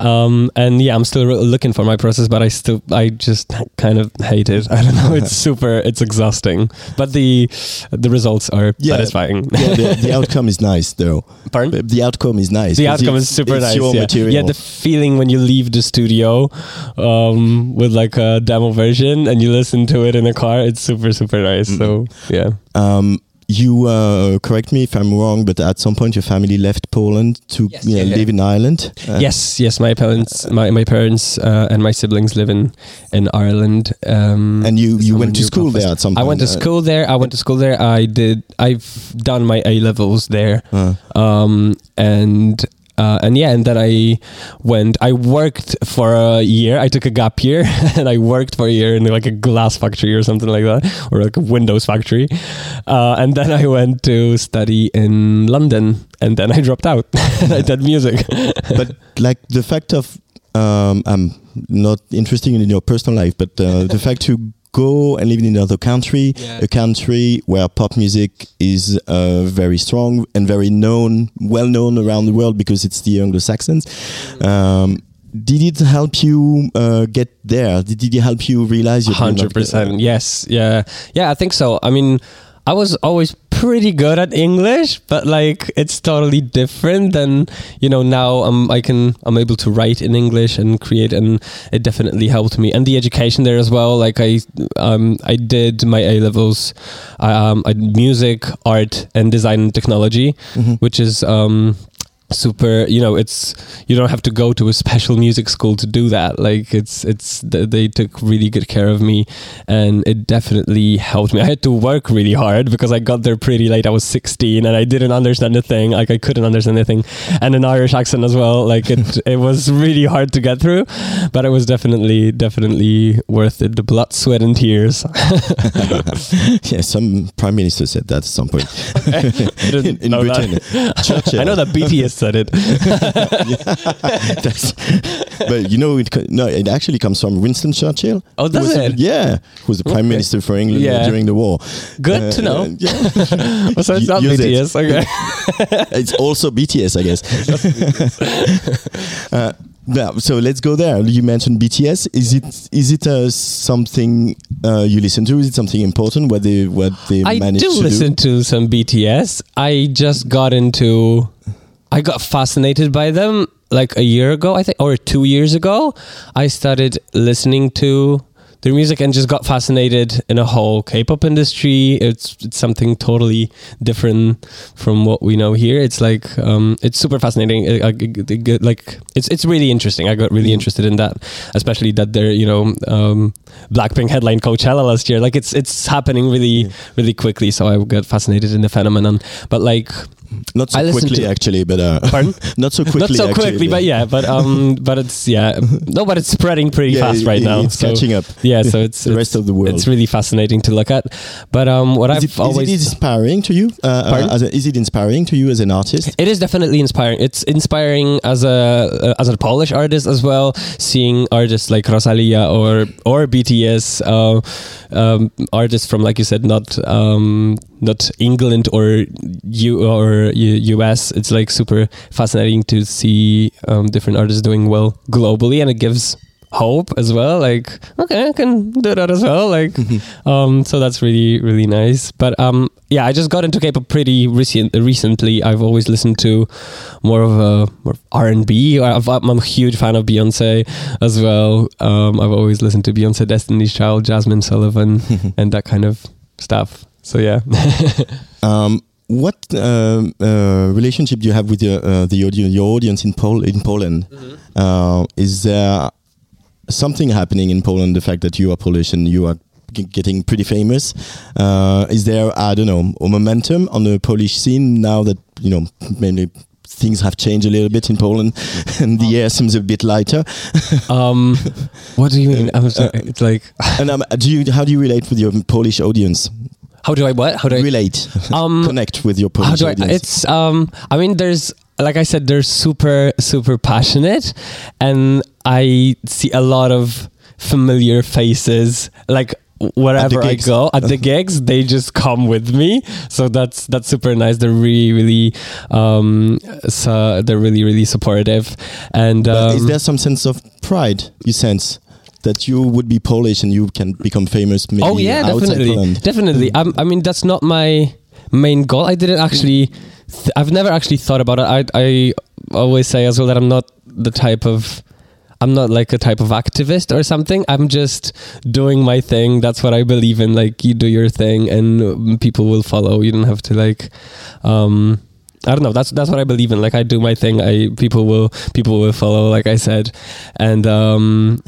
Um, and yeah, I'm still re- looking for my process, but I still, I just kind of hate it. I don't know. It's super, it's exhausting, but the the results are Yeah. satisfying. yeah, the, the outcome is nice though. Pardon? The outcome is nice. The outcome is super nice. Yeah. material. yeah, the feeling when you leave the studio um, with like a demo version and you listen to it in the car, it's super super nice. So yeah. Um, you uh, correct me if I'm wrong, but at some point your family left Poland to Yes. yeah, Yeah. live in Ireland. Uh, yes, yes. My parents, my my parents, uh, and my siblings live in in Ireland. Um, And you you went to school there at some I went to uh, school there. I went to school there. I did. I've done my A levels there. Uh. Um, and uh, and yeah, and then I went. I worked for a year. I took a gap year, and I worked for a year in like a glass factory or something like that, or like a Windows factory. Uh, and then I went to study in London, and then I dropped out. and I did music. but like the fact of um, I'm not interested in your personal life, but uh, the fact to go and live in another country, Yeah. a country where pop music is uh, very strong and very known, well known around the world because it's the Anglo-Saxons. Um, did it help you uh, get there? Did, did it help you realize your Hundred percent. Yes. Yeah. Yeah. I think so. I mean, I was always pretty good at English, but like it's totally different than you know now. I'm I can I'm able to write in English and create, and it definitely helped me. And the education there as well. Like I um I did my A levels, um I did music, art, and design and technology, which is um super you know it's you don't have to go to a special music school to do that. Like it's it's they took really good care of me and it definitely helped me. I had to work really hard because i got there pretty late. I was 16 and i didn't understand a thing. Like i couldn't understand anything and an irish accent as well. Like it it was really hard to get through but it was definitely definitely worth it. The blood sweat and tears. Yeah, some prime minister said that at some point. In, in know that. Britain. I know that bts said it That's- but you know, it, no, it actually comes from Winston Churchill. Oh, does it? Yeah, who was the prime Okay. minister for England Yeah. during the war. Good Uh, to know. uh, yeah. so it's not use it. bts okay it's also BTS, I guess. uh, yeah, so let's go there. You mentioned BTS. Is it is it uh, something uh, you listen to? Is it something important? What they what they I managed do to listen do? to some BTS. I just got into, I got fascinated by them like a year ago, I think, or two years ago. I started listening to their music and just got fascinated in a whole K-pop industry. It's, it's something totally different from what we know here. It's like um, it's super fascinating. I- I g- g- g- like it's it's really interesting. I got really interested in that, especially that they're you know um, Blackpink headline Coachella last year. Like it's it's happening really really quickly. So I got fascinated in the phenomenon. But like Not so I quickly, to- actually, but uh, Pardon? not so quickly. not so actually, quickly, but yeah, but um, but it's yeah, no, but it's spreading pretty Yeah, fast it- right now. it's so- catching up. Yeah, so it's The it's- rest of the world. It's really fascinating to look at. But um, what Is I've it, is always it inspiring to you? Uh, uh, as a, is it inspiring to you as an artist? It is definitely inspiring. It's inspiring as a uh, as a Polish artist as well. Seeing artists like Rosalia or or BTS, uh, um, artists from like you said, not um, not England or you or U- US. It's like super fascinating to see um, different artists doing well globally, and it gives hope as well. Like okay i can do that as well like um so that's really really nice. But um yeah i just got into k-pop pretty recent recently. I've always listened to more of a more of r&b I've, i'm a huge fan of beyonce as well. Um i've always listened to beyonce destiny's child jasmine sullivan and that kind of stuff. So yeah. Um, what um, uh, relationship do you have with your uh, the audience, your audience in Pol in Poland? Uh, is there something happening in Poland? The fact that you are Polish and you are g- getting pretty famous. Uh, is there I don't know a momentum on the Polish scene now that you know maybe things have changed a little bit in Poland and the air seems a bit lighter? um what do you mean i'm sorry it's like and um, do you how do you relate with your Polish audience? How do i what? How do i relate. Um connect with your how do I, audience? it's um i mean there's like i said they're super super passionate and i see a lot of familiar faces. Like wherever i gigs. go at the gigs they just come with me. So that's that's super nice. They're really really um so they're really really supportive. And um, is there some sense of pride you sense that you would be Polish and you can become famous maybe oh yeah definitely definitely I'm, i mean that's not my main goal i didn't actually th- i've never actually thought about it I, I always say as well that i'm not the type of I'm not like a type of activist or something. I'm just doing my thing. That's what I believe in. Like you do your thing, and people will follow. You don't have to like. Um, I don't know. That's that's what I believe in. Like I do my thing. I people will people will follow. Like I said, and um,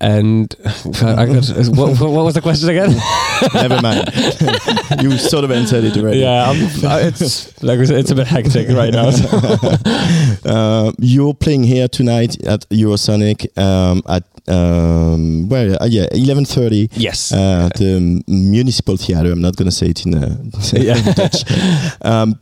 and I got, what, what was the question again? Never mind. you sort of answered it already. Yeah, I'm, it's like it's a bit hectic right now. So. Uh, you're playing here tonight at Eurosonic um, at um, well, uh, yeah, 11:30. Yes, uh, the municipal theater. I'm not going to say it in, uh, yeah. Dutch. Um,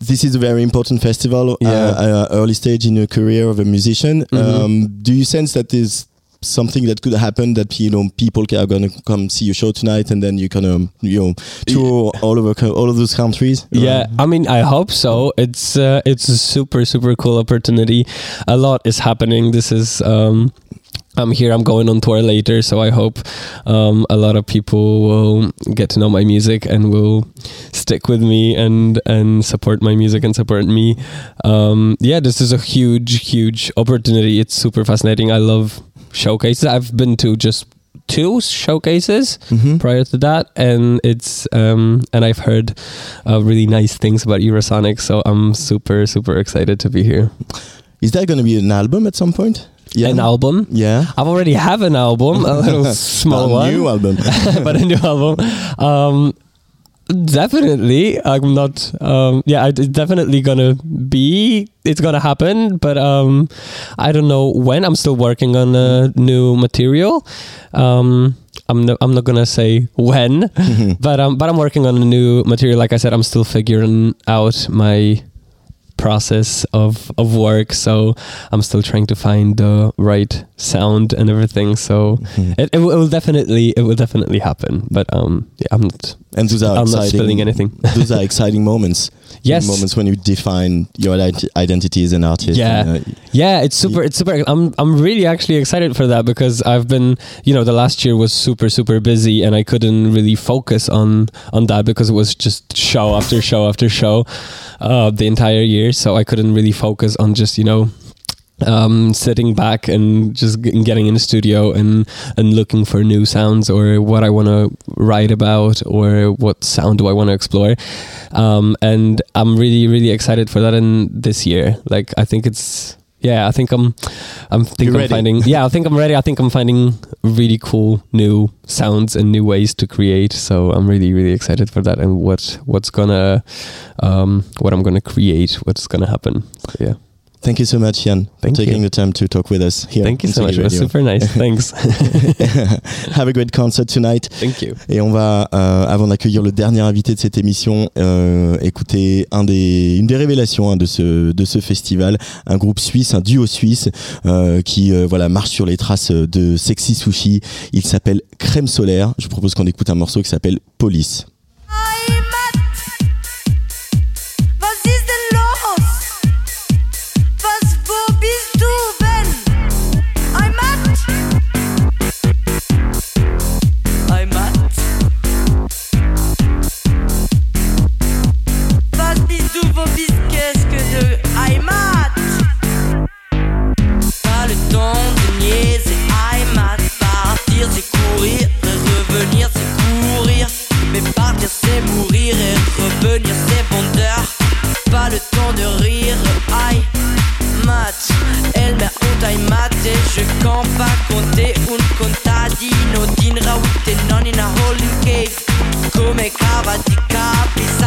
this is a very important festival, yeah. uh, early stage in your career of a musician. Mm-hmm. Um, do you sense that there's something that could happen that you know people are gonna come see your show tonight and then you kind of you know tour all over all of those countries? Yeah, I mean, I hope so. It's uh, it's a super super cool opportunity. A lot is happening. This is. Um, I'm here. I'm going on tour later, so I hope um, a lot of people will get to know my music and will stick with me and and support my music and support me. Um, yeah, this is a huge, huge opportunity. It's super fascinating. I love showcases. I've been to just two showcases Mhm. prior to that, and it's um, and I've heard uh, really nice things about Eurosonic. So I'm super, super excited to be here. Is there going to be an album at some point? Yeah. An album? Yeah. I've already have an album, a little small A one. new album. but a new album. Um, definitely, I'm not. Um, yeah, it's definitely gonna be. It's gonna happen, but um, I don't know when. I'm still working on a new material. Um, I'm no, I'm not gonna say when, but um, but I'm working on a new material. Like I said, I'm still figuring out my process of of work so i'm still trying to find the right sound and everything so it, it, will, it will definitely it will definitely happen but um yeah i'm not And those are i'm not exciting. spilling anything those are exciting moments. Yes. moments when you define your ident- identity as an artist. Yeah. and, uh, yeah it's super it's super i'm i'm really actually excited for that because i've been you know the last year was super super busy and i couldn't really focus on on that because it was just show after show after show uh the entire year so i couldn't really focus on just you know um, sitting back and just getting in the studio and and looking for new sounds or what I want to write about or what sound do I want to explore. Um, and I'm really really excited for that in this year. Like I think it's yeah, I think I'm I'm think You're I'm ready. finding yeah, I think I'm ready. I think I'm finding really cool new sounds and new ways to create. So I'm really really excited for that and what what's gonna um, what I'm gonna create, what's gonna happen. So, yeah. Thank you so much, Jan, for taking you. the time to talk with us here. Thank you so much. It was super nice. Thanks. Have a great concert tonight. Thank you. Et on va, euh, avant d'accueillir le dernier invité de cette émission, euh, écouter un des, une des révélations hein, de, ce, de ce festival, un groupe suisse, un duo suisse euh, qui euh, voilà marche sur les traces de Sexy Sushi. Il s'appelle Crème Solaire. Je vous propose qu'on écoute un morceau qui s'appelle Police. C'est courir, revenir c'est courir. Mais partir c'est mourir et revenir c'est bonheur Pas le temps de rire, aïe Mat, el me un Heimat Et je campe à compter. Un contadino Din rawite non in a holding cave. Come cava di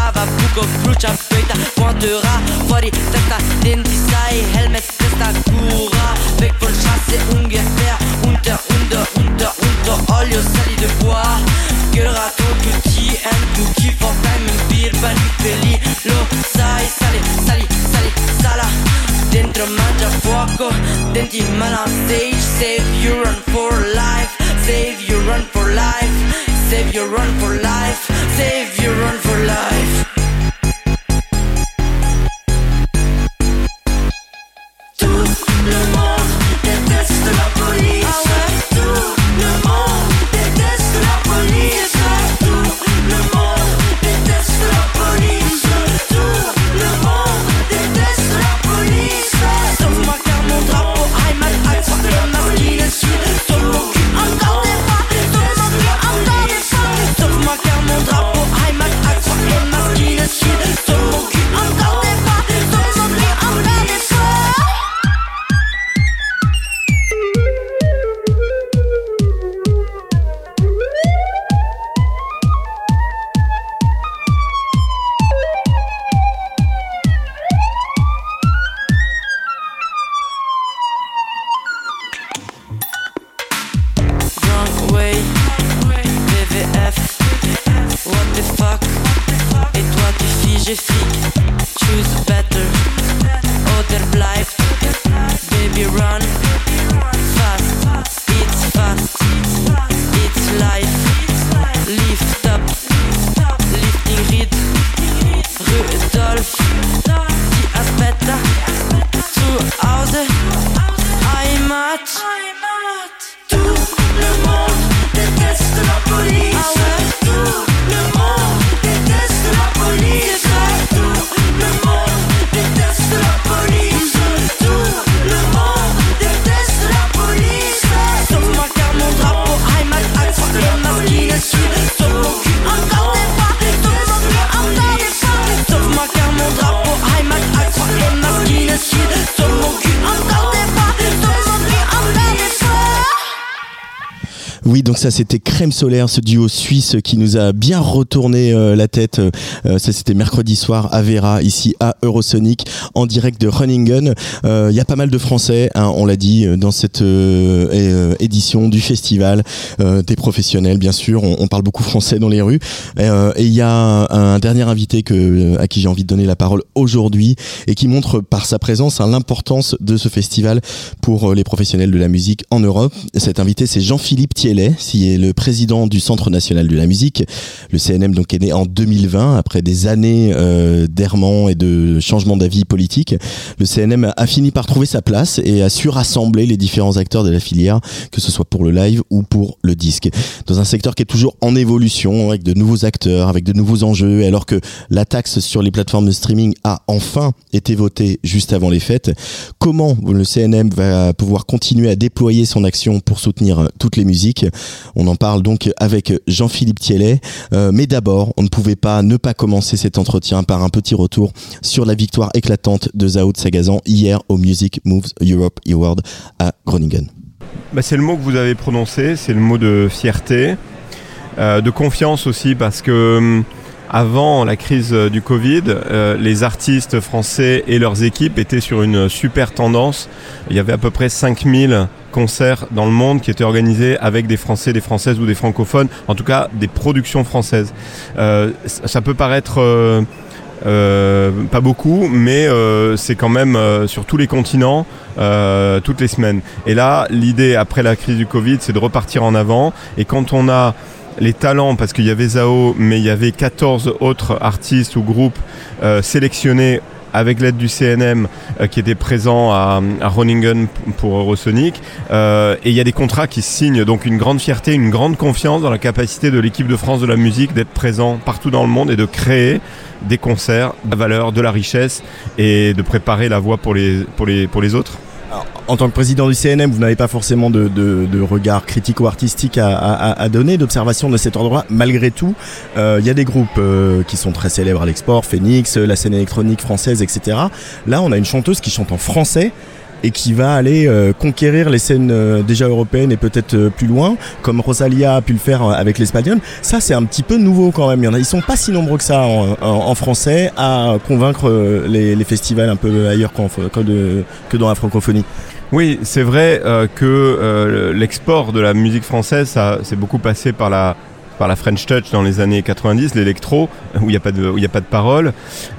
Sava buco crucia feita Quanterà fuori testa Denti sai helmet testa cura. Weg von Straße ungefähr Unter, unter, unter, unter Olio sali de bois. Gerato tutti and tutti For time in beer Balifeli Lo sai sali, sali, sali, sala. Dentro mangia fuoco Denti mala on stage Save you run for life Save you run for life Save your run for life. Save you run for life ça c'était Solaire, ce duo suisse qui nous a bien retourné euh, la tête. Euh, ça c'était mercredi soir à Vera, ici à Eurosonic, en direct de Running Gun. Il y a pas mal de Français, hein, on l'a dit, dans cette euh, euh, édition du festival, euh, des professionnels bien sûr. On, parle beaucoup français dans les rues. Euh, et il y a un, dernier invité à qui j'ai envie de donner la parole aujourd'hui et qui montre par sa présence hein, l'importance de ce festival pour euh, les professionnels de la musique en Europe. Cet invité, c'est Jean-Philippe Thiellet, qui est le président du Centre national de la musique. Le CNM donc est né en 2020 après des années euh, d'errements et de changements d'avis politique. Le CNM a fini par trouver sa place et a su rassembler les différents acteurs de la filière, que ce soit pour le live ou pour le disque. Dans un secteur qui est toujours en évolution, avec de nouveaux acteurs, avec de nouveaux enjeux, alors que la taxe sur les plateformes de streaming a enfin été votée juste avant les fêtes, comment le CNM va pouvoir continuer à déployer son action pour soutenir toutes les musiques? On en parle donc avec Jean-Philippe Thiellet. Euh, mais d'abord, on ne pouvait pas ne pas commencer cet entretien par un petit retour sur la victoire éclatante de Zao de Sagazan hier au Music Moves Europe Award à Groningen. Bah, c'est le mot que vous avez prononcé, c'est le mot de fierté, euh, de confiance aussi, parce que hum, avant la crise euh, du Covid, les artistes français et leurs équipes étaient sur une super tendance. Il y avait à peu près 5000 concerts dans le monde qui étaient organisés avec des Français, des Françaises ou des francophones, en tout cas des productions françaises. Euh, ça peut paraître... euh, euh, pas beaucoup, mais c'est quand même sur tous les continents, toutes les semaines. Et là, l'idée après la crise du Covid, c'est de repartir en avant. Et quand on a les talents, parce qu'il y avait Zao, mais il y avait 14 autres artistes ou groupes sélectionnés avec l'aide du CNM euh, qui était présent à, à Groningen pour Eurosonic. Euh, et il y a des contrats qui signent, donc une grande fierté, une grande confiance dans la capacité de l'équipe de France de la musique d'être présent partout dans le monde et de créer des concerts, de la valeur, de la richesse et de préparer la voie pour les autres. En tant que président du CNM, vous n'avez pas forcément de, regard critique ou artistique à, donner, d'observation de cet ordre-là. Malgré tout, euh, il y a des groupes euh, qui sont très célèbres à l'export, Phoenix, euh, la scène électronique française, etc. Là, on a une chanteuse qui chante en français et qui va aller euh, conquérir les scènes euh, déjà européennes et peut-être euh, plus loin, comme Rosalia a pu le faire euh, avec l'Espagnol. Ça, c'est un petit peu nouveau quand même. Il y en a, ils sont pas si nombreux que ça en, en- en français à convaincre euh, les, les festivals un peu ailleurs que, que dans la francophonie. Oui, c'est vrai euh, que l'export de la musique française, ça c'est beaucoup passé par la par la French Touch dans les années 90, l'électro, où il n'y a pas de où y a pas de parole.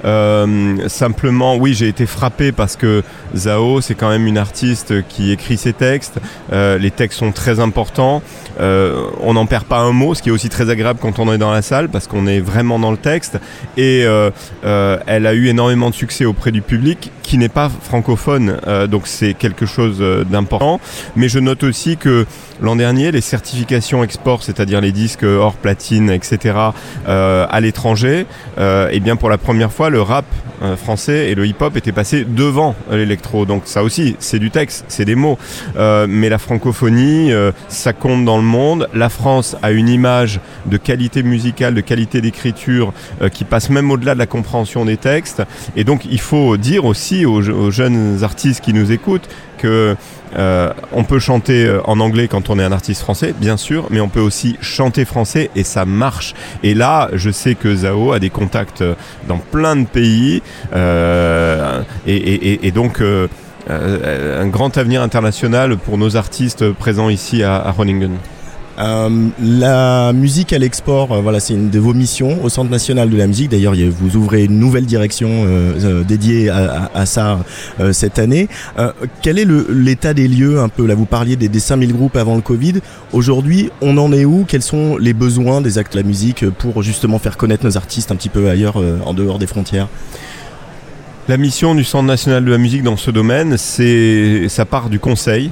Euh, simplement, oui, j'ai été frappé parce que Zao, c'est quand même une artiste qui écrit ses textes. Euh, les textes sont très importants. Euh, on n'en perd pas un mot, ce qui est aussi très agréable quand on est dans la salle parce qu'on est vraiment dans le texte. Et euh, euh, elle a eu énormément de succès auprès du public qui n'est pas francophone, euh, donc c'est quelque chose d'important. Mais je note aussi que l'an dernier, les certifications export, c'est-à-dire les disques hors platine, etc., euh, à l'étranger, euh, et bien pour la première fois, le rap euh, français et le hip-hop étaient passés devant l'électro. Donc ça aussi, c'est du texte, c'est des mots. Euh, mais la francophonie, euh, ça compte dans le monde. La France a une image de qualité musicale, de qualité d'écriture qui passe même au-delà de la compréhension des textes. Et donc il faut dire aussi aux jeunes artistes qui nous écoutent que euh, on peut chanter euh, en anglais quand on est un artiste français, bien sûr, mais on peut aussi chanter français et ça marche. Et là, je sais que Zao a des contacts euh, dans plein de pays et, donc un grand avenir international pour nos artistes présents ici à, à Groningen. Euh, la musique à l'export, euh, voilà, c'est une de vos missions au Centre national de la musique. D'ailleurs, vous ouvrez une nouvelle direction euh, dédiée à, ça cette année. quel est l'état des lieux un peu? Vous parliez des, des 5000 groupes avant le Covid. Aujourd'hui, on en est où? Quels sont les besoins des actes de la musique pour justement faire connaître nos artistes un petit peu ailleurs, en dehors des frontières? La mission du Centre national de la musique dans ce domaine, c'est ça part du conseil.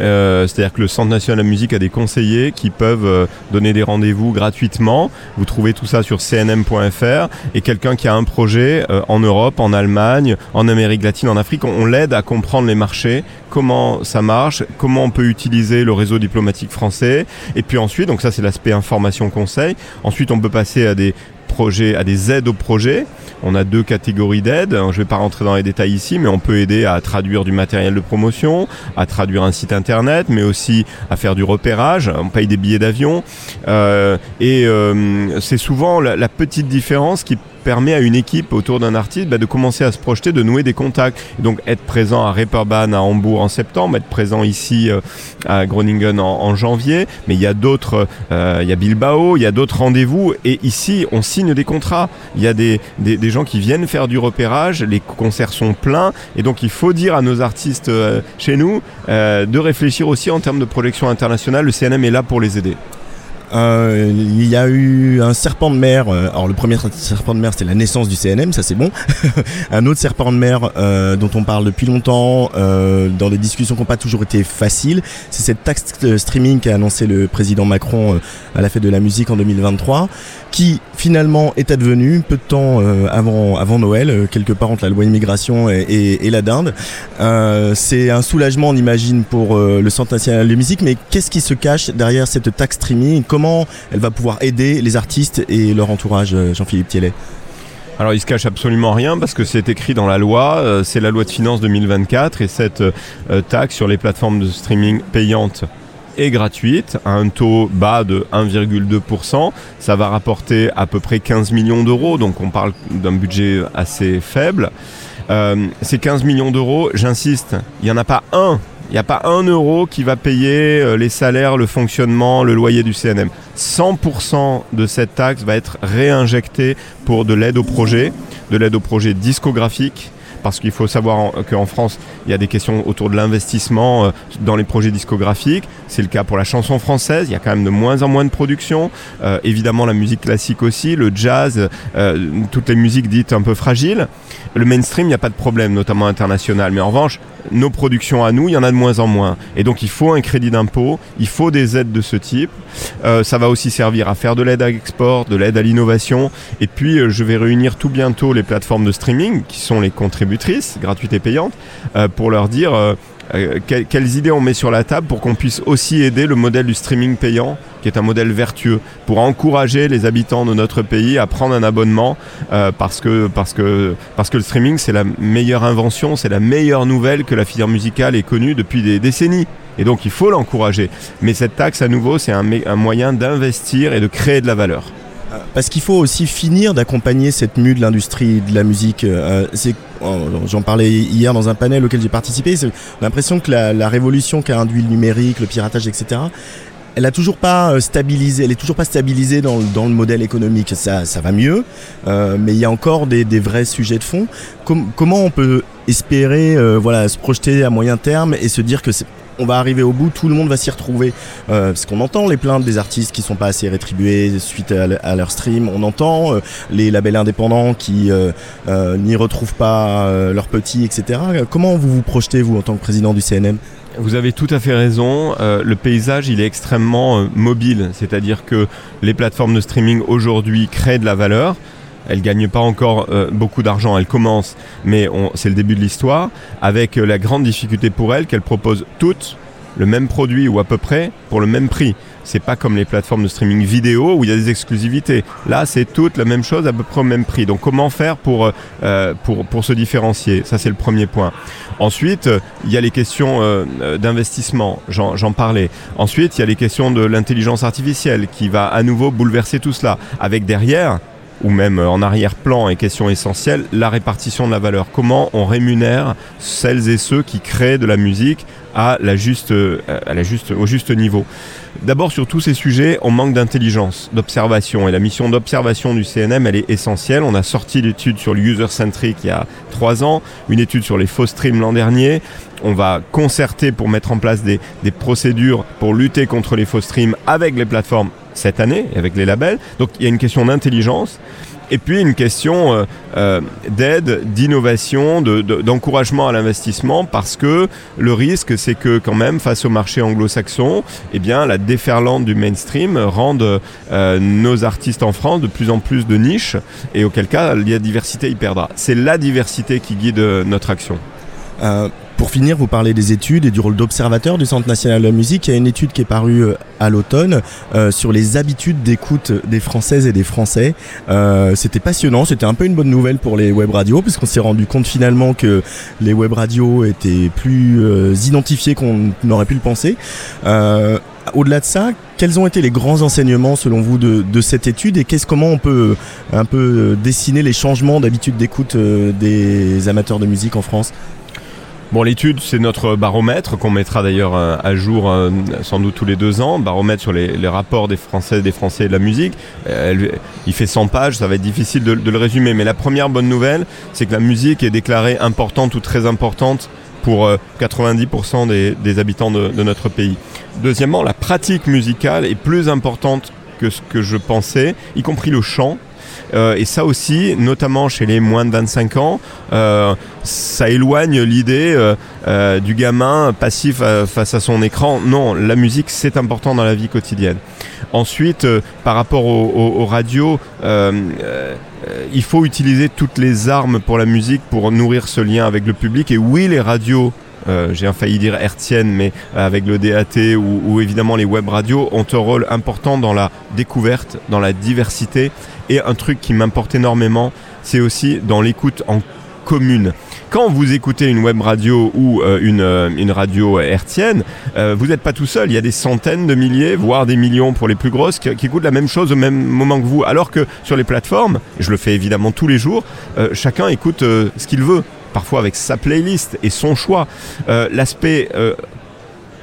Euh, c'est-à-dire que le Centre national de la musique a des conseillers qui peuvent euh, donner des rendez-vous gratuitement. Vous trouvez tout ça sur cnm.fr. Et quelqu'un qui a un projet euh, en Europe, en Allemagne, en Amérique latine, en Afrique, on, l'aide à comprendre les marchés, comment ça marche, comment on peut utiliser le réseau diplomatique français. Et puis ensuite, donc ça c'est l'aspect information conseil. Ensuite, on peut passer à des projets, à des aides au projet. On a deux catégories d'aides. Je ne vais pas rentrer dans les détails ici, mais on peut aider à traduire du matériel de promotion, à traduire un site internet, mais aussi à faire du repérage. On paye des billets d'avion. Euh, et euh, c'est souvent la, petite différence qui permet à une équipe autour d'un artiste bah, de commencer à se projeter, de nouer des contacts. donc être présent à Reeperbahn à Hambourg en septembre, être présent ici euh, à Groningen en, janvier. Mais il y a d'autres, euh, il y a Bilbao, il y a d'autres rendez-vous. Et ici, on signe des contrats. Il y a des, gens qui viennent faire du repérage. Les concerts sont pleins. Et donc il faut dire à nos artistes euh, chez nous de réfléchir aussi en termes de projection internationale. Le CNM est là pour les aider. Euh, il y a eu un serpent de mer. Euh, alors le premier serpent de mer, c'était la naissance du CNM, ça c'est bon. un autre serpent de mer euh, dont on parle depuis longtemps, dans des discussions qui n'ont pas toujours été faciles, c'est cette taxe streaming qu'a annoncé le président Macron à la fête de la musique en 2023, qui finalement est advenue peu de temps avant, Noël, quelque part entre la loi immigration et, et la dinde. c'est un soulagement, on imagine, pour le Centre national de musique, mais qu'est-ce qui se cache derrière cette taxe streaming? Comment elle va pouvoir aider les artistes et leur entourage, euh, Jean-Philippe Thiellet alors il se cache absolument rien parce que c'est écrit dans la loi, euh, c'est la loi de finances 2024 et cette euh, taxe sur les plateformes de streaming payantes est gratuite à un taux bas de 1,2%. Ça va rapporter à peu près 15 millions d'euros, donc on parle d'un budget assez faible. ces 15 millions d'euros, j'insiste, il n'y en a pas un il n'y a pas un euro qui va payer euh, les salaires, le fonctionnement, le loyer du CNM. 100% de cette taxe va être réinjectée pour de l'aide au projet, de l'aide au projet discographique, parce qu'il faut savoir qu'en France, il y a des questions autour de l'investissement euh, dans les projets discographiques. C'est le cas pour la chanson française, il y a quand même de moins en moins de production. Euh, évidemment, la musique classique aussi, le jazz, toutes les musiques dites un peu fragiles. Le mainstream, il n'y a pas de problème, notamment international. Mais en revanche, nos productions à nous, il y en a de moins en moins. Et donc il faut un crédit d'impôt, il faut des aides de ce type. Euh, ça va aussi servir à faire de l'aide à l'export, de l'aide à l'innovation. Et puis euh, je vais réunir tout bientôt les plateformes de streaming, qui sont les contributrices, gratuites et payantes, euh, pour leur dire euh, quelles idées on met sur la table pour qu'on puisse aussi aider le modèle du streaming payant, qui est un modèle vertueux, pour encourager les habitants de notre pays à prendre un abonnement, euh, parce, que, parce, que, le streaming, c'est la meilleure invention, c'est la meilleure nouvelle que la filière musicale ait connue depuis des décennies. Et donc il faut l'encourager. Mais cette taxe, à nouveau, c'est un, moyen d'investir et de créer de la valeur. Parce qu'il faut aussi finir d'accompagner cette mue de l'industrie de la musique. Euh, j'en parlais hier dans un panel auquel j'ai participé. C'est l'impression que la, révolution qu'a induit le numérique, le piratage, etc. Elle a toujours pas euh, stabilisé, elle est toujours pas stabilisée dans, le modèle économique. Ça, ça va mieux, euh, mais il y a encore des, vrais sujets de fond. comment on peut espérer, voilà, se projeter à moyen terme et se dire que on va arriver au bout, tout le monde va s'y retrouver. Euh, parce qu'on entend les plaintes des artistes qui sont pas assez rétribués suite à, leur stream, on entend euh, les labels indépendants qui euh, n'y retrouvent pas leurs petits, etc. Comment vous vous projetez, vous, en tant que président du CNM vous avez tout à fait raison. le paysage, il est extrêmement mobile. C'est-à-dire que les plateformes de streaming aujourd'hui créent de la valeur. Elle gagne pas encore euh, beaucoup d'argent, elle commence, mais c'est le début de l'histoire, avec euh, la grande difficulté pour elle qu'elle propose toutes le même produit ou à peu près pour le même prix. C'est pas comme les plateformes de streaming vidéo où il y a des exclusivités. Là, c'est toute la même chose à peu près au même prix. Donc, comment faire pour, euh, pour, pour se différencier? Ça, c'est le premier point. Ensuite, il y a les questions d'investissement, j'en parlais. Ensuite, il y a les questions de l'intelligence artificielle qui va à nouveau bouleverser tout cela, avec derrière ou même en arrière-plan est question essentielle, la répartition de la valeur. Comment on rémunère celles et ceux qui créent de la musique à la juste, à la juste, au juste niveau? D'abord, sur tous ces sujets, on manque d'intelligence, d'observation. Et la mission d'observation du CNM, elle est essentielle. On a sorti l'étude sur le user-centric il y a trois ans, une étude sur les faux streams l'an dernier. On va concerter pour mettre en place des, des procédures pour lutter contre les faux streams avec les plateformes cette année, avec les labels. Donc il y a une question d'intelligence. Et puis une question euh, euh, d'aide, d'innovation, d'encouragement à l'investissement, parce que le risque, c'est que quand même, face au marché anglo-saxon, eh bien, la déferlante du mainstream rende euh, nos artistes en France de plus en plus de niches, et auquel cas, la diversité y perdra. C'est la diversité qui guide notre action. Pour finir, vous parlez des études et du rôle d'observateur du Centre national de la musique. Il y a une étude qui est parue euh, à l'automne euh, sur les habitudes d'écoute des Françaises et des Français. Euh, c'était passionnant, c'était un peu une bonne nouvelle pour les web radios, puisqu'on s'est rendu compte finalement que les web radios étaient plus identifiés qu'on n'aurait pu le penser. Au-delà de ça, quels ont été les grands enseignements selon vous de, de cette étude et qu'est-ce comment on peut un peu dessiner les changements d'habitude d'écoute des amateurs de musique en France? Bon, l'étude, c'est notre baromètre qu'on mettra d'ailleurs euh, à jour euh, sans doute tous les deux ans, baromètre sur les, rapports des Français, des Français et de la musique. Euh, il fait 100 pages, ça va être difficile de, le résumer. Mais la première bonne nouvelle, c'est que la musique est déclarée importante ou très importante pour 90% des, habitants de, de, notre pays. Deuxièmement, la pratique musicale est plus importante que ce que je pensais, y compris le chant. Euh, et ça aussi, notamment chez les moins de 25 ans, euh, ça éloigne l'idée euh, du gamin passif face à son écran. Non, la musique, c'est important dans la vie quotidienne. Ensuite, par rapport aux, radios, il faut utiliser toutes les armes pour la musique pour nourrir ce lien avec le public. Et oui, les radios j'ai failli dire hertzienne, mais avec le DAT ou, ou, évidemment les web radios ont un rôle important dans la découverte, dans la diversité et un truc qui m'importe énormément, c'est aussi dans l'écoute en commune. Quand vous écoutez une web radio ou euh, une, euh, une, radio hertzienne, euh, vous n'êtes pas tout seul. Il y a des centaines de milliers, voire des millions pour les plus grosses, qui, écoutent la même chose au même moment que vous. Alors que sur les plateformes, je le fais évidemment tous les jours, chacun écoute ce qu'il veut parfois avec sa playlist et son choix. L'aspect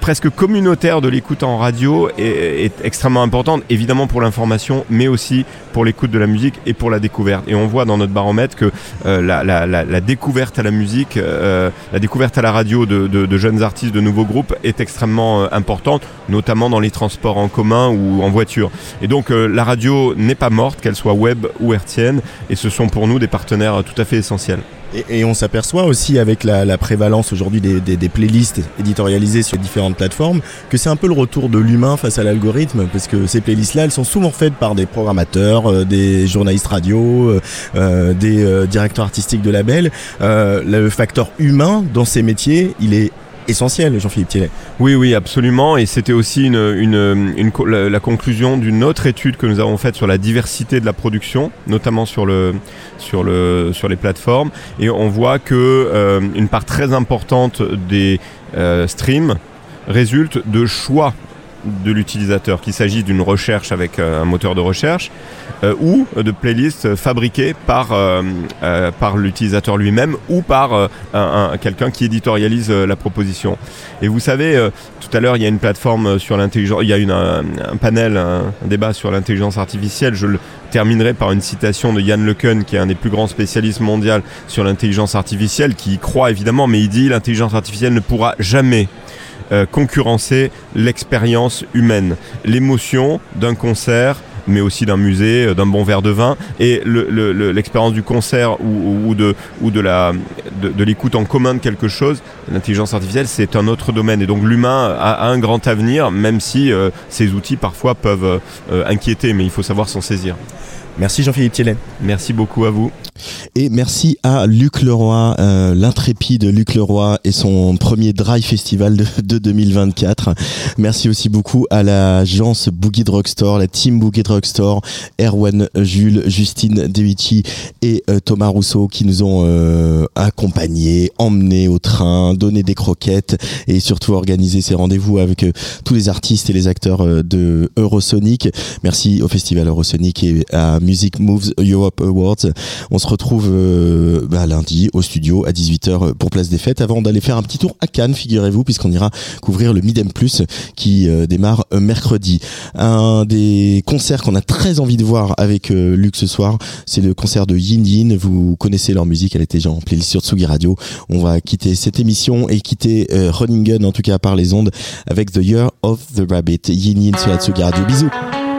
presque communautaire de l'écoute en radio est, extrêmement importante, évidemment pour l'information, mais aussi pour l'écoute de la musique et pour la découverte. Et on voit dans notre baromètre que euh, la, découverte à la musique, euh, la découverte à la radio de, jeunes artistes, de nouveaux groupes est extrêmement euh, importante, notamment dans les transports en commun ou en voiture. Et donc la radio n'est pas morte, qu'elle soit web ou hertzienne, et ce sont pour nous des partenaires tout à fait essentiels. Et, on s'aperçoit aussi avec la, prévalence aujourd'hui des, playlists éditorialisées sur différentes plateformes que c'est un peu le retour de l'humain face à l'algorithme parce que ces playlists-là, elles sont souvent faites par des programmateurs, euh, des journalistes radio, euh, euh, des directeurs artistiques de labels. le facteur humain dans ces métiers, il est essentiel, Jean-Philippe Thielet. Oui, oui, absolument. Et c'était aussi une, la, conclusion d'une autre étude que nous avons faite sur la diversité de la production, notamment sur, le, sur, le, sur les plateformes. Et on voit que euh, une part très importante des euh, streams résulte de choix de l'utilisateur, qu'il s'agisse d'une recherche avec euh, un moteur de recherche euh, ou de playlists fabriquées par, euh, l'utilisateur lui-même ou par un, quelqu'un qui éditorialise la proposition. Et vous savez, tout à l'heure, il y a une plateforme sur l'intelligence, il y a un, panel, un, débat sur l'intelligence artificielle. Je terminerai par une citation de Yann LeCun, qui est un des plus grands spécialistes mondiaux sur l'intelligence artificielle, qui y croit évidemment, mais il dit l'intelligence artificielle ne pourra jamais euh, concurrencer l'expérience humaine, l'émotion d'un concert mais aussi d'un musée, euh, d'un bon verre de vin. Et l'expérience du concert ou, de, l'écoute en commun de quelque chose, l'intelligence artificielle, c'est un autre domaine. Et donc l'humain a, un grand avenir, même si euh, ces outils parfois peuvent inquiéter, mais il faut savoir s'en saisir. Merci Jean-Philippe Thielen. Merci beaucoup à vous. Et merci à Luc Leroy, euh, l'intrépide Luc Leroy et son premier Dry Festival de, 2024. Merci aussi beaucoup à l'agence Boogie Drugstore, la team Boogie Drugstore, Erwan Jules, Justine Devici et euh, Thomas Rousseau qui nous ont euh, accompagnés, emmenés au train, donné des croquettes et surtout organisé ces rendez-vous avec tous les artistes et les acteurs de Eurosonic. Merci au Festival Eurosonic et à Music Moves Europe Awards. On se retrouve bah, lundi au studio à 18h pour Place des Fêtes avant d'aller faire un petit tour à Cannes, figurez-vous, puisqu'on ira couvrir le Midem Plus qui démarre mercredi. Un des concerts qu'on a très envie de voir avec Luc ce soir, c'est le concert de Yin Yin. Vous connaissez leur musique, elle était déjà en playlist sur Tsugi Radio. On va quitter cette émission et quitter Running Gun, en tout cas par les ondes, avec The Year of the Rabbit. Yin Yin sur la Tsugi Radio. Bisous